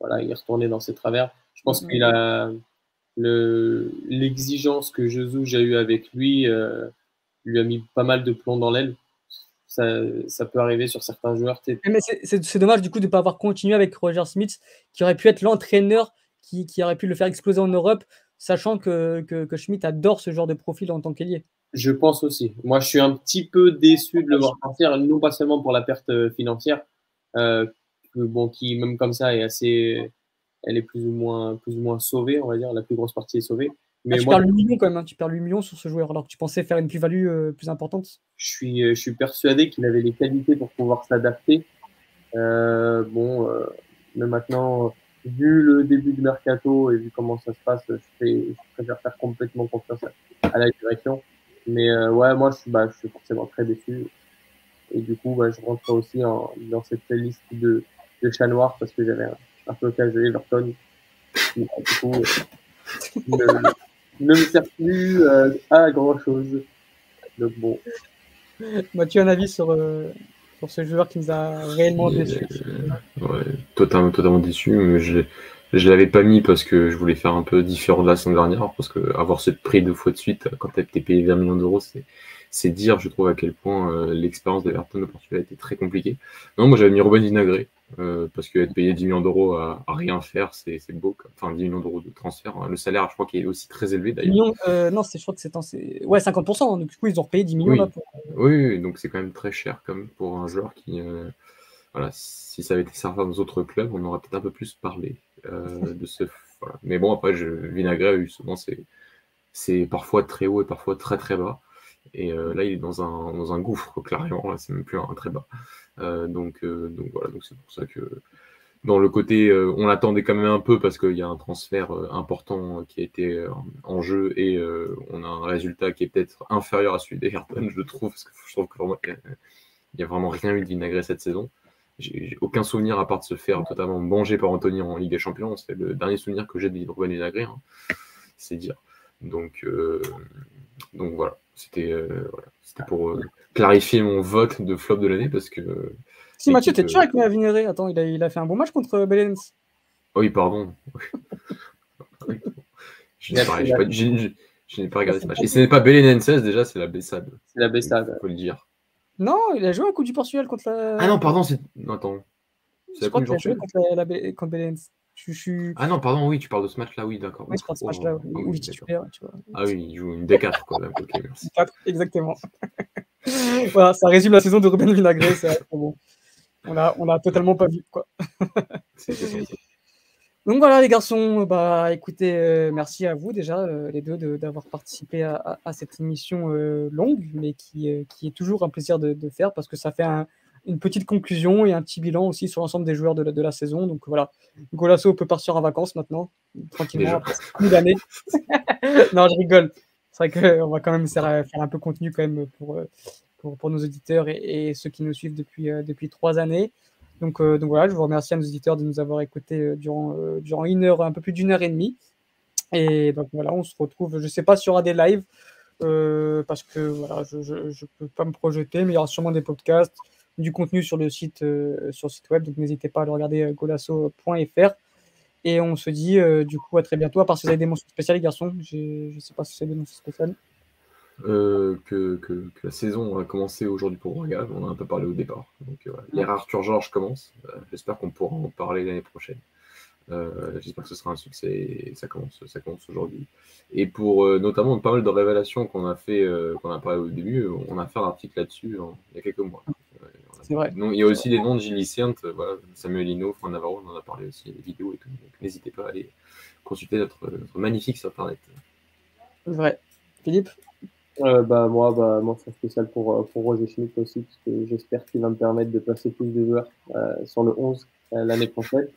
voilà, il est retourné dans ses travers. Je pense qu'il a l'exigence que Jesus a eu avec lui euh, lui a mis pas mal de plomb dans l'aile ça, peut arriver sur certains joueurs. Mais c'est dommage du coup de ne pas avoir continué avec Roger Smith, qui aurait pu être l'entraîneur qui, aurait pu le faire exploser en Europe, sachant que, que, Schmidt adore ce genre de profil en tant qu'ailier. Je pense aussi. Moi, je suis un petit peu déçu de le voir partir, non pas seulement pour la perte euh, financière, euh, bon, qui même comme ça est assez, elle est plus ou moins, plus ou moins sauvée, on va dire. La plus grosse partie est sauvée. Mais tu perds 8 millions quand même, hein. tu perds 8 millions sur ce joueur alors que tu pensais faire une plus-value euh, plus importante. Je suis, euh, je suis persuadé qu'il avait les qualités pour pouvoir s'adapter. Euh, bon, mais maintenant, vu le début du mercato et vu comment ça se passe, je, préfère faire complètement confiance à, la direction. Mais ouais, moi, je suis, bah, je suis forcément très déçu. Et du coup, bah, je rentre aussi en, dans cette liste de, de chats noirs parce que j'avais un, un peu casé Everton. Du coup, ne me sert plus euh, à grand chose. Donc bon. Moi, tu as un avis sur, euh, sur ce joueur qui nous a réellement déçu Ouais, totalement, totalement déçu, mais je ne l'avais pas mis parce que je voulais faire un peu différent de la semaine dernière, parce que avoir ce prix deux fois de suite, quand tu as été payé 20 millions d'euros, c'est c'est dire, je trouve, à quel point euh, l'expérience d'Everton au Portugal a été très compliquée. Non, moi j'avais mis Ruben Vinagré, euh, parce qu'être payé 10 millions d'euros à, rien faire, c'est beau. Enfin, 10 millions d'euros de transfert. Hein. Le salaire, je crois qu'il est aussi très élevé d'ailleurs. Euh, non, je crois que c'est ouais, 50%. Donc, du coup, ils ont payé 10 millions oui. là. Oui, donc c'est quand même très cher comme pour un joueur qui. voilà, si ça avait été certains autres clubs, on aurait peut-être un peu plus parlé de ce. Voilà. Mais bon, après, je, Vinagré, souvent, c'est parfois très haut et parfois très très bas. Et euh, là, il est dans un, dans un gouffre, clairement. Là, c'est même plus un très bas. Euh, donc, euh, donc voilà, donc c'est pour ça que dans le côté, on l'attendait quand même un peu parce qu'il y a un transfert important qui a été en jeu et on a un résultat qui est peut-être inférieur à celui d'Everton, je trouve, parce que je trouve qu'il n'y a vraiment rien eu de vinagré cette saison. J'ai aucun souvenir à part de se faire totalement manger par Anthony en Ligue des Champions. C'est le dernier souvenir que j'ai de Ruben Vinagré, hein. c'est dire. Donc, donc voilà. C'était euh, pour euh, clarifier mon vote de flop de l'année parce que. Si Mathieu, t'es toujours avec Vinéré Attends, il a, il a, fait un bon match contre Belens. Oui, pardon. je n'ai pas, pas, regardé ce match. Et ce n'est pas Belenenses, déjà, c'est la Bessade. C'est la Bessade. Il faut le dire. Non, il a joué un coup du Portugal contre la. Ah non, pardon, c'est. Non, attends. C'est la Coupe du Portugal contre, la, la, contre Belens. Ah non, pardon, oui, tu parles de ce match-là, oui, d'accord. Oui, je parle de ce match-là, oui, tu vois. Ah oui, il joue une D4, quoi. Ok, merci. 4, exactement. voilà, ça résume la saison de Ruben Vinagré, c'est bon. On a, on a totalement pas vu, quoi. Donc voilà, les garçons, bah écoutez, euh, merci à vous déjà, euh, les deux, d'avoir participé à, à, cette émission euh, longue, mais qui, qui, est toujours un plaisir de, de faire parce que ça fait un, une petite conclusion et un petit bilan aussi sur l'ensemble des joueurs de la, de la saison. Donc voilà, Golasso peut partir en vacances maintenant, tranquillement, après une d'années. non, je rigole. C'est vrai qu'on va quand même faire, un peu contenu quand même pour, pour, pour nos auditeurs et, ceux qui nous suivent depuis, euh, depuis trois années. Donc, euh, donc voilà, je vous remercie à nos auditeurs de nous avoir écoutés euh, durant, durant une heure, un peu plus d'une heure et demie. Et donc voilà, on se retrouve, je ne sais pas s'il y aura des lives, parce que voilà, je ne peux pas me projeter, mais il y aura sûrement des podcasts du contenu sur le site, euh, sur le site web. Donc n'hésitez pas à le regarder euh, golasso.fr. Et on se dit euh, du coup à très bientôt. À part si vous avez des mentions spéciales, les garçons. Je ne sais pas si c'est des mentions spéciales. que, que, la saison a commencé aujourd'hui pour Regal. On a un peu parlé au départ. Donc, l'ère Arthur Georges commence. J'espère qu'on pourra en parler l'année prochaine. J'espère que ce sera un succès ça commence, ça commence aujourd'hui. Et pour notamment pas mal de révélations qu'on a fait, qu'on a parlé au début, on a fait un article là-dessus il y a quelques mois. C'est vrai. il y a aussi les noms de Gilles euh, voilà, Samuel Hino, Fran Navarro, on en a parlé aussi, les vidéos et tout. Donc n'hésitez pas à aller consulter notre, magnifique site internet. Vrai. Philippe? Bah, Moi, bah, mention spéciale pour, pour Roger Schmitt aussi, parce que j'espère qu'il va me permettre de passer plus de joueurs sur le 11 l'année prochaine.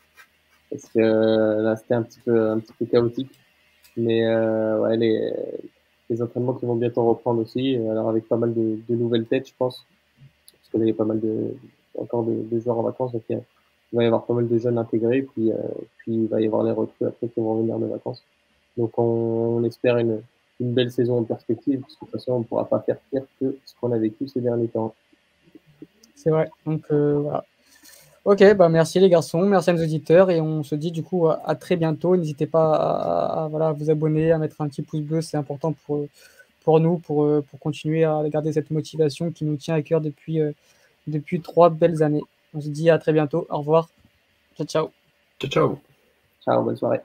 Parce que là, c'était un petit peu, un petit peu chaotique. Mais ouais, les, les entraînements qui vont bientôt reprendre aussi, alors avec pas mal de, de nouvelles têtes, je pense, qu'il y pas mal de, encore de, joueurs en vacances, donc il, va y avoir pas mal de jeunes intégrés, puis, euh, puis il va y avoir les recrues après qui vont venir de vacances. Donc on, espère une, une, belle saison en perspective, parce que de toute façon on ne pourra pas faire pire que ce qu'on a vécu ces derniers temps. C'est vrai, donc euh, voilà. Ok, bah merci les garçons, merci à nos auditeurs et on se dit du coup à, très bientôt. N'hésitez pas à, voilà, vous abonner, à mettre un petit pouce bleu, c'est important pour, pour nous, pour, pour continuer à garder cette motivation qui nous tient à cœur depuis, euh, depuis trois belles années. On se dit à très bientôt, au revoir, ciao ciao. Ciao ciao. Ciao, bonne soirée.